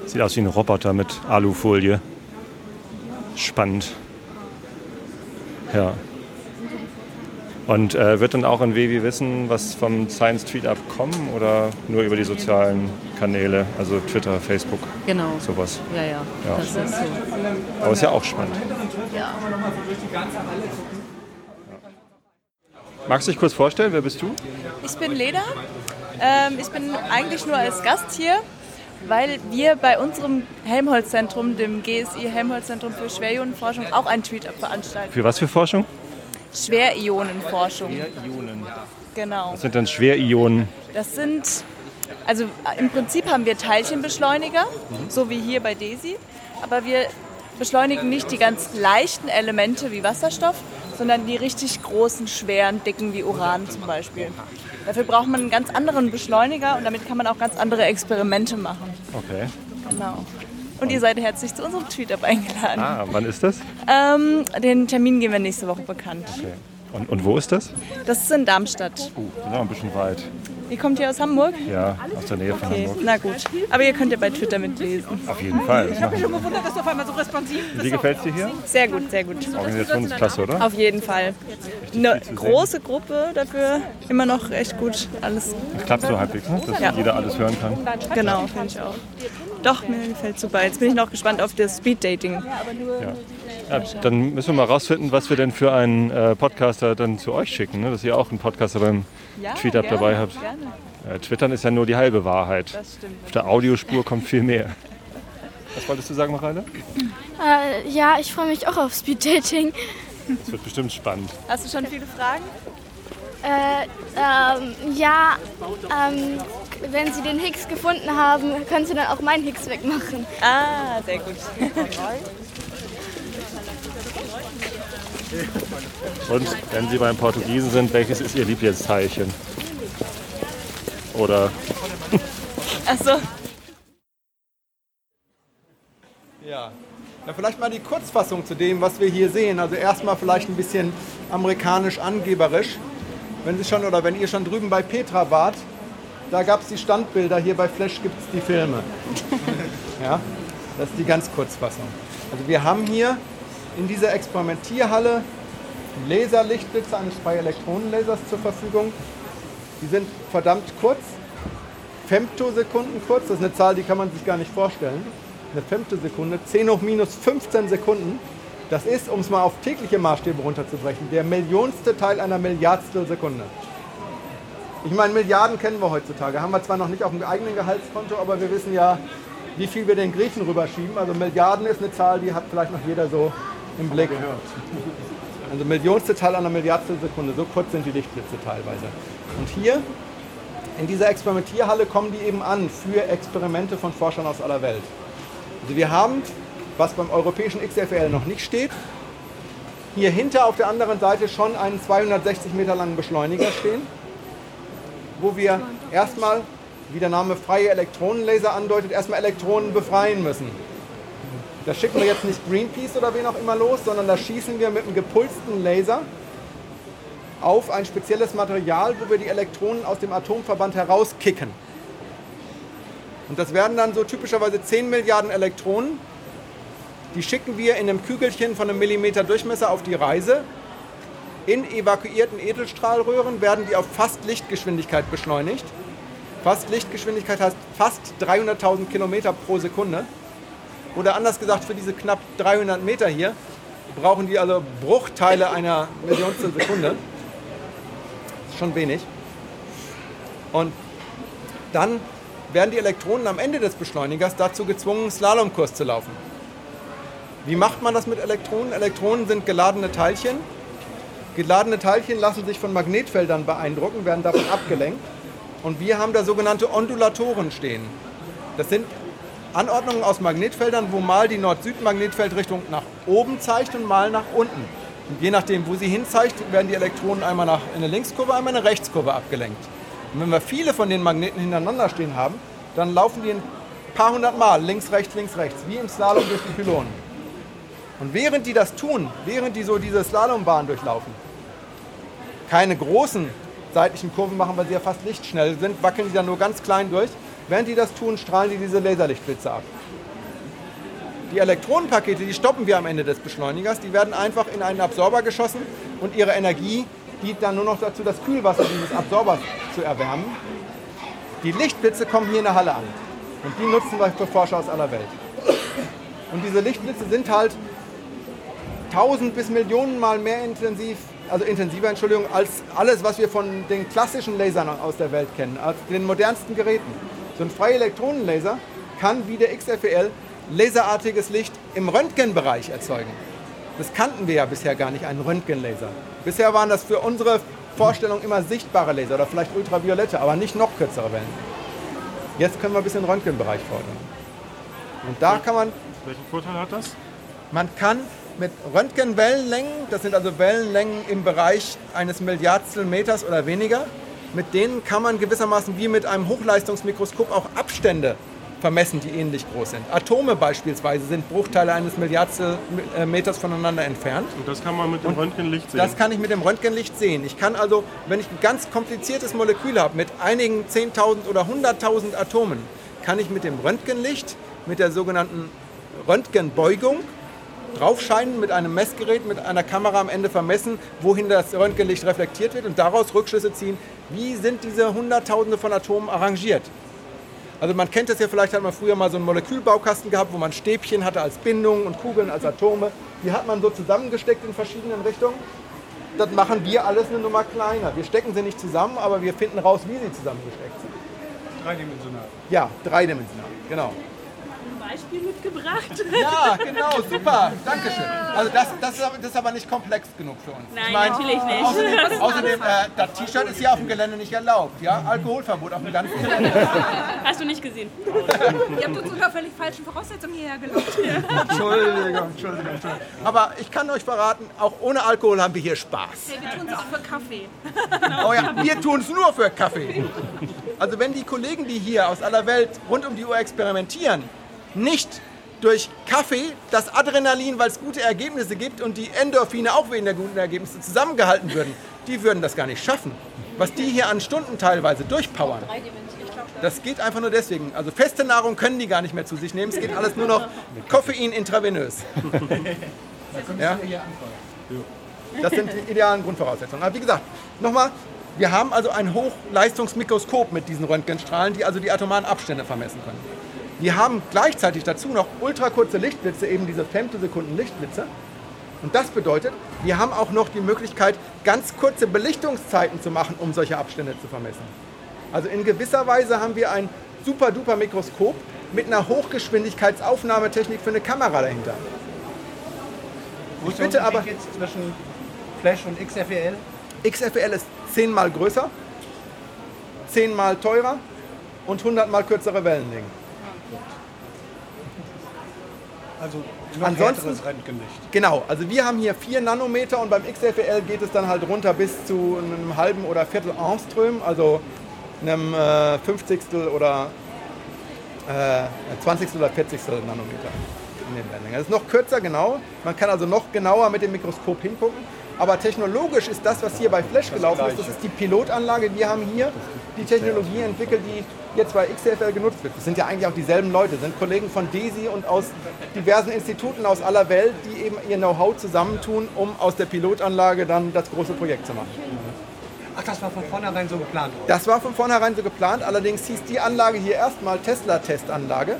Sieht aus wie ein Roboter mit Alufolie. Spannend. Ja. Und äh, wird dann auch in WW Wissen was vom Science Tweet Up kommen oder nur über die sozialen Kanäle, also Twitter, Facebook, Genau. sowas? Ja, ja, Ja. das ist so. Aber ist ja auch spannend. Ja. Magst du dich kurz vorstellen? Wer bist du? Ich bin Leda. Ähm, ich bin eigentlich nur als Gast hier, weil wir bei unserem Helmholtz-Zentrum, dem GSI Helmholtz-Zentrum für Schwerionenforschung, auch ein Tweet-Up veranstalten. Für was für Forschung? Schwerionenforschung. Schwerionen. Genau. Was sind dann Schwerionen? Das sind, also im Prinzip haben wir Teilchenbeschleuniger, so wie hier bei DESI, aber wir beschleunigen nicht die ganz leichten Elemente wie Wasserstoff, sondern die richtig großen, schweren, dicken wie Uran zum Beispiel. Dafür braucht man einen ganz anderen Beschleuniger und damit kann man auch ganz andere Experimente machen. Okay. Genau. Und ihr seid herzlich zu unserem Tweet-Up eingeladen. Ah, wann ist das? Ähm, den Termin geben wir nächste Woche bekannt. Okay. Und, und wo ist das? Das ist in Darmstadt. Uh, das ist auch ein bisschen weit. Ihr kommt hier aus Hamburg? Ja, aus der Nähe von Okay, Hamburg. na gut. Aber ihr könnt ja bei Twitter mitlesen. Auf jeden Fall. Ich habe mich schon gewundert, dass du auf einmal so responsiv Wie gefällt es dir hier? Sehr gut, sehr gut. Organisation ist klasse, oder? Auf jeden Fall. Eine große Gruppe dafür, immer noch echt gut alles. Das klappt so halbwegs, ne? dass Ja. jeder alles hören kann. Genau, finde ich auch. Doch, mir gefällt super. Jetzt bin ich noch gespannt auf das Speed-Dating. Ja. Ja, dann müssen wir mal rausfinden, was wir denn für einen äh, Podcaster dann zu euch schicken, ne? dass ihr auch einen Podcaster beim Ja, Tweetup gerne, dabei habt. gerne. Äh, Twittern ist ja nur die halbe Wahrheit. Das stimmt. Auf der Audiospur kommt viel mehr. Was wolltest du sagen, Mareile? Äh, ja, ich freue mich auch auf Speed Dating. Das wird bestimmt spannend. Hast du schon viele Fragen? Äh, ähm, ja, ähm, wenn Sie den Higgs gefunden haben, können Sie dann auch meinen Higgs wegmachen. Ah, sehr gut. Und wenn Sie beim Portugiesen sind, welches ist Ihr Lieblingsteilchen? Oder Achso. Ja. Na, vielleicht mal die Kurzfassung zu dem, was wir hier sehen. Also erstmal vielleicht ein bisschen amerikanisch angeberisch. Wenn Sie schon oder wenn ihr schon drüben bei Petra wart, da gab es die Standbilder, hier bei Flash gibt es die Filme. Ja, das ist die ganz Kurzfassung. Also wir haben hier in dieser Experimentierhalle Laserlichtblitze eines Zwei-Elektronenlasers zur Verfügung. Die sind verdammt kurz, Femtosekunden kurz, das ist eine Zahl, die kann man sich gar nicht vorstellen. Eine Femtosekunde, 10 hoch minus 15 Sekunden. Das ist, um es mal auf tägliche Maßstäbe runterzubrechen, der millionste Teil einer Milliardstel Sekunde. Ich meine, Milliarden kennen wir heutzutage. Haben wir zwar noch nicht auf dem eigenen Gehaltskonto, aber wir wissen ja, wie viel wir den Griechen rüberschieben. Also Milliarden ist eine Zahl, die hat vielleicht noch jeder so im Blick. Also millionste Teil einer Milliardstel Sekunde. So kurz sind die Lichtblitze teilweise. Und hier in dieser Experimentierhalle kommen die eben an für Experimente von Forschern aus aller Welt. Also wir haben, was beim europäischen XFL noch nicht steht, hier hinter auf der anderen Seite schon einen 260 Meter langen Beschleuniger stehen. wo wir erstmal, wie der Name freie Elektronenlaser andeutet, erstmal Elektronen befreien müssen. Da schicken wir jetzt nicht Greenpeace oder wen auch immer los, sondern da schießen wir mit einem gepulsten Laser auf ein spezielles Material, wo wir die Elektronen aus dem Atomverband herauskicken. Und das werden dann so typischerweise 10 Milliarden Elektronen. Die schicken wir in einem Kügelchen von einem Millimeter Durchmesser auf die Reise. In evakuierten Edelstrahlröhren werden die auf fast Lichtgeschwindigkeit beschleunigt. Fast Lichtgeschwindigkeit heißt fast 300.000 Kilometer pro Sekunde. Oder anders gesagt, für diese knapp 300 Meter hier brauchen die also Bruchteile einer Millionstel Sekunde. Das ist schon wenig. Und dann werden die Elektronen am Ende des Beschleunigers dazu gezwungen, Slalomkurs zu laufen. Wie macht man das mit Elektronen? Elektronen sind geladene Teilchen. Geladene Teilchen lassen sich von Magnetfeldern beeindrucken, werden davon abgelenkt. Und wir haben da sogenannte Ondulatoren stehen. Das sind Anordnungen aus Magnetfeldern, wo mal die Nord-Süd-Magnetfeldrichtung nach oben zeigt und mal nach unten. Und je nachdem, wo sie hin zeigt, werden die Elektronen einmal nach, in eine Linkskurve, einmal in eine Rechtskurve abgelenkt. Und wenn wir viele von den Magneten hintereinander stehen haben, dann laufen die ein paar hundert Mal links, rechts, links, rechts, wie im Slalom durch die Pylonen. Und während die das tun, während die so diese Slalombahn durchlaufen, keine großen seitlichen Kurven machen, weil sie ja fast lichtschnell sind, wackeln die dann nur ganz klein durch. Während die das tun, strahlen die diese Laserlichtblitze ab. Die Elektronenpakete, die stoppen wir am Ende des Beschleunigers, die werden einfach in einen Absorber geschossen und ihre Energie dient dann nur noch dazu, das Kühlwasser dieses Absorbers zu erwärmen. Die Lichtblitze kommen hier in der Halle an und die nutzen wir für Forscher aus aller Welt. Und diese Lichtblitze sind halt tausend bis Millionen Mal mehr intensiv, also intensiver, Entschuldigung, als alles, was wir von den klassischen Lasern aus der Welt kennen, als den modernsten Geräten. So ein freier Elektronenlaser kann wie der XFEL laserartiges Licht im Röntgenbereich erzeugen. Das kannten wir ja bisher gar nicht, einen Röntgenlaser. Bisher waren das für unsere Vorstellung immer sichtbare Laser oder vielleicht ultraviolette, aber nicht noch kürzere Wellen. Jetzt können wir bis in den Röntgenbereich fordern. Und da kann man. Welchen Vorteil hat das? Man kann mit Röntgenwellenlängen, das sind also Wellenlängen im Bereich eines Milliardstel Meters oder weniger, mit denen kann man gewissermaßen wie mit einem Hochleistungsmikroskop auch Abstände vermessen, die ähnlich groß sind. Atome beispielsweise sind Bruchteile eines Milliardstel Meters voneinander entfernt. Und das kann man mit dem Und Röntgenlicht sehen? Das kann ich mit dem Röntgenlicht sehen. Ich kann also, wenn ich ein ganz kompliziertes Molekül habe mit einigen 10.000 oder 100.000 Atomen, kann ich mit dem Röntgenlicht, mit der sogenannten Röntgenbeugung, draufscheinen mit einem Messgerät, mit einer Kamera am Ende vermessen, wohin das Röntgenlicht reflektiert wird und daraus Rückschlüsse ziehen, wie sind diese Hunderttausende von Atomen arrangiert. Also man kennt das ja, vielleicht hat man früher mal so einen Molekülbaukasten gehabt, wo man Stäbchen hatte als Bindungen und Kugeln als Atome. Die hat man so zusammengesteckt in verschiedenen Richtungen. Das machen wir alles eine Nummer kleiner. Wir stecken sie nicht zusammen, aber wir finden raus, wie sie zusammengesteckt sind. Dreidimensional. Ja, dreidimensional, genau. Beispiel mitgebracht. Ja, genau, super. Dankeschön. Also das, das, ist aber, das ist aber nicht komplex genug für uns. Nein, Ich meine, natürlich nicht. Außerdem, außerdem äh, das T-Shirt ist hier auf dem Gelände nicht erlaubt. Ja? Alkoholverbot auf dem ganzen Gelände. Hast du nicht gesehen. Ihr habt uns unter völlig falschen Voraussetzungen hierher gelockt. Entschuldigung, Entschuldigung, Entschuldigung. Aber ich kann euch verraten, auch ohne Alkohol haben wir hier Spaß. Hey, wir tun es auch für Kaffee. Oh ja, wir tun es nur für Kaffee. Also wenn die Kollegen, die hier aus aller Welt rund um die Uhr experimentieren, nicht durch Kaffee das Adrenalin, weil es gute Ergebnisse gibt und die Endorphine auch wegen der guten Ergebnisse zusammengehalten würden, die würden das gar nicht schaffen. Was die hier an Stunden teilweise durchpowern, das geht einfach nur deswegen. Also feste Nahrung können die gar nicht mehr zu sich nehmen. Es geht alles nur noch Koffein intravenös. Ja? Das sind die idealen Grundvoraussetzungen. Aber wie gesagt, nochmal, wir haben also ein Hochleistungsmikroskop mit diesen Röntgenstrahlen, die also die atomaren Abstände vermessen können. Wir haben gleichzeitig dazu noch ultrakurze Lichtblitze, eben diese Femtosekunden Lichtblitze. Und das bedeutet, wir haben auch noch die Möglichkeit, ganz kurze Belichtungszeiten zu machen, um solche Abstände zu vermessen. Also in gewisser Weise haben wir ein super duper Mikroskop mit einer Hochgeschwindigkeitsaufnahmetechnik für eine Kamera dahinter. Wo ist der bitte aber- jetzt zwischen Flash und XFEL? XFL ist zehnmal größer, zehnmal teurer und hundertmal kürzere Wellenlängen. Also noch Ansonsten- härteres Röntgenlicht. Genau, also wir haben hier 4 Nanometer und beim XFL geht es dann halt runter bis zu einem halben oder Viertel Armström, also einem äh, 50. oder äh, 20. oder 40. Nanometer in den Wellenlängen. Das ist noch kürzer, genau. Man kann also noch genauer mit dem Mikroskop hingucken. Aber technologisch ist das, was hier bei Flash gelaufen ist, das ist die Pilotanlage. Wir haben hier die Technologie entwickelt, die jetzt bei XFL genutzt wird. Das sind ja eigentlich auch dieselben Leute, das sind Kollegen von DESI und aus diversen Instituten aus aller Welt, die eben ihr Know-how zusammentun, um aus der Pilotanlage dann das große Projekt zu machen. Ach, das war von vornherein so geplant? Das war von vornherein so geplant, allerdings hieß die Anlage hier erstmal Tesla-Testanlage,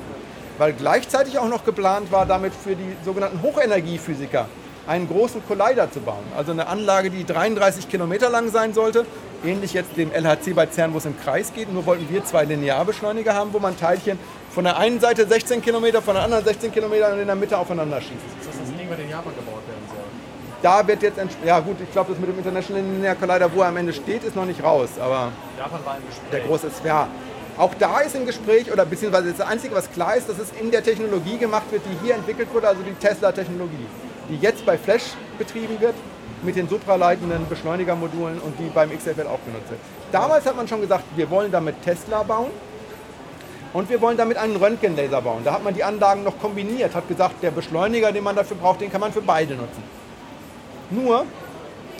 weil gleichzeitig auch noch geplant war, damit für die sogenannten Hochenergiephysiker einen großen Collider zu bauen. Also eine Anlage, die 33 Kilometer lang sein sollte, ähnlich jetzt dem LHC bei CERN, wo es im Kreis geht. Nur wollten wir zwei Linearbeschleuniger haben, wo man Teilchen von der einen Seite 16 Kilometer, von der anderen 16 Kilometer und in der Mitte aufeinander schießt. Ist das das Ding, was in Japan gebaut werden soll? Da wird jetzt, ja gut, ich glaube, das mit dem International Linear Collider, wo er am Ende steht, ist noch nicht raus. Aber Japan war im Gespräch. der große ist, ja. Auch da ist im Gespräch, oder beziehungsweise das Einzige, was klar ist, dass es in der Technologie gemacht wird, die hier entwickelt wurde, also die Tesla-Technologie, die jetzt bei Flash betrieben wird, mit den supraleitenden Beschleunigermodulen und die beim XFL auch benutzt wird. Damals hat man schon gesagt, wir wollen damit Tesla bauen und wir wollen damit einen Röntgenlaser bauen. Da hat man die Anlagen noch kombiniert, hat gesagt, der Beschleuniger, den man dafür braucht, den kann man für beide nutzen. Nur,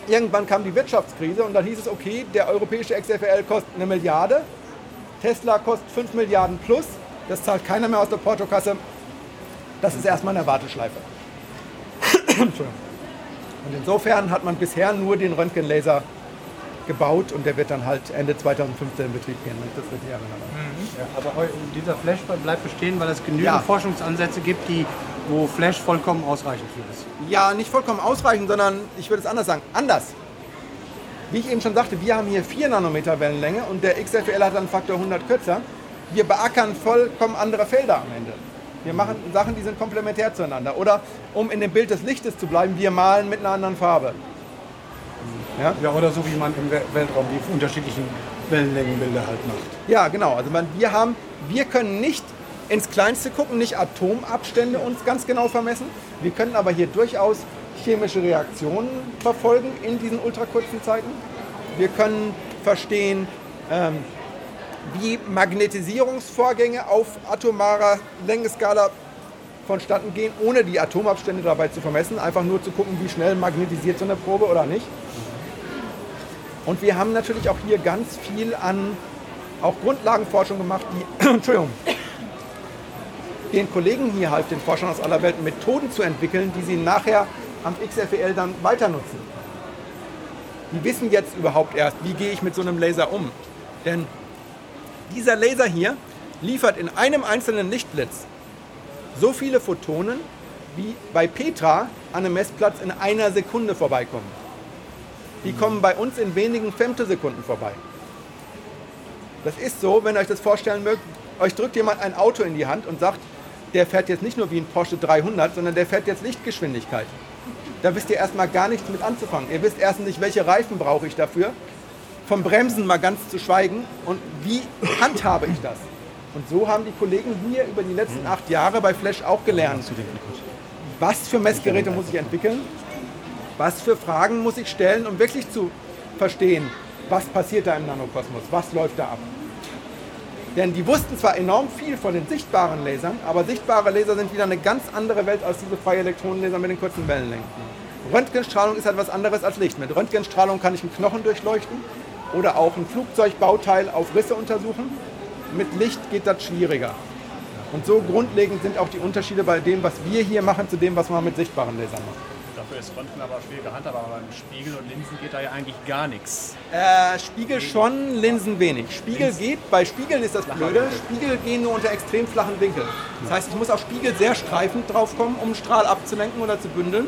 irgendwann kam die Wirtschaftskrise und dann hieß es, okay, der europäische XFL kostet eine Milliarde, Tesla kostet 5 Milliarden plus, das zahlt keiner mehr aus der Portokasse. Das ist erstmal eine Warteschleife. Entschuldigung. Und insofern hat man bisher nur den Röntgenlaser gebaut und der wird dann halt Ende 2015 in Betrieb gehen, wenn ich das richtig erinnere. Ja, aber dieser Flash bleibt bestehen, weil es genügend Ja. Forschungsansätze gibt, die, wo Flash vollkommen ausreichend für ist. Ja, nicht vollkommen ausreichend, sondern ich würde es anders sagen, anders. Wie ich eben schon sagte, wir haben hier 4 Nanometer Wellenlänge und der XFL hat dann Faktor 100 kürzer. Wir beackern vollkommen andere Felder am Ende. Wir machen Sachen, die sind komplementär zueinander. Oder um in dem Bild des Lichtes zu bleiben, wir malen mit einer anderen Farbe. Ja? Ja, oder so wie man im We- Weltraum die unterschiedlichen Wellenlängenbilder halt macht. Ja, genau. Also man, wir, haben, wir können nicht ins Kleinste gucken, nicht Atomabstände uns ganz genau vermessen. Wir können aber hier durchaus chemische Reaktionen verfolgen in diesen ultrakurzen Zeiten. Wir können verstehen, ähm, wie Magnetisierungsvorgänge auf atomarer Längenskala vonstatten gehen, ohne die Atomabstände dabei zu vermessen. Einfach nur zu gucken, wie schnell magnetisiert so eine Probe oder nicht. Und wir haben natürlich auch hier ganz viel an auch Grundlagenforschung gemacht, die Entschuldigung, den Kollegen hier half, den Forschern aus aller Welt, Methoden zu entwickeln, die sie nachher am XFEL dann weiter nutzen. Die wissen jetzt überhaupt erst, wie gehe ich mit so einem Laser um. Denn dieser Laser hier liefert in einem einzelnen Lichtblitz so viele Photonen, wie bei Petra an einem Messplatz in einer Sekunde vorbeikommen. Die kommen bei uns in wenigen Femtosekunden vorbei. Das ist so, wenn ihr euch das vorstellen mögt, euch drückt jemand ein Auto in die Hand und sagt, der fährt jetzt nicht nur wie ein Porsche 300, sondern der fährt jetzt Lichtgeschwindigkeit. Da wisst ihr erstmal gar nichts mit anzufangen. Ihr wisst erstens nicht, welche Reifen brauche ich dafür, vom Bremsen mal ganz zu schweigen und wie handhabe ich das. Und so haben die Kollegen hier über die letzten acht Jahre bei Flash auch gelernt. Was für Messgeräte muss ich entwickeln? Was für Fragen muss ich stellen, um wirklich zu verstehen, was passiert da im Nanokosmos, was läuft da ab? Denn die wussten zwar enorm viel von den sichtbaren Lasern, aber sichtbare Laser sind wieder eine ganz andere Welt als diese freie Elektronenlaser mit den kurzen Wellenlängen. Röntgenstrahlung ist etwas anderes als Licht. Mit Röntgenstrahlung kann ich einen Knochen durchleuchten oder auch ein Flugzeugbauteil auf Risse untersuchen. Mit Licht geht das schwieriger. Und so grundlegend sind auch die Unterschiede bei dem, was wir hier machen, zu dem, was man mit sichtbaren Lasern macht. Dafür ist Röntgen aber schwieriger handhabbar, aber beim Spiegel und Linsen geht da ja eigentlich gar nichts. Äh, Spiegel schon, Linsen wenig. Spiegel geht, bei Spiegeln ist das Blöde, Spiegel gehen nur unter extrem flachen Winkeln. Das heißt, ich muss auf Spiegel sehr streifend drauf kommen, um einen Strahl abzulenken oder zu bündeln.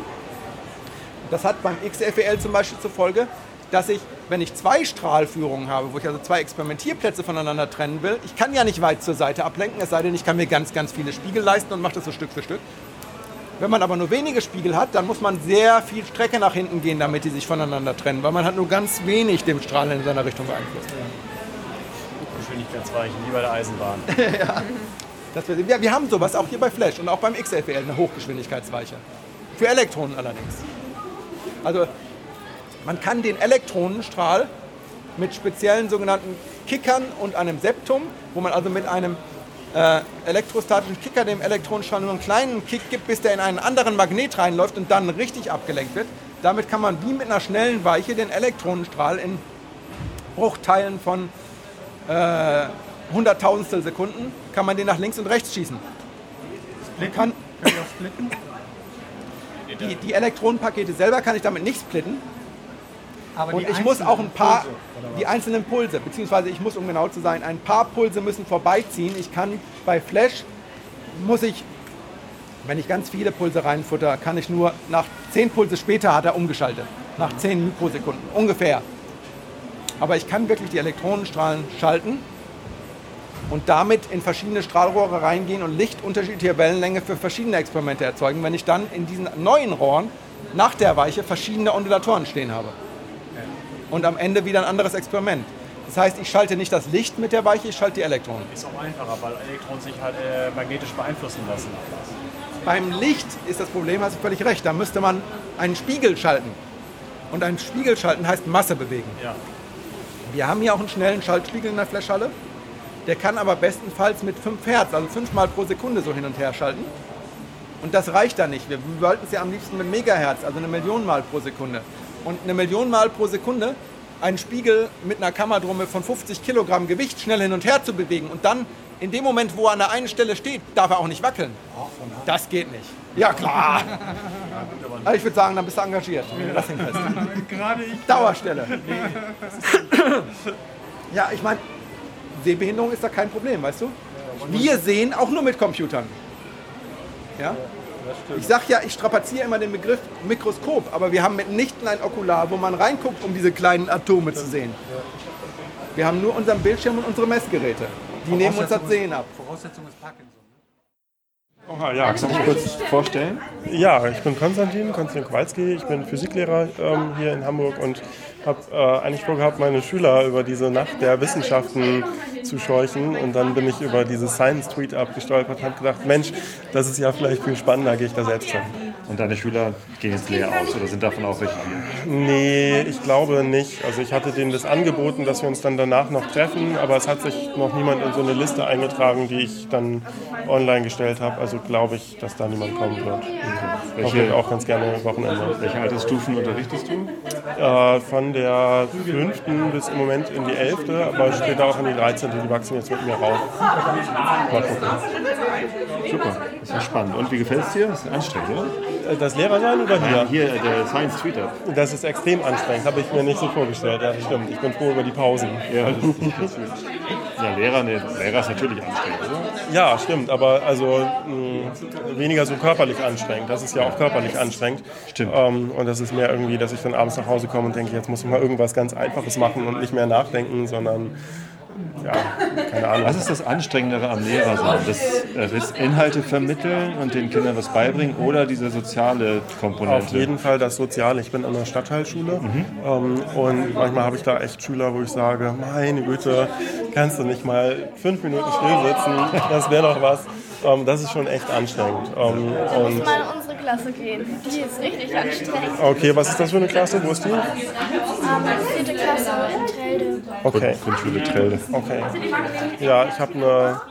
Das hat beim XFEL zum Beispiel zur Folge, dass ich, wenn ich zwei Strahlführungen habe, wo ich also zwei Experimentierplätze voneinander trennen will, ich kann ja nicht weit zur Seite ablenken, es sei denn, ich kann mir ganz, ganz viele Spiegel leisten und mache das so Stück für Stück. Wenn man aber nur wenige Spiegel hat, dann muss man sehr viel Strecke nach hinten gehen, damit die sich voneinander trennen, weil man hat nur ganz wenig dem Strahl in seiner Richtung beeinflusst. Geschwindigkeitsweichen, wie bei der Eisenbahn. ja. Das wir, wir, wir haben sowas auch hier bei Flash und auch beim XFL, eine Hochgeschwindigkeitsweiche. Für Elektronen allerdings. Also man kann den Elektronenstrahl mit speziellen sogenannten Kickern und einem Septum, wo man also mit einem äh, elektrostatischen Kicker dem Elektronenstrahl nur einen kleinen Kick gibt, bis der in einen anderen Magnet reinläuft und dann richtig abgelenkt wird. Damit kann man wie mit einer schnellen Weiche den Elektronenstrahl in Bruchteilen von äh, Hunderttausendstel Sekunden kann man den nach links und rechts schießen. Man kann die, die Elektronenpakete selber kann ich damit nicht splitten. Aber und ich muss auch ein paar, Pulse, die einzelnen Pulse, beziehungsweise ich muss, um genau zu sein, ein paar Pulse müssen vorbeiziehen. Ich kann bei Flash, muss ich, wenn ich ganz viele Pulse reinfutter, kann ich nur nach 10 Pulse später hat er umgeschaltet. Nach 10 Mikrosekunden, ungefähr. Aber ich kann wirklich die Elektronenstrahlen schalten und damit in verschiedene Strahlrohre reingehen und lichtunterschiedliche Wellenlänge für verschiedene Experimente erzeugen, wenn ich dann in diesen neuen Rohren nach der Weiche verschiedene Ondulatoren stehen habe. Und am Ende wieder ein anderes Experiment. Das heißt, ich schalte nicht das Licht mit der Weiche, ich schalte die Elektronen. Ist auch einfacher, weil Elektronen sich halt äh, magnetisch beeinflussen lassen. Beim Licht ist das Problem, hast du völlig recht, da müsste man einen Spiegel schalten. Und ein Spiegel schalten heißt Masse bewegen. Ja. Wir haben hier auch einen schnellen Schaltspiegel in der Flashhalle. Der kann aber bestenfalls mit 5 Hertz, also 5 Mal pro Sekunde so hin und her schalten. Und das reicht dann nicht. Wir wollten es ja am liebsten mit Megahertz, also eine Million Mal pro Sekunde. Und eine Million Mal pro Sekunde einen Spiegel mit einer Kammerdrumme von 50 Kilogramm Gewicht schnell hin und her zu bewegen und dann in dem Moment, wo er an der einen Stelle steht, darf er auch nicht wackeln. Das geht nicht. Ja, klar. Also ich würde sagen, dann bist du engagiert. Lass ihn fest. Gerade ich. Dauerstelle. Ja, ich meine, Sehbehinderung ist da kein Problem, weißt du? Wir sehen auch nur mit Computern. Ja? Ich sag ja, ich strapaziere immer den Begriff Mikroskop, aber wir haben mitnichten ein Okular, wo man reinguckt, um diese kleinen Atome zu sehen. Wir haben nur unseren Bildschirm und unsere Messgeräte. Die nehmen uns das Sehen ab. Voraussetzung ist Parkinson. Oha, ja, kannst du dich kurz vorstellen? Ja, ich bin Konstantin, Konstantin Kowalski. Ich bin Physiklehrer ähm, hier in Hamburg und habe äh, eigentlich vorgehabt, meine Schüler über diese Nacht der Wissenschaften zu scheuchen. Und dann bin ich über dieses Science-Tweet abgestolpert und habe gedacht, Mensch, das ist ja vielleicht viel spannender, gehe ich da selbst hin. Und deine Schüler gehen jetzt leer aus oder sind davon auch welche hier? Nee, ich glaube nicht. Also ich hatte denen das angeboten, dass wir uns dann danach noch treffen, aber es hat sich noch niemand in so eine Liste eingetragen, die ich dann online gestellt habe. Also glaube ich, dass da niemand kommen wird. Welche- Welche auch ganz gerne Wochenende. Welche Altersstufen unterrichtest du? Äh, von der fünften bis im Moment in die elfte, aber später auch in die 13. Die wachsen jetzt mit mir rauf. Mal gucken. Super, ist ja spannend. Und wie gefällt es dir? Das ist anstrengend, oder? Äh, Das Lehrersein oder hier? Nein, hier der Science Tweeter. Das ist extrem anstrengend, habe ich mir nicht so vorgestellt. Ja, das stimmt. Ich bin froh über die Pausen. Ja, das ist, das ja Lehrer, ne, Lehrer ist natürlich anstrengend, oder? Ja, stimmt, aber also mh, weniger so körperlich anstrengend. Das ist ja auch körperlich anstrengend. Stimmt. Ähm, und das ist mehr irgendwie, dass ich dann abends nach Hause komme und denke, jetzt muss ich mal irgendwas ganz Einfaches machen und nicht mehr nachdenken, sondern ja, keine Ahnung. Was ist das Anstrengendere am Lehrer sein? Das, äh, das Inhalte vermitteln und den Kindern was beibringen oder diese soziale Komponente? Auf jeden Fall das Soziale. Ich bin an der Stadtteilschule ähm, und manchmal habe ich da echt Schüler, wo ich sage, meine Güte, kannst du nicht mal fünf Minuten still sitzen, das wäre doch was. Ähm, das ist schon echt anstrengend. Ähm, Du musst und mal in unsere Klasse gehen. Die ist richtig anstrengend. okay, was ist das für eine Klasse? Wo ist die? Ähm, vierte Klasse in Telde. Okay. Grundschule Trelde. Okay. Ja, ich habe eine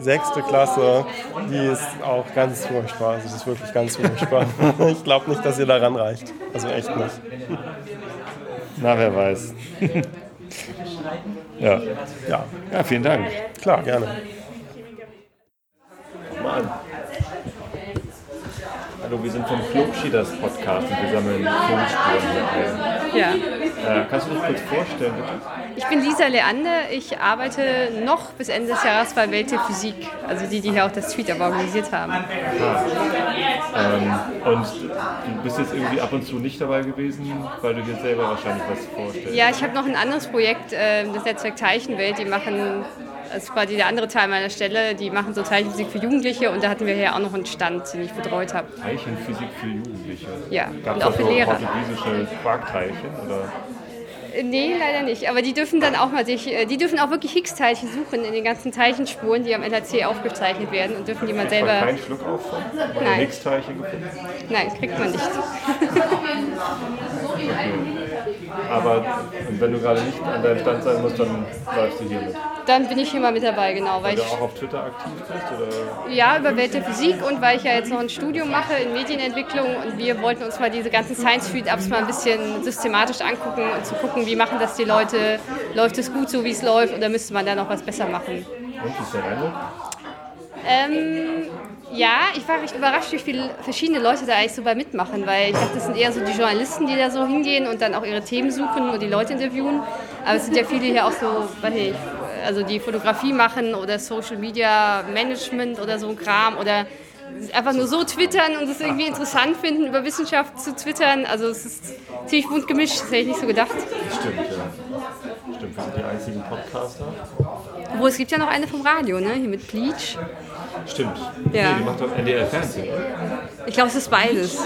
sechste Klasse, die ist auch ganz furchtbar. Also das ist wirklich ganz furchtbar. Ich glaube nicht, dass ihr da ranreicht. Also echt nicht. Na, wer weiß. ja. Ja. ja, vielen Dank. Klar, gerne. Mal an. Hallo, wir sind vom Club Schieders Podcast und wir sammeln Filmspuren hier ein. Ja. Äh, kannst du dich kurz vorstellen, bitte? Ich bin Lisa Leander. Ich arbeite noch bis Ende des Jahres bei Welt der Physik, also die, die hier auch das Tweet aber organisiert haben. Ähm, und du bist jetzt irgendwie ab und zu nicht dabei gewesen, weil du dir selber wahrscheinlich was vorstellst. Ja, ich habe noch ein anderes Projekt, äh, das Netzwerk Teilchenwelt. Die machen, das ist quasi der andere Teil meiner Stelle, die machen so Teilchenphysik für Jugendliche und da hatten wir hier auch noch einen Stand, den ich betreut habe. Teilchenphysik für Jugendliche. Ja, Gab's und auch für so Lehrer. portugiesische Quarkteilchen? Oder? Äh, Nee, leider nicht. Aber die dürfen dann auch mal sich, äh, die dürfen auch wirklich Higgs-Teilchen suchen in den ganzen Teilchenspuren, die am LHC aufgezeichnet werden und dürfen die mal selber. kein Schluck auf von? Nein. Higgs-Teilchen gefunden? Nein, kriegt man nicht. Aber wenn du gerade nicht an deinem Stand sein musst, dann läufst du hier mit. Dann bin ich hier mal mit dabei, genau. Weil Weil du auch auf Twitter aktiv bist? Oder? ja, über Welt der Physik und weil ich ja jetzt noch ein Studium mache in Medienentwicklung und wir wollten uns mal diese ganzen Science-Feed-Ups mal ein bisschen systematisch angucken und zu gucken, wie machen das die Leute, läuft es gut so, wie es läuft oder müsste man da noch was besser machen. Und wie ist dein Eindruck? Ähm, ja, ich war recht überrascht, wie viele verschiedene Leute da eigentlich so bei mitmachen, weil ich dachte, das sind eher so die Journalisten, die da so hingehen und dann auch ihre Themen suchen und die Leute interviewen. Aber es sind ja viele hier auch so, weiß nicht, also die Fotografie machen oder Social Media Management oder so ein Kram oder einfach nur so twittern und es irgendwie interessant finden, über Wissenschaft zu twittern. Also es ist ziemlich bunt gemischt, das hätte ich nicht so gedacht. Stimmt, ja. Stimmt, wir sind die einzigen Podcaster. Obwohl, es gibt ja noch eine vom Radio, ne? Hier mit Bleach. Stimmt. Ja. Nee, die macht doch NDR Fernsehen. Ich glaube, es ist beides.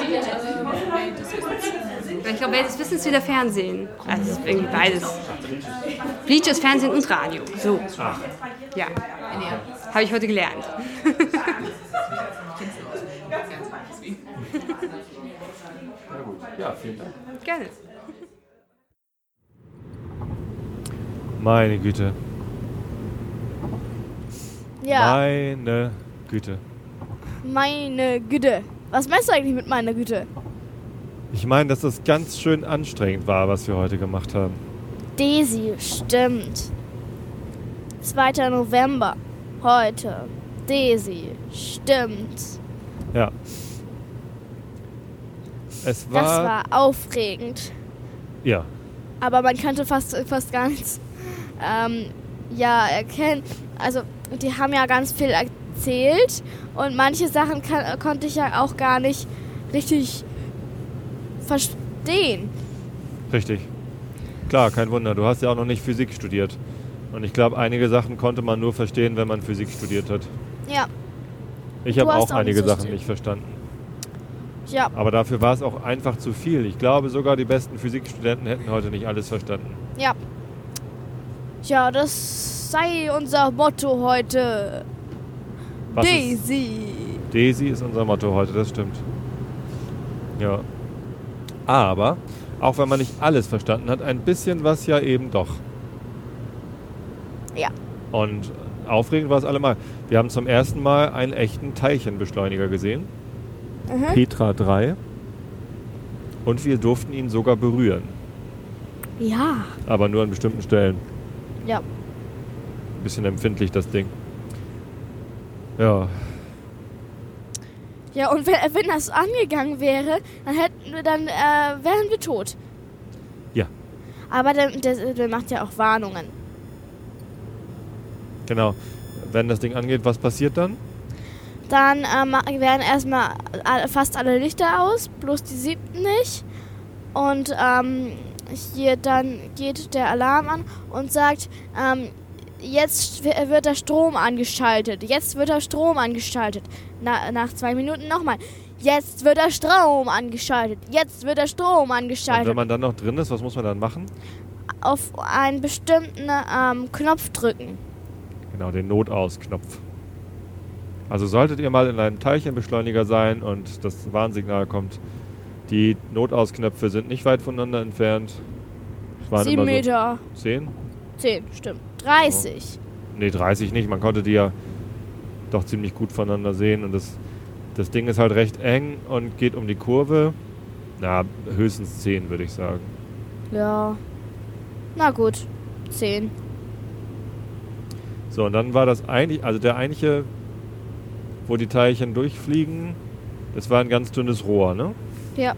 Ich glaube, Welt des Wissens wieder Fernsehen. Also es ist irgendwie beides. Bleach ist Fernsehen und Radio. So. Ach. Ja. Habe ich heute gelernt. Na gut. Ja, vielen Dank. Gerne. Meine Güte. Ja, Meine Güte. meine Güte. Was meinst du eigentlich mit meiner Güte? Ich meine, dass das ganz schön anstrengend war, was wir heute gemacht haben. Daisy, stimmt. 2. November. Heute. Daisy, stimmt. Ja. Es war. Das war aufregend. Ja. Aber man könnte fast, fast gar nichts ähm, ja, erkennen. Also, die haben ja ganz viel erzählt und manche Sachen kann, konnte ich ja auch gar nicht richtig verstehen. Richtig. Klar, kein Wunder. Du hast ja auch noch nicht Physik studiert. Und ich glaube, einige Sachen konnte man nur verstehen, wenn man Physik studiert hat. Ja, Ich habe auch einige so Sachen nicht verstanden. ja, Aber dafür war es auch einfach zu viel. Ich glaube, sogar die besten Physikstudenten hätten heute nicht alles verstanden. ja. Ja, das sei unser Motto heute. Was ist- Daisy. Daisy ist unser Motto heute, das stimmt. Ja. Aber, auch wenn man nicht alles verstanden hat, ein bisschen was ja eben doch. Ja. Und aufregend war es allemal. Wir haben zum ersten Mal einen echten Teilchenbeschleuniger gesehen. Mhm. Petra 3. Und wir durften ihn sogar berühren. Ja. Aber nur an bestimmten Stellen. Ja. Bisschen empfindlich, das Ding. Ja. Ja, und wenn, wenn das angegangen wäre, dann hätten wir dann äh, wären wir tot. Ja. Aber der, der, der macht ja auch Warnungen. Genau. Wenn das Ding angeht, was passiert dann? Dann ähm, werden erstmal fast alle Lichter aus, bloß die siebten nicht. Und ähm, hier dann geht der Alarm an und sagt, ähm, jetzt wird der Strom angeschaltet. Jetzt wird der Strom angeschaltet. Na, nach zwei Minuten nochmal. Jetzt wird der Strom angeschaltet. Jetzt wird der Strom Und angeschaltet. wenn man dann noch drin ist, was muss man dann machen? Auf einen bestimmten ähm, Knopf drücken. Genau, den Notausknopf. Also solltet ihr mal in einem Teilchenbeschleuniger sein und das Warnsignal kommt, die Notausknöpfe sind nicht weit voneinander entfernt. Sieben so Meter. Zehn? Zehn, stimmt. 30. Nee, 30 nicht. Man konnte die ja doch ziemlich gut voneinander sehen. Und das, das Ding ist halt recht eng und geht um die Kurve. Na, höchstens 10, würde ich sagen. Ja. Na gut. 10. So, und dann war das eigentlich, also der eigentliche, wo die Teilchen durchfliegen, das war ein ganz dünnes Rohr, ne? Ja.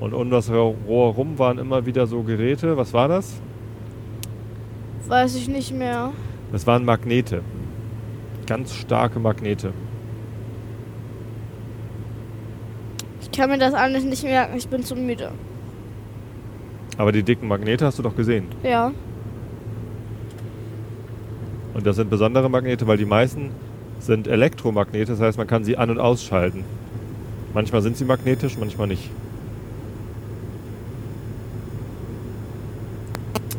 Und um das Rohr rum waren immer wieder so Geräte. Was war das? Weiß ich nicht mehr. Das waren Magnete. Ganz starke Magnete. Ich kann mir das alles nicht merken. Ich bin zu müde. Aber die dicken Magnete hast du doch gesehen. Ja. Und das sind besondere Magnete, weil die meisten sind Elektromagnete. Das heißt, man kann sie an- und ausschalten. Manchmal sind sie magnetisch, manchmal nicht.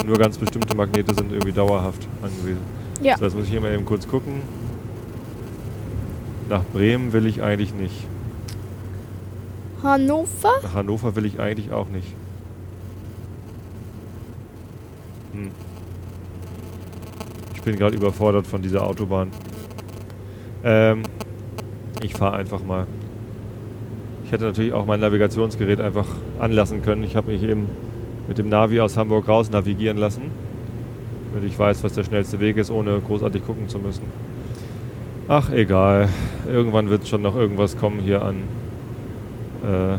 Nur ganz bestimmte Magnete sind irgendwie dauerhaft angewiesen. Ja. So, jetzt muss ich hier mal eben kurz gucken. Nach Bremen will ich eigentlich nicht. Hannover? Nach Hannover will ich eigentlich auch nicht. Hm. Ich bin gerade überfordert von dieser Autobahn. Ähm, ich fahre einfach mal. Ich hätte natürlich auch mein Navigationsgerät einfach anlassen können. Ich habe mich eben mit dem Navi aus Hamburg raus navigieren lassen. Damit ich weiß, was der schnellste Weg ist, ohne großartig gucken zu müssen. Ach, egal. Irgendwann wird schon noch irgendwas kommen hier an, äh,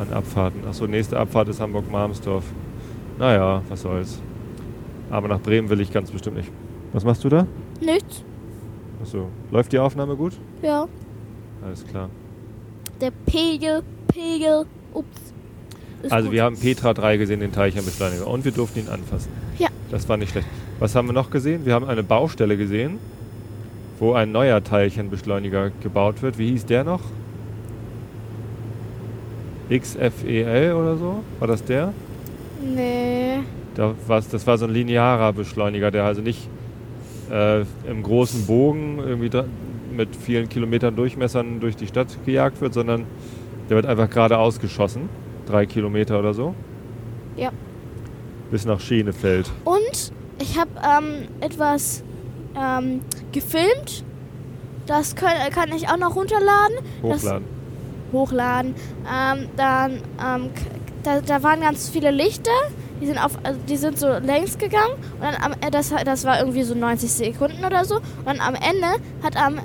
an Abfahrten. Achso, nächste Abfahrt ist Hamburg-Marmsdorf. Naja, was soll's. Aber nach Bremen will ich ganz bestimmt nicht. Was machst du da? Nichts. Achso, läuft die Aufnahme gut? Ja. Alles klar. Der Pegel, Pegel, ups. Ist also gut. wir haben Petra 3 gesehen, den Teilchenbeschleuniger. Und wir durften ihn anfassen. Ja. Das war nicht schlecht. Was haben wir noch gesehen? Wir haben eine Baustelle gesehen, wo ein neuer Teilchenbeschleuniger gebaut wird. Wie hieß der noch? XFEL oder so? War das der? Nee. Da das war so ein linearer Beschleuniger, der also nicht äh, im großen Bogen irgendwie mit vielen Kilometern Durchmessern durch die Stadt gejagt wird, sondern der wird einfach geradeaus geschossen. Drei Kilometer oder so. Ja. Bis nach Schenefeld. Und ich habe ähm, etwas ähm, gefilmt. Das können, kann ich auch noch runterladen. Hochladen. Das, hochladen. Ähm, dann, ähm, da, da waren ganz viele Lichter. Die sind, auf, also die sind so längs gegangen. Und dann am, äh, das, das war irgendwie so 90 Sekunden oder so. Und am Ende hat am,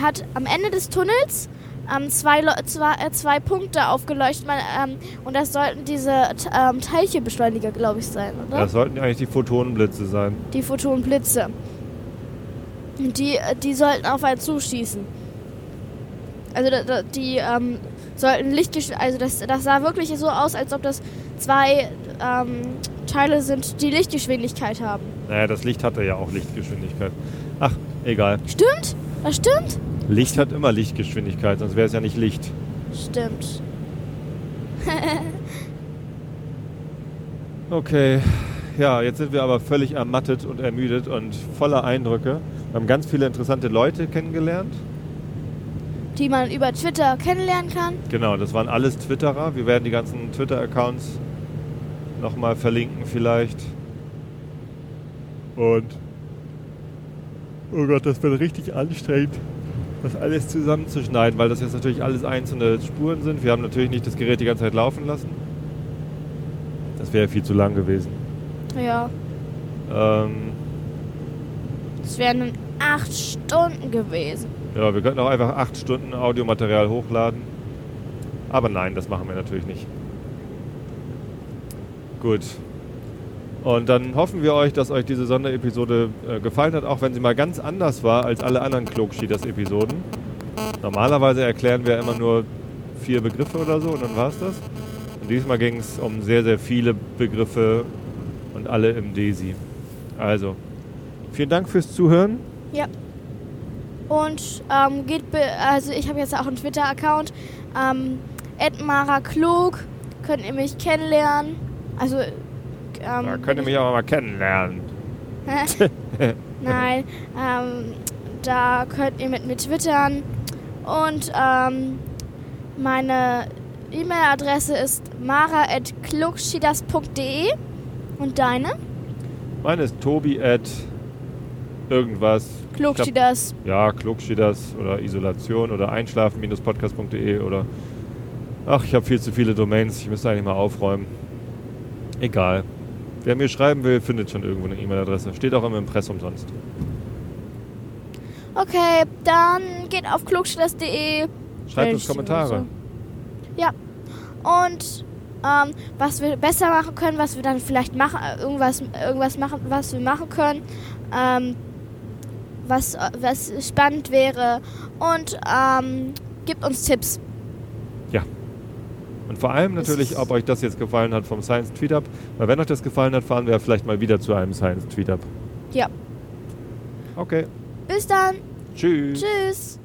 hat am Ende des Tunnels ähm, zwei, zwei, äh, zwei Punkte aufgeleuchtet. Man, ähm, und das sollten diese ähm, Teilchenbeschleuniger, glaube ich, sein, oder? Das sollten eigentlich die Photonenblitze sein. Die Photonenblitze. Und die, äh, die sollten auf einen zuschießen. Also die ähm, sollten Lichtgesch... Also das, das sah wirklich so aus, als ob das zwei ähm, Teile sind, die Lichtgeschwindigkeit haben. Naja, das Licht hatte ja auch Lichtgeschwindigkeit. Ach, egal. Stimmt? Das stimmt? Licht hat immer Lichtgeschwindigkeit, sonst wäre es ja nicht Licht. Stimmt. Okay, ja, jetzt sind wir aber völlig ermattet und ermüdet und voller Eindrücke. Wir haben ganz viele interessante Leute kennengelernt. die man über Twitter kennenlernen kann. Genau, das waren alles Twitterer. Wir werden die ganzen Twitter-Accounts nochmal verlinken vielleicht. Und oh Gott, das wird richtig anstrengend, das alles zusammenzuschneiden, weil das jetzt natürlich alles einzelne Spuren sind. Wir haben natürlich nicht das Gerät die ganze Zeit laufen lassen. Das wäre viel zu lang gewesen. Ja, Ähm, es wären dann acht Stunden gewesen. ja, wir könnten auch einfach acht Stunden Audiomaterial hochladen. Aber nein, das machen wir natürlich nicht. Gut. Und dann hoffen wir euch, dass euch diese Sonderepisode äh, gefallen hat, auch wenn sie mal ganz anders war als alle anderen Klogschieders-Episoden. Normalerweise erklären wir immer nur vier Begriffe oder so und dann war es das. Und diesmal ging es um sehr, sehr viele Begriffe und alle im DESI. Also, vielen Dank fürs Zuhören. Ja. Und ähm, geht, also ich habe jetzt auch einen Twitter-Account. Ähm, Mara Klug, könnt ihr mich kennenlernen. Also, ähm, Da könnt ihr mich aber mal kennenlernen. Nein, ähm, da könnt ihr mit mir twittern. Und ähm, meine E-Mail-Adresse ist mara.klugschidas.de. Und deine? Meine ist Tobi at irgendwas. Klugschidas. Ja, Klugschidas oder Isolation oder einschlafen-podcast.de oder. Ach, ich habe viel zu viele Domains. Ich müsste eigentlich mal aufräumen. Egal. Wer mir schreiben will, findet schon irgendwo eine E-Mail-Adresse. Steht auch im Impressum sonst. Okay, dann geht auf klugschidas.de. Schreibt uns Kommentare. Ja. Und ähm, was wir besser machen können, was wir dann vielleicht machen, irgendwas, irgendwas machen, was wir machen können, ähm, was, äh, was spannend wäre. Und ähm, gibt uns Tipps. Und vor allem natürlich, ob euch das jetzt gefallen hat vom Science Tweetup. Weil wenn euch das gefallen hat, fahren wir vielleicht mal wieder zu einem Science Tweetup. Ja. Okay. Bis dann. Tschüss. Tschüss.